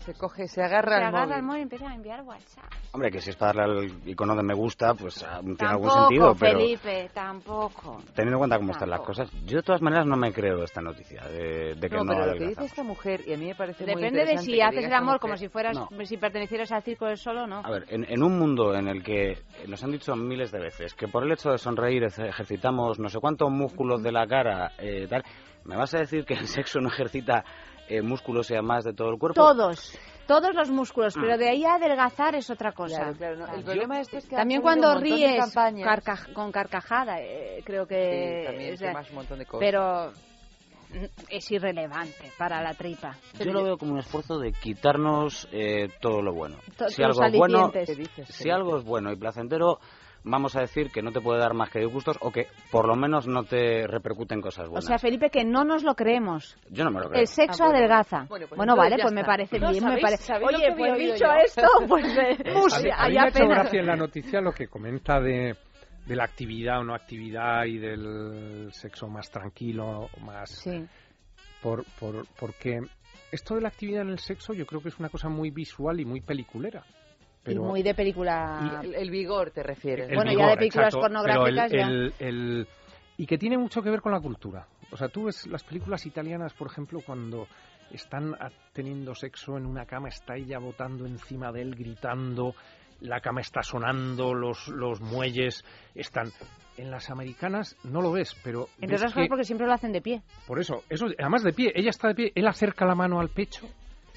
Se coge, se agarra se al agarra móvil. el móvil y empieza a enviar WhatsApp. Hombre, que si es para darle al icono de me gusta, pues ah, tiene algún Tampoco, sentido, pero Felipe, tampoco. teniendo en cuenta cómo están las Tampoco. cosas, yo de todas maneras no me creo esta noticia de, de que no, no, pero lo que dice esta mujer, y a mí me parece muy Depende de si haces el amor como si fueras, No. si pertenecieras al círculo del solo, no. A ver, en, en un mundo en el que nos han dicho miles de veces que por el hecho de sonreír ejercitamos no sé cuántos músculos de la cara, eh, tal, ¿me vas a decir que el sexo no ejercita eh, músculos y además de todo el cuerpo? Todos, todos los músculos, Ah. pero de ahí a adelgazar es otra cosa. Claro, claro, no, el problema este es que también cuando ríes carcaj- con carcajada, eh, creo que Sí, también es de- quemas un montón de cosas. pero es irrelevante para la tripa. Yo lo veo como un esfuerzo de quitarnos eh, todo lo bueno. To- si algo es bueno, si ¿Qué algo es bueno y placentero, vamos a decir que no te puede dar más que disgustos o que por lo menos no te repercuten cosas O buenas. sea, Felipe, que no nos lo creemos. Yo no me lo creo. El sexo Ah, bueno. adelgaza. Bueno, pues bueno, vale, pues me parece No, bien, me ¿sabéis- parece. Oye, que pues dicho yo? esto, [LAUGHS] pues eh, [LAUGHS] A pues, a mí hay me ha hecho gracia en la noticia lo que comenta de, de la actividad o no actividad y del sexo más tranquilo, más... Sí. Por, por, porque esto de la actividad en el sexo yo creo que es una cosa muy visual y muy peliculera. Pero y muy de película. El, el vigor te refieres. el bueno, ya de películas exacto, pornográficas pero ya. el- el- el- y que tiene mucho que ver con la cultura. O sea, tú ves las películas italianas, por ejemplo, cuando están teniendo sexo en una cama, está ella botando encima de él, gritando, la cama está sonando, los, los muelles están... En las americanas no lo ves, pero Entre otras cosas porque siempre lo hacen de pie. por eso, eso, además de pie, ella está de pie, él acerca la mano al pecho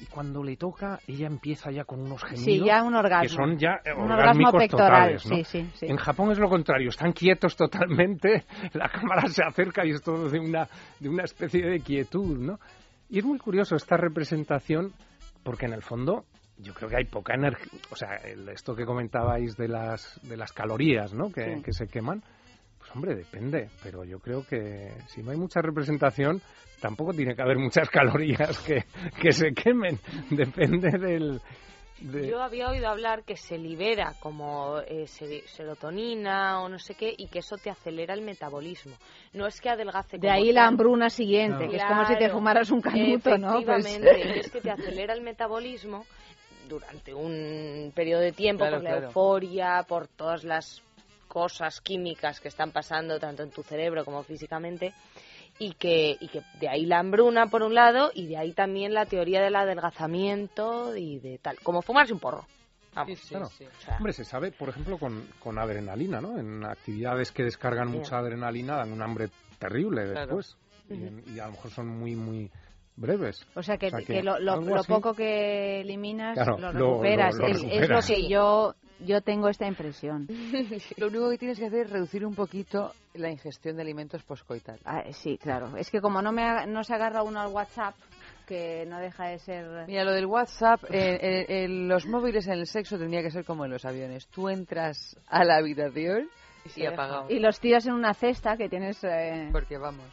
y cuando le toca, ella empieza ya con unos gemidos Sí, ya un orgasmo. que son ya Un orgasmo pectoral, totales, ¿no? sí, sí, sí. En Japón es lo contrario, están quietos totalmente, [LAUGHS] la cámara se acerca y es todo de una, de una especie de quietud, ¿no? Y es muy curioso esta representación porque en el fondo yo creo que hay poca energía, o sea, esto que comentabais de las, de las calorías, ¿no? Que, Sí. que se queman, hombre, depende, pero yo creo que si no hay mucha representación, tampoco tiene que haber muchas [LAUGHS] calorías que, que se quemen, [LAUGHS] depende del... de- Yo había oído hablar que se libera como eh, se- serotonina o no sé qué y que eso te acelera el metabolismo. No es que adelgace De como ahí la hambruna siguiente, que es como si te fumaras un canuto, ¿no? Pues- Efectivamente, [LAUGHS] es que te acelera el metabolismo durante un periodo de tiempo Claro, por la claro. euforia, por todas las cosas químicas que están pasando tanto en tu cerebro como físicamente y que, y que de ahí la hambruna por un lado y de ahí también la teoría del adelgazamiento y de tal, como fumarse un porro. Vamos. Claro. O sea, Hombre, se sabe, por ejemplo, con, con adrenalina, ¿no? En actividades que descargan mucha adrenalina dan un hambre terrible Claro. después. Y, en- y a lo mejor son muy, muy breves. O sea que, que lo, lo- algo lo así- poco que eliminas Claro, lo lo- recuperas. lo- es, es lo que yo, yo tengo esta impresión. [LAUGHS] Lo único que tienes que hacer es reducir un poquito la ingestión de alimentos poscoital. Ah, sí, claro. Es que como no, me, no se agarra uno al WhatsApp, que no deja de ser... Mira, lo del WhatsApp, eh, eh, los móviles en el sexo tendría que ser como en los aviones. Tú entras a la habitación y. Y los tiras en una cesta que tienes... eh, Porque vamos,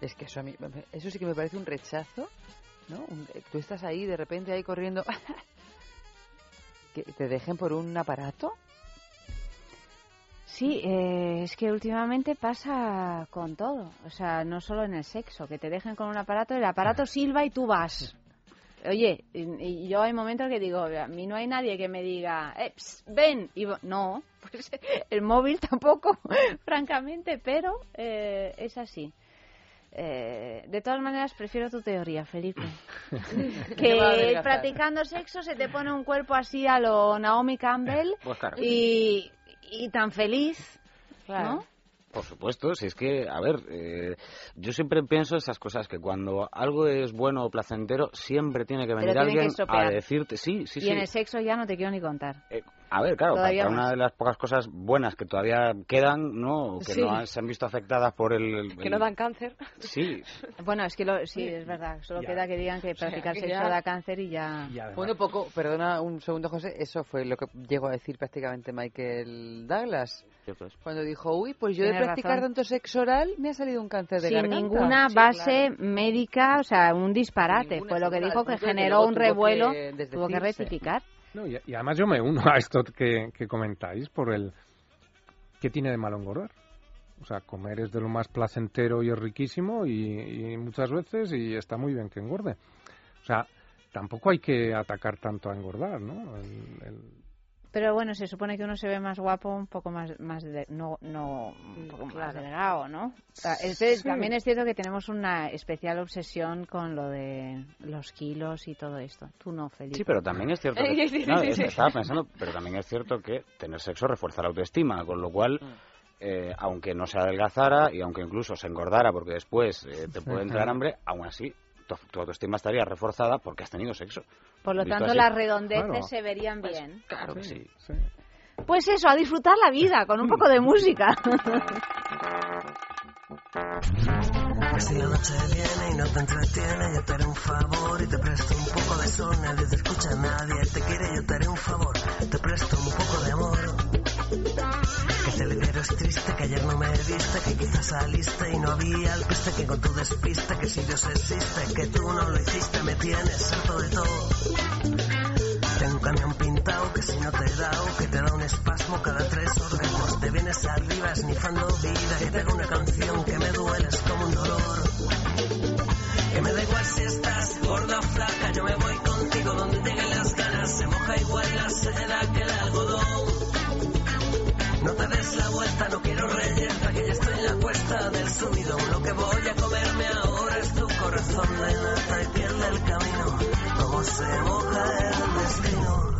es que eso a mí, eso sí que me parece un rechazo, ¿no? Un- tú estás ahí de repente ahí corriendo, [LAUGHS] que te dejen por un aparato. Sí, eh, es que últimamente pasa con todo. O sea, no solo en el sexo, que te dejen con un aparato, el aparato silba y tú vas. Oye, y, y yo hay momentos que digo, a mí no hay nadie que me diga, eh, ps, ven. Y no, [LAUGHS] pues el móvil tampoco, [LAUGHS] francamente, pero eh, es así. Eh, de todas maneras, prefiero tu teoría, Felipe. [LAUGHS] Que practicando sexo se te pone un cuerpo así a lo Naomi Campbell [LAUGHS] Pues claro. y, y tan feliz, ¿no? Por supuesto, si es que, a ver, eh, yo siempre pienso esas cosas, que cuando algo es bueno o placentero, siempre tiene que venir tienen que alguien a decirte, sí, sí, y sí. en el sexo ya no te quiero ni contar. A ver, claro, para, Todavía para una de las pocas cosas buenas que todavía quedan, ¿no? Que Sí. no han- se han visto afectadas por el... que el- no dan cáncer. Sí, [LAUGHS] Bueno, es que lo, sí, es verdad. Solo Ya. queda que digan que sea, practicar que sexo ya- da cáncer y ya. Bueno, poco, perdona un segundo, José, eso fue lo que llegó a decir prácticamente Michael Douglas. Cuando dijo, uy, pues yo de Tienes practicar razón. tanto sexo oral me ha salido un cáncer de Sin garganta. ninguna Sí, base claro. médica, o sea, un disparate. ninguna, Fue lo que ninguna, dijo que de que generó un que revuelo, desdecirse. tuvo que rectificar. No, y, y además yo me uno a esto que, comentáis por el... ¿Qué tiene de malo engordar? O sea, comer es de lo más placentero y es riquísimo y, y muchas veces y está muy bien que engorde. O sea, tampoco hay que atacar tanto a engordar, ¿no? El- el- Pero bueno, se supone que uno se ve más guapo, un poco más, más de- no, no, un poco más delgado, ¿no? O sea, es de- Sí. También es cierto que tenemos una especial obsesión con lo de los kilos y todo esto. Tú no, Felipe. sí, pero también es cierto [LAUGHS] que... sí, no, sí, es- sí. estaba pensando, pero también es cierto que tener sexo refuerza la autoestima, con lo cual... Mm. eh, aunque no se adelgazara y aunque incluso se engordara porque después eh, te puede entrar hambre, aún así tu, tu autoestima estaría reforzada porque has tenido sexo. Por lo tanto, así. las redondeces Claro. se verían bien. Claro que sí. Pues eso, a disfrutar la vida con un poco de música. Si la noche viene y no te entretiene, yo te haré un favor y te presto un poco de sol. Nadie te escucha, nadie te quiere, yo te haré un favor. Te presto un poco de amor. Que te liberes triste, que ayer no me viste, que quizás saliste y no había alpiste, que con tu despiste, que si Dios existe, que tú no lo hiciste, me tienes harto de todo. Tengo un camión pintado que si no te he dado, que te da un espasmo cada tres orgasmos. Te vienes arriba esnifando vida, que te hago una canción que me dueles como un dolor. Que me da igual si estás gorda o flaca, yo me voy contigo donde lleguen las ganas. Se moja igual la seda que el algodón. No te des la vuelta, no quiero reyerta, que ya estoy en la cuesta del subidón. Lo que voy a comerme ahora es tu corazón de nata y piel del camino. Como se moja el destino.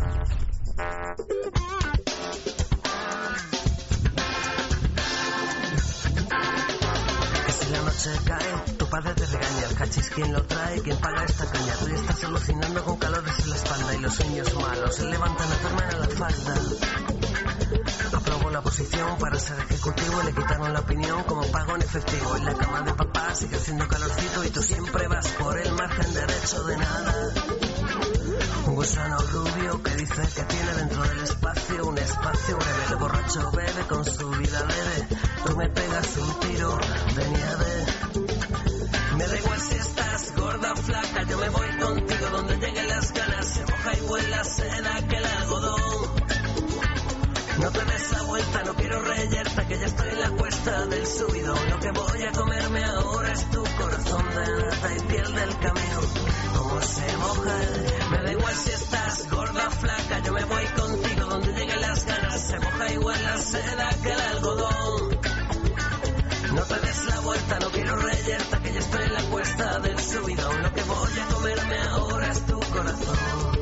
Noche cae, tu padre te regaña, el cachis quien lo trae, quien paga esta caña. Tú ya estás alucinando con calores en la espalda y los sueños malos se levantan a tu la falda. Aprobó la posición para ser ejecutivo y le quitaron la opinión como pago en efectivo. En la cama de papá sigue haciendo calorcito y tú siempre vas por el margen derecho de nada. Un gusano rubio que dice que tiene dentro del espacio un espacio breve. El borracho bebe con su vida leve. Tú me pegas un tiro de nieve. Me da igual si estás Lo que voy a comerme ahora es tu corazón.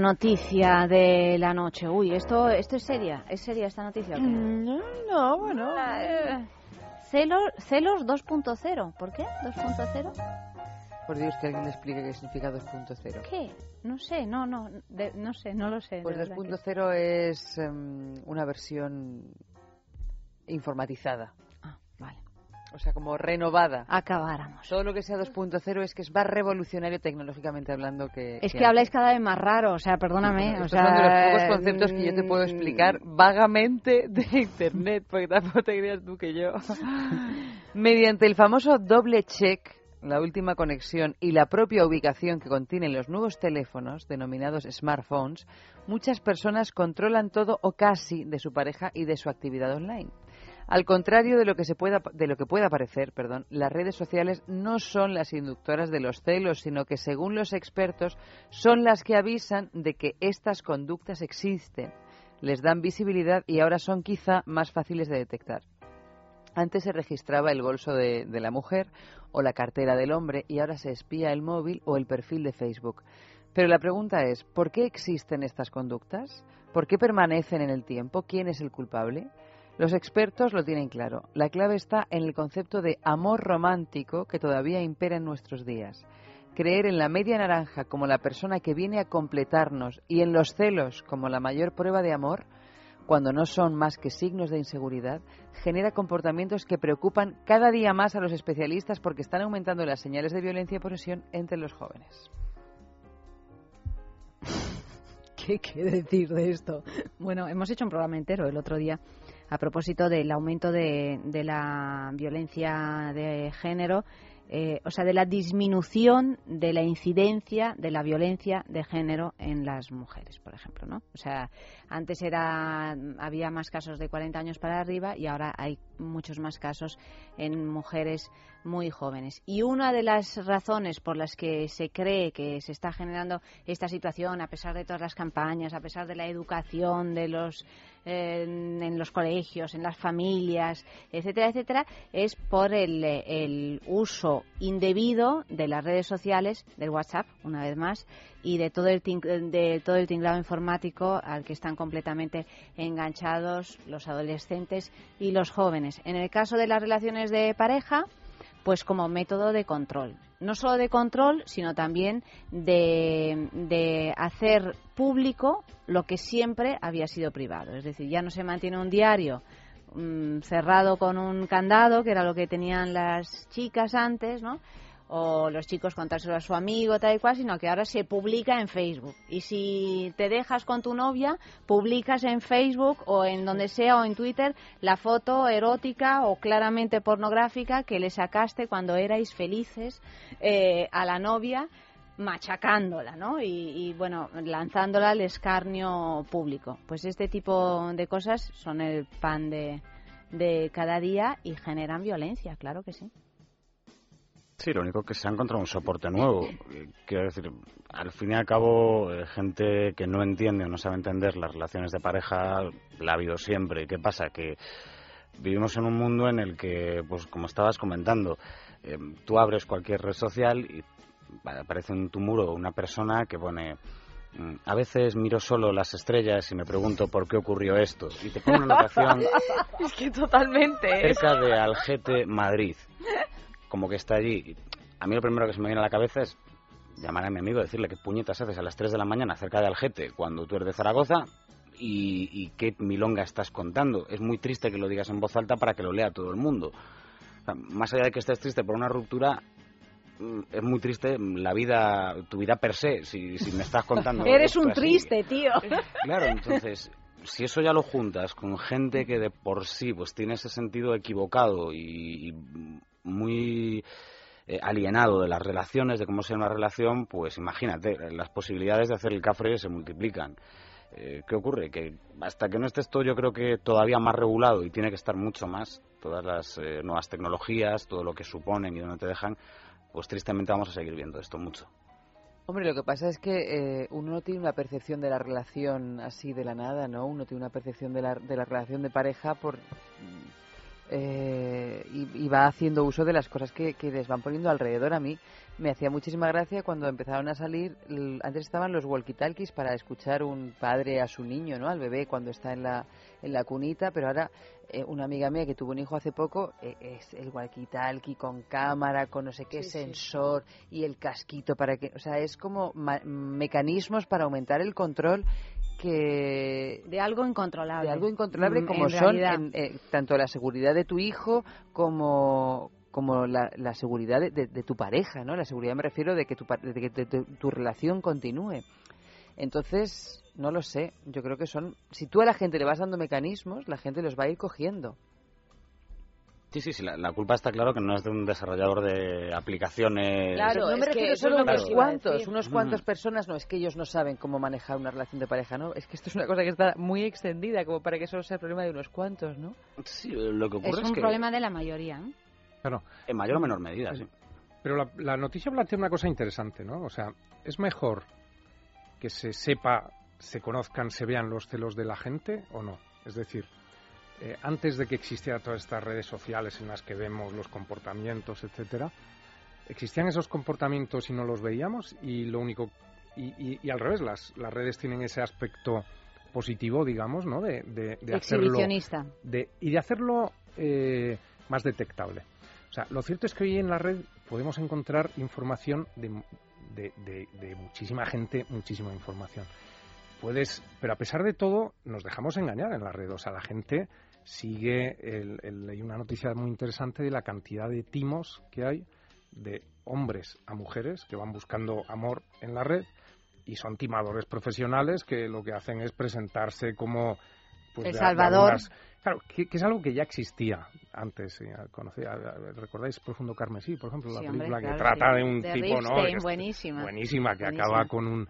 Noticia de la noche. Uy, esto, esto es seria. ¿Es seria esta noticia? o qué? no, bueno. Eh, celos, celos 2.0. ¿Por qué 2.0? Por Dios, que alguien le explique qué significa 2.0. ¿Qué? No sé, no, no, de- no sé, no lo sé. Pues verdad que- 2.0 es em, una versión informatizada. O sea, como renovada. Acabáramos. Todo lo que sea 2.0 es que es más revolucionario tecnológicamente hablando que... Es que habláis cada vez más raro, o sea, perdóname. o sea, son de los pocos conceptos que yo te puedo mm, explicar vagamente de Internet, porque tampoco te creas tú que yo. [LAUGHS] Mediante el famoso doble check, la última conexión y la propia ubicación que contienen los nuevos teléfonos, denominados smartphones, muchas personas controlan todo o casi de su pareja y de su actividad online. Al contrario de lo que se pueda de lo que pueda parecer, perdón, las redes sociales no son las inductoras de los celos, sino que según los expertos son las que avisan de que estas conductas existen, les dan visibilidad y ahora son quizá más fáciles de detectar. Antes se registraba el bolso de, de la mujer o la cartera del hombre y ahora se espía el móvil o el perfil de Facebook. Pero la pregunta es, ¿por qué existen estas conductas? ¿Por qué permanecen en el tiempo? ¿Quién es el culpable? Los expertos lo tienen claro. La clave está en el concepto de amor romántico que todavía impera en nuestros días. Creer en la media naranja como la persona que viene a completarnos y en los celos como la mayor prueba de amor cuando no son más que signos de inseguridad, genera comportamientos que preocupan cada día más a los especialistas porque están aumentando las señales de violencia y posesión entre los jóvenes. [LAUGHS] ¿Qué, ¿Qué decir de esto? Bueno, hemos hecho un programa entero el otro día a propósito del aumento de, de la violencia de género eh, o sea, de la disminución de la incidencia de la violencia de género en las mujeres, por ejemplo, ¿no? O sea, antes era había más casos de 40 años para arriba y ahora hay muchos más casos en mujeres muy jóvenes. Y una de las razones por las que se cree que se está generando esta situación, a pesar de todas las campañas, a pesar de la educación de los en, los colegios, en las familias, etcétera, etcétera, es por el, el uso indebido de las redes sociales, del WhatsApp, una vez más, y de todo el de todo el tinglado informático al que están completamente enganchados los adolescentes y los jóvenes. En el caso de las relaciones de pareja, pues como método de control. No solo de control, sino también de, de, hacer público lo que siempre había sido privado. Es decir, ya no se mantiene un diario mm, cerrado con un candado, que era lo que tenían las chicas antes, ¿no? O los chicos contárselo a su amigo, tal y cual, sino que ahora se publica en Facebook. Y si te dejas con tu novia, publicas en Facebook o en donde sea o en Twitter la foto erótica o claramente pornográfica que le sacaste cuando erais felices eh, a la novia machacándola, ¿no? Y, bueno, lanzándola al escarnio público. Pues este tipo de cosas son el pan de, de cada día y generan violencia, claro que sí. Sí, lo único que se ha encontrado un soporte nuevo. Quiero decir, al fin y al cabo, eh, gente que no entiende o no sabe entender las relaciones de pareja, la ha habido siempre. ¿Qué pasa? Que vivimos en un mundo en el que, pues como estabas comentando, eh, tú abres cualquier red social y aparece en tu muro una persona que pone mm, a veces miro solo las estrellas y me pregunto por qué ocurrió esto. Y te pone una [LAUGHS] anotación. es que totalmente. Cerca de Algete, Madrid como que está allí. A mí lo primero que se me viene a la cabeza es llamar a mi amigo y decirle qué puñetas haces a las 3 de la mañana cerca de Algete cuando tú eres de Zaragoza y, qué milonga estás contando. Es muy triste que lo digas en voz alta para que lo lea todo el mundo. más allá de que estés triste por una ruptura, mm, es muy triste la vida, tu vida per se, si, si me estás contando. [LAUGHS] Eres un triste, tío. [LAUGHS] Claro, entonces, si eso ya lo juntas con gente que de por sí pues tiene ese sentido equivocado y muy eh, alienado de las relaciones, de cómo sea una relación, pues imagínate, las posibilidades de hacer el cafre se multiplican. Eh, ¿Qué ocurre? Que hasta que no esté esto yo creo que todavía más regulado y tiene que estar mucho más, todas las eh, nuevas tecnologías, todo lo que suponen y donde te dejan, pues tristemente vamos a seguir viendo esto mucho. Hombre, lo que pasa es que uno no tiene una percepción de la relación así de la nada, ¿no? Uno tiene una percepción de la, de la relación de pareja por eh, y, va haciendo uso de las cosas que, les van poniendo alrededor. A mí me hacía muchísima gracia cuando empezaron a salir, antes estaban los walkie-talkies para escuchar un padre a su niño, ¿no? Al bebé cuando está en la, en la cunita, pero ahora eh, una amiga mía que tuvo un hijo hace poco eh, es el walkie-talkie con cámara, con no sé qué sensor y el casquito para que, o sea, es como mecanismos para aumentar el control que de algo incontrolable. De algo incontrolable mm, como son eh, tanto la seguridad de tu hijo como como la, la seguridad de, tu pareja no la seguridad me refiero de que tu de que tu relación continúe. Entonces no lo sé. Yo creo que son si tú a la gente le vas dando mecanismos la gente los va a ir cogiendo Sí, sí, sí, la, culpa está claro que no es de un desarrollador de aplicaciones. Claro, no me refiero solo a unos cuantos, unos cuantos personas, no es que ellos no saben cómo manejar una relación de pareja, ¿no? Es que esto es una cosa que está muy extendida como para que solo sea el problema de unos cuantos, ¿no? Sí, lo que ocurre es, un problema de la mayoría, ¿no? Claro. En mayor o menor medida, sí. Pero la, la noticia plantea una cosa interesante, ¿no? O sea, es mejor que se sepa, se conozcan, se vean los celos de la gente o no. Es decir, eh, antes de que existieran todas estas redes sociales en las que vemos los comportamientos, etcétera, existían esos comportamientos y no los veíamos y lo único y, al revés las, las redes tienen ese aspecto positivo, digamos, ¿no? De, de, hacerlo de, y de hacerlo eh, más detectable. O sea, lo cierto es que hoy en la red podemos encontrar información de, de muchísima gente, muchísima información. puedes, pero a pesar de todo, nos dejamos engañar en la red. O sea, la gente sigue, el, hay una noticia muy interesante de la cantidad de timos que hay de hombres a mujeres que van buscando amor en la red y son timadores profesionales que lo que hacen es presentarse como pues, el Salvador. claro, que, es algo que ya existía antes. conocía, ¿Recordáis Profundo Carmesí, por ejemplo? La película que trata de un tipo, ¿no? buenísima. Buenísima, que acaba con un...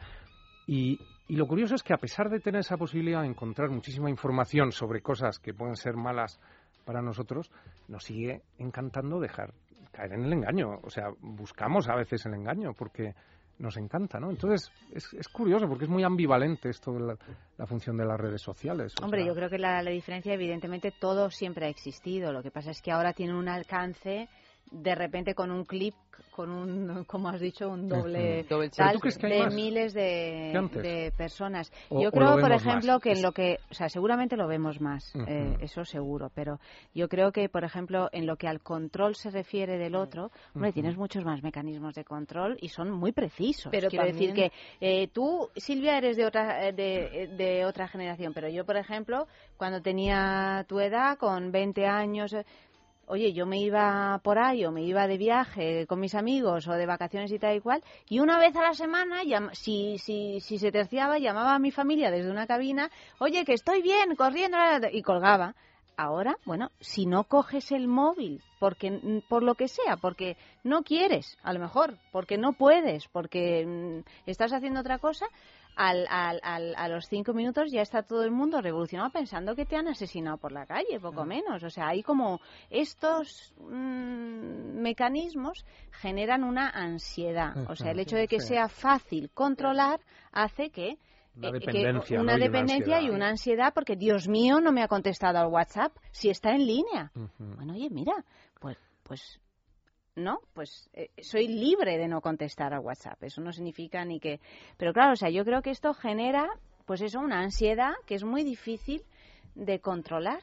Y, y lo curioso es que a pesar de tener esa posibilidad de encontrar muchísima información sobre cosas que pueden ser malas para nosotros, nos sigue encantando dejar caer en el engaño. O sea, buscamos a veces el engaño porque nos encanta, ¿no? Entonces, es, es curioso porque es muy ambivalente esto de la, función de las redes sociales. Hombre, yo creo que la, la diferencia, evidentemente, todo siempre ha existido. Lo que pasa es que ahora tiene un alcance de repente con un clip, con un, [LAUGHS] como has dicho, un doble, tal, de miles de, personas. yo creo, por ejemplo, que en lo que, o sea, seguramente lo vemos más, eh, eso seguro, pero yo creo que, por ejemplo, en lo que al control se refiere del otro, hombre, tienes muchos más mecanismos de control y son muy precisos. Pero Quiero decir que eh, tú, Silvia, eres de otra, eh, de, de otra generación, pero yo, por ejemplo, cuando tenía tu edad, con 20 años, oye, yo me iba por ahí o me iba de viaje con mis amigos o de vacaciones y tal y cual, y una vez a la semana, si, si, si se terciaba, llamaba a mi familia desde una cabina, oye, que estoy bien, corriendo, y colgaba. Ahora, bueno, si no coges el móvil, porque por lo que sea, porque no quieres, a lo mejor, porque no puedes, porque mm, estás haciendo otra cosa, al, al, a los cinco minutos ya está todo el mundo revolucionado pensando que te han asesinado por la calle, poco menos. O sea, hay como estos mm, mecanismos generan una ansiedad. O sea, el hecho de que sea fácil controlar hace que una eh, dependencia, una dependencia y una, ansiedad porque Dios mío no me ha contestado al WhatsApp si está en línea. Bueno, oye, mira, pues pues ¿no? Pues eh, soy libre de no contestar a WhatsApp. Eso no significa ni que... Pero claro, o sea, yo creo que esto genera, pues eso, una ansiedad que es muy difícil de controlar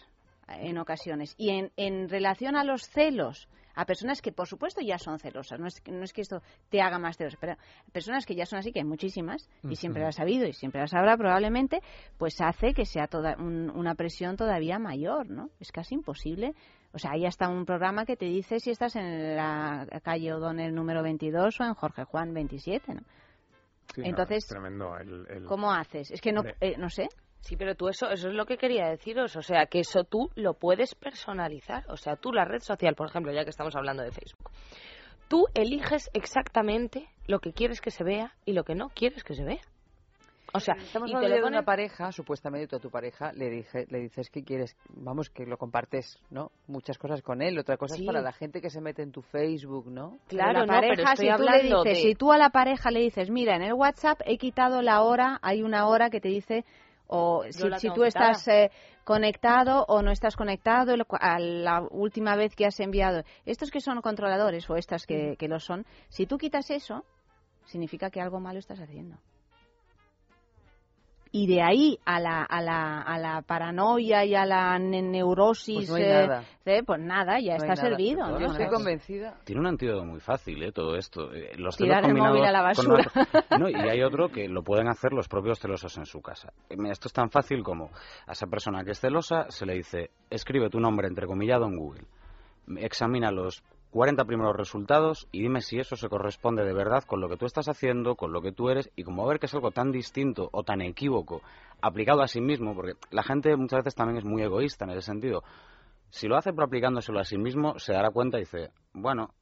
en ocasiones. Y en, en relación a los celos, a personas que por supuesto ya son celosas, no es, no es que esto te haga más celosa, pero personas que ya son así, que hay muchísimas, y siempre las ha habido y siempre las habrá probablemente, pues hace que sea toda una presión todavía mayor, ¿no? Es casi imposible o sea, ahí está un programa que te dice si estás en la calle O'Donnell número 22 o en Jorge Juan 27, ¿no? Entonces, tremendo. ¿cómo haces? Es que no, eh, no sé. Sí, pero tú eso, eso es lo que quería deciros. O sea, que eso tú lo puedes personalizar. O sea, tú la red social, por ejemplo, ya que estamos hablando de Facebook, tú eliges exactamente lo que quieres que se vea y lo que no quieres que se vea. O sea, estamos hablando de una pareja, supuestamente tú a tu pareja le dije, le dices que quieres, vamos, que lo compartes, ¿no? Muchas cosas con él, otra cosa es para la gente que se mete en tu Facebook, ¿no? Claro, la pareja, si tú le dices, si tú a la pareja le dices, mira, en el WhatsApp he quitado la hora, hay una hora que te dice o si, tú estás eh, conectado o no estás conectado a la última vez que has enviado. Estos que son controladores o estas que, que lo son, si tú quitas eso, significa que algo malo estás haciendo y de ahí a la, a la, a la paranoia y a la neurosis, pues, nada. Eh, pues nada, ya está servido. Yo estoy convencida. Tiene un antídoto muy fácil, ¿eh? Todo esto. Eh, los Tirar el móvil a la basura. [LAUGHS] no, y hay otro que lo pueden hacer los propios celosos en su casa. Eh, esto es tan fácil como a esa persona que es celosa se le dice, escribe tu nombre entrecomillado en Google, examina los 40 primeros resultados y dime si eso se corresponde de verdad con lo que tú estás haciendo, con lo que tú eres y como ver que es algo tan distinto o tan equívoco aplicado a sí mismo, porque la gente muchas veces también es muy egoísta en ese sentido. Si lo hace por aplicándoselo a sí mismo, se dará cuenta y dice, bueno,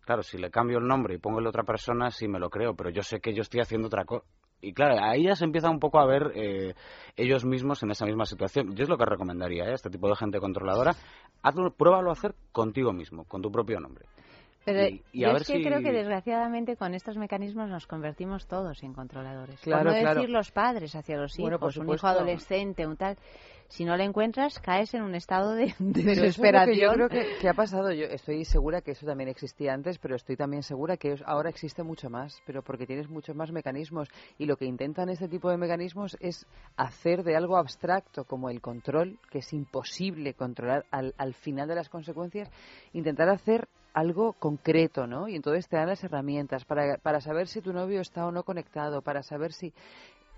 claro, si le cambio el nombre y pongo el otra persona, sí me lo creo, pero yo sé que yo estoy haciendo otra cosa. Y claro, ahí ya se empieza un poco a ver eh, ellos mismos en esa misma situación. Yo es lo que recomendaría a ¿eh? este tipo de gente controladora. Hazlo, pruébalo a hacer contigo mismo, con tu propio nombre. Pero yo es que creo que desgraciadamente con estos mecanismos nos convertimos todos en controladores. Claro, por no decir los padres hacia los hijos, un hijo adolescente, un tal si no le encuentras, caes en un estado de, [LAUGHS] desesperación. yo creo que, ha pasado. Yo estoy segura que eso también existía antes, pero estoy también segura que ahora existe mucho más, pero porque tienes muchos más mecanismos. Y lo que intentan este tipo de mecanismos es hacer de algo abstracto como el control, que es imposible controlar al, al final de las consecuencias, intentar hacer algo concreto, ¿no? Y entonces te dan las herramientas para, para saber si tu novio está o no conectado, para saber si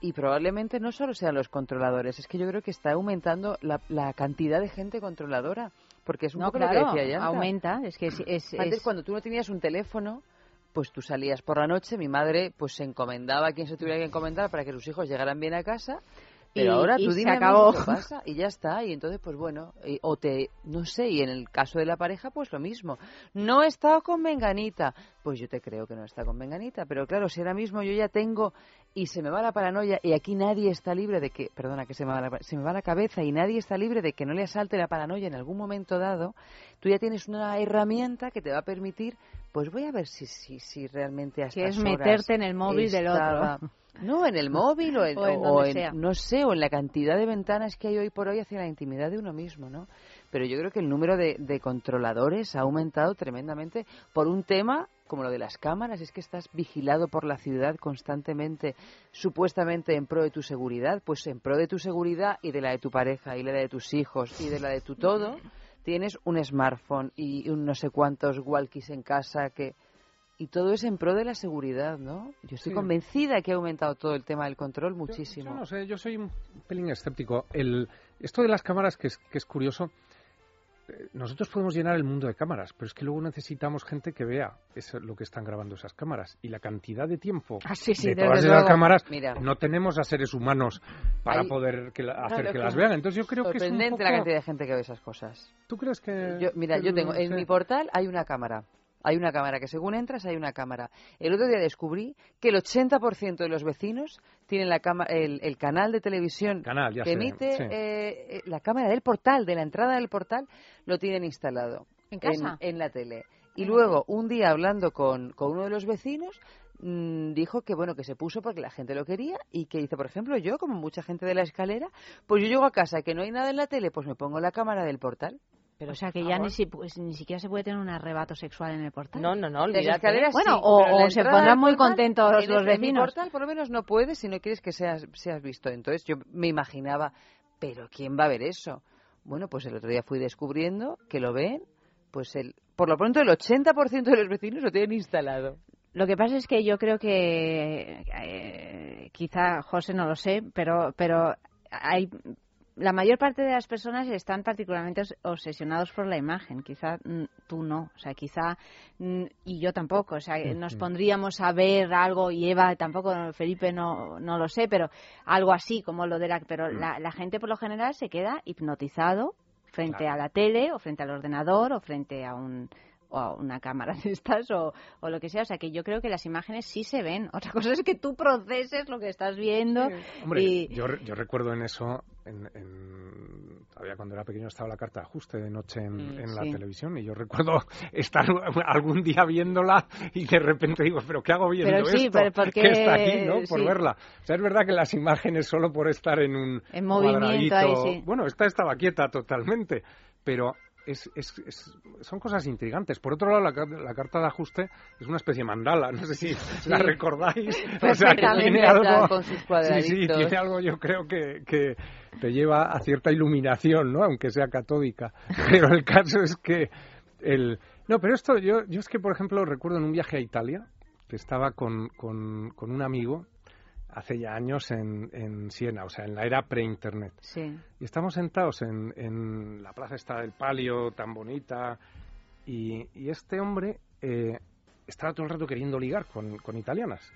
y probablemente no solo sean los controladores, es que yo creo que está aumentando la, la cantidad de gente controladora, porque es un No, poco claro, lo que decía ya. aumenta, es que es- es- Antes es- cuando tú no tenías un teléfono, pues tú salías por la noche, mi madre pues se encomendaba a quien se tuviera que encomendar para que sus hijos llegaran bien a casa. Pero Y- ahora tú dime acabó. qué pasa y ya está. Y entonces, pues bueno, y- o te, no sé, y en el caso de la pareja, pues lo mismo. No he estado con Menganita. Pues yo te creo que no está con Menganita. Pero claro, si ahora mismo yo ya tengo y se me va la paranoia y aquí nadie está libre de que, perdona, que se me va la, se me va la cabeza y nadie está libre de que no le asalte la paranoia en algún momento dado, tú ya tienes una herramienta que te va a permitir, pues voy a ver si, si, si realmente a Que es meterte en el móvil del otro. No, en el móvil o en, [LAUGHS] O en o en- no sé, o en la cantidad de ventanas que hay hoy por hoy hacia la intimidad de uno mismo, ¿no? Pero yo creo que el número de, de controladores ha aumentado tremendamente por un tema como lo de las cámaras, es que estás vigilado por la ciudad constantemente, supuestamente en pro de tu seguridad, pues en pro de tu seguridad y de la de tu pareja y la de tus hijos y de la de tu todo, tienes un smartphone y un no sé cuántos walkies en casa que y todo es en pro de la seguridad, ¿no? Yo estoy Sí. convencida que ha aumentado todo el tema del control Yo muchísimo. no sé, yo soy un pelín escéptico. El, esto de las cámaras, que es, que es curioso, nosotros podemos llenar el mundo de cámaras, pero es que luego necesitamos gente que vea eso- lo que están grabando esas cámaras. Y la cantidad de tiempo Ah, sí, sí, de todas esas cámaras Mira. no tenemos a seres humanos para poder que la- hacer Claro, que las vean. Entonces yo creo que es un Sorprendente la poco- cantidad de gente que ve esas cosas. ¿Tú crees que...? Yo, mira, que yo tengo, en mi portal hay una cámara. Hay una cámara, que según entras hay una cámara. El otro día descubrí que el 80% de los vecinos tienen la cama, el, el canal de televisión Canal, que sé, emite sí. eh, eh, la cámara del portal, de la entrada del portal, lo tienen instalado. ¿En casa? En, la tele. Y luego, un día hablando con, con uno de los vecinos, mm, dijo que bueno que se puso porque la gente lo quería y que dice por ejemplo yo como mucha gente de la escalera pues yo llego a casa que no hay nada en la tele pues me pongo la cámara del portal o sea que ya ni, si- pues, ni siquiera se puede tener un arrebato sexual en el portal. No, no, no, Las olvídate. escaleras Bueno, sí, o- pero o se pondrán muy portal, contentos en los este- En vecinos. portal por lo menos no puedes si no quieres que seas, seas visto. Entonces yo me imaginaba, pero ¿quién va a ver eso? Bueno, pues el otro día fui descubriendo que lo ven, pues el, por lo pronto el 80% de los vecinos lo tienen instalado. Lo que pasa es que yo creo que eh, quizá José no lo sé, pero pero hay la mayor parte de las personas están particularmente os- obsesionados por la imagen. Quizá mm, tú no, o sea, quizá mm, y yo tampoco. O sea, nos pondríamos a ver algo y Eva tampoco, Felipe no no lo sé, pero algo así como lo de la. Pero la, la gente por lo general se queda hipnotizado frente a la tele o frente al ordenador o frente a un o a una cámara de estas o, o lo que sea. O sea, que yo creo que las imágenes sí se ven. [LAUGHS] Otra cosa es que tú proceses lo que estás viendo. Hombre, y... yo, re- yo recuerdo en eso, en, en- todavía cuando era pequeño estaba la carta de ajuste de noche en, Mm, en la sí. televisión y yo recuerdo [LAUGHS] estar [LAUGHS] algún día viéndola y de repente digo, pero ¿qué hago viendo Pero sí, esto? pero ¿por ¿Qué qué? está aquí, no? Por Sí. verla. O sea, es verdad que las imágenes solo por estar en un En movimiento ahí. Bueno, esta estaba quieta totalmente, pero es, es- es- son cosas intrigantes. Por otro lado, la, la carta de ajuste es una especie de mandala. No sé si la recordáis. [LAUGHS] O sea, que tiene algo... con sus Sí, sí, tiene algo yo creo que, que te lleva a cierta iluminación, ¿no? Aunque sea catódica. [LAUGHS] Pero el caso es que el... No, pero esto yo, yo es que, por ejemplo, recuerdo en un viaje a Italia, que estaba con, con, con un amigo hace ya años en, en Siena, o sea, en la era pre-internet. Sí. Y estamos sentados en, en la plaza esta del Palio, tan bonita, y, y este hombre eh, estaba todo el rato queriendo ligar con, con italianas.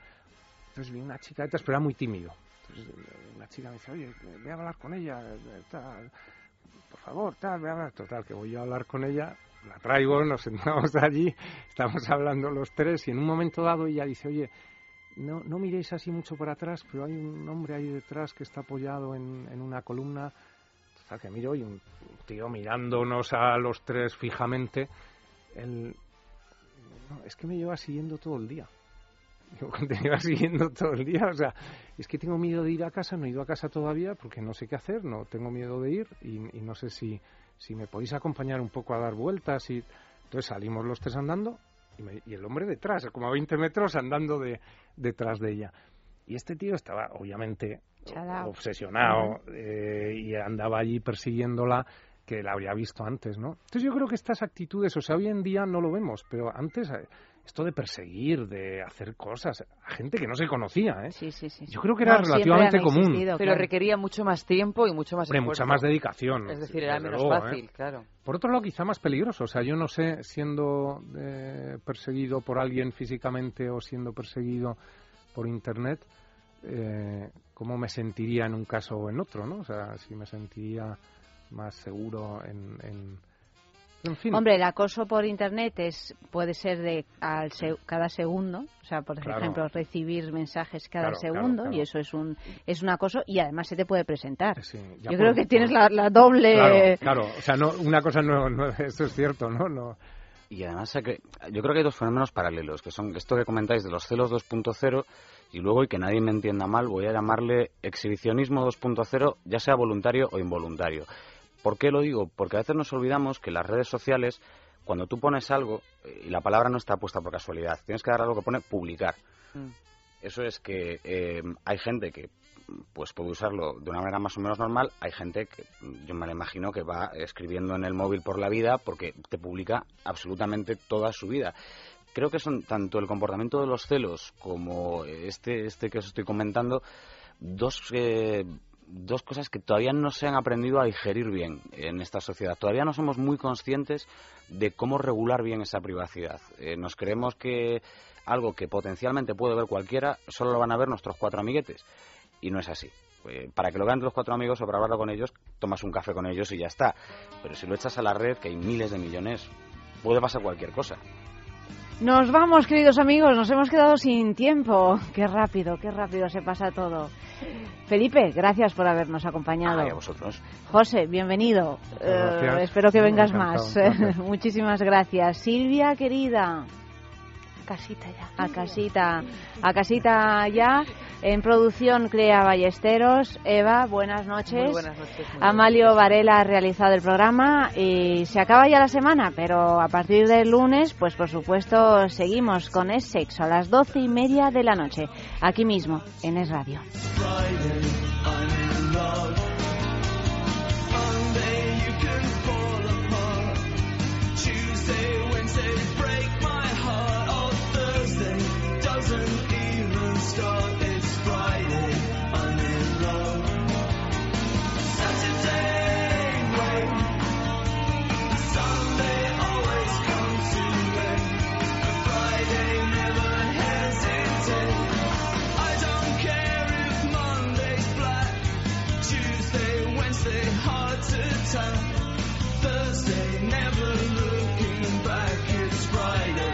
Entonces vi una chica detrás, pero era muy tímido. Entonces eh, una chica me dice, oye, voy a hablar con ella, eh, tal, por favor, tal, voy a hablar. Total, que voy a hablar con ella, la traigo, nos sentamos [LAUGHS] allí, estamos hablando los tres, y en un momento dado ella dice, oye, no, no miréis así mucho para atrás, pero hay un hombre ahí detrás que está apoyado en, en una columna. Total, que miro y un tío mirándonos a los tres fijamente. El, no, es que me lleva siguiendo todo el día. Digo, [LAUGHS] te lleva siguiendo todo el día. O sea, es que tengo miedo de ir a casa, no he ido a casa todavía porque no sé qué hacer, no tengo miedo de ir y, y no sé si, si me podéis acompañar un poco a dar vueltas. Y... Entonces salimos los tres andando y, me- y el hombre detrás, como a 20 metros andando de, detrás de ella. Y este tío estaba, obviamente, Chalao. obsesionado eh, y andaba allí persiguiéndola que la habría visto antes, ¿no? Entonces yo creo que estas actitudes, o sea, hoy en día no lo vemos, pero antes eh, esto de perseguir, de hacer cosas a gente que no se conocía, ¿eh? Sí, sí, sí. Yo creo que era relativamente común. Pero requería mucho más tiempo y mucho más Hombre, esfuerzo. mucha más dedicación. Es decir, era menos luego, fácil, ¿eh? claro. Por otro lado, quizá más peligroso. O sea, yo no sé, siendo eh, perseguido por alguien físicamente o siendo perseguido por Internet, eh, cómo me sentiría en un caso o en otro, ¿no? O sea, si me sentiría más seguro en... en... En fin, Hombre, el acoso por internet es puede ser de al se- cada segundo, o sea, por Claro. ejemplo, recibir mensajes cada Claro, segundo claro. y eso es un es un acoso y además se te puede presentar. Yo por- creo que tienes la, la doble Claro, claro. O sea, no, una cosa no, no- [LAUGHS] Eso es cierto, ¿no? no Y además yo creo que hay dos fenómenos paralelos, que son esto que comentáis de los celos 2.0 y luego, y que nadie me entienda mal, voy a llamarle exhibicionismo 2.0, ya sea voluntario o involuntario. ¿Por qué lo digo? Porque a veces nos olvidamos que las redes sociales, cuando tú pones algo, eh, y la palabra no está puesta por casualidad, tienes que dar algo que pone publicar. Eso es que eh, hay gente que pues puede usarlo de una manera más o menos normal, hay gente que mm, yo me la imagino que va escribiendo en el móvil por la vida porque te publica absolutamente toda su vida. Creo que son tanto el comportamiento de los celos como este, este que os estoy comentando, dos, eh, dos cosas que todavía no se han aprendido a digerir bien en esta sociedad. Todavía no somos muy conscientes de cómo regular bien esa privacidad. Eh, nos creemos que algo que potencialmente puede ver cualquiera solo lo van a ver nuestros cuatro amiguetes. Y no es así. Eh, para que lo vean los cuatro amigos o para hablarlo con ellos, tomas un café con ellos y ya está. Pero si lo echas a la red, que hay miles de millones, puede pasar cualquier cosa. Nos vamos, queridos amigos, nos hemos quedado sin tiempo. Qué rápido, qué rápido se pasa todo. Felipe, gracias por habernos acompañado. Ay, a vosotros. José, bienvenido. Eh, espero que vengas más. [LAUGHS] Muchísimas gracias. Silvia, querida. Casita ya. A casita, a casita ya. En producción Clea Ballesteros. Eva, buenas noches. Muy buenas noches, muy buenas Amalio Varela ha realizado el programa y se acaba ya la semana, pero a partir del lunes, pues por supuesto seguimos con Es Sexo a las doce y media de la noche, aquí mismo, en Es Radio. Tuesday, Wednesday, break my Wednesday, hard to tell. Thursday, never looking back. It's Friday.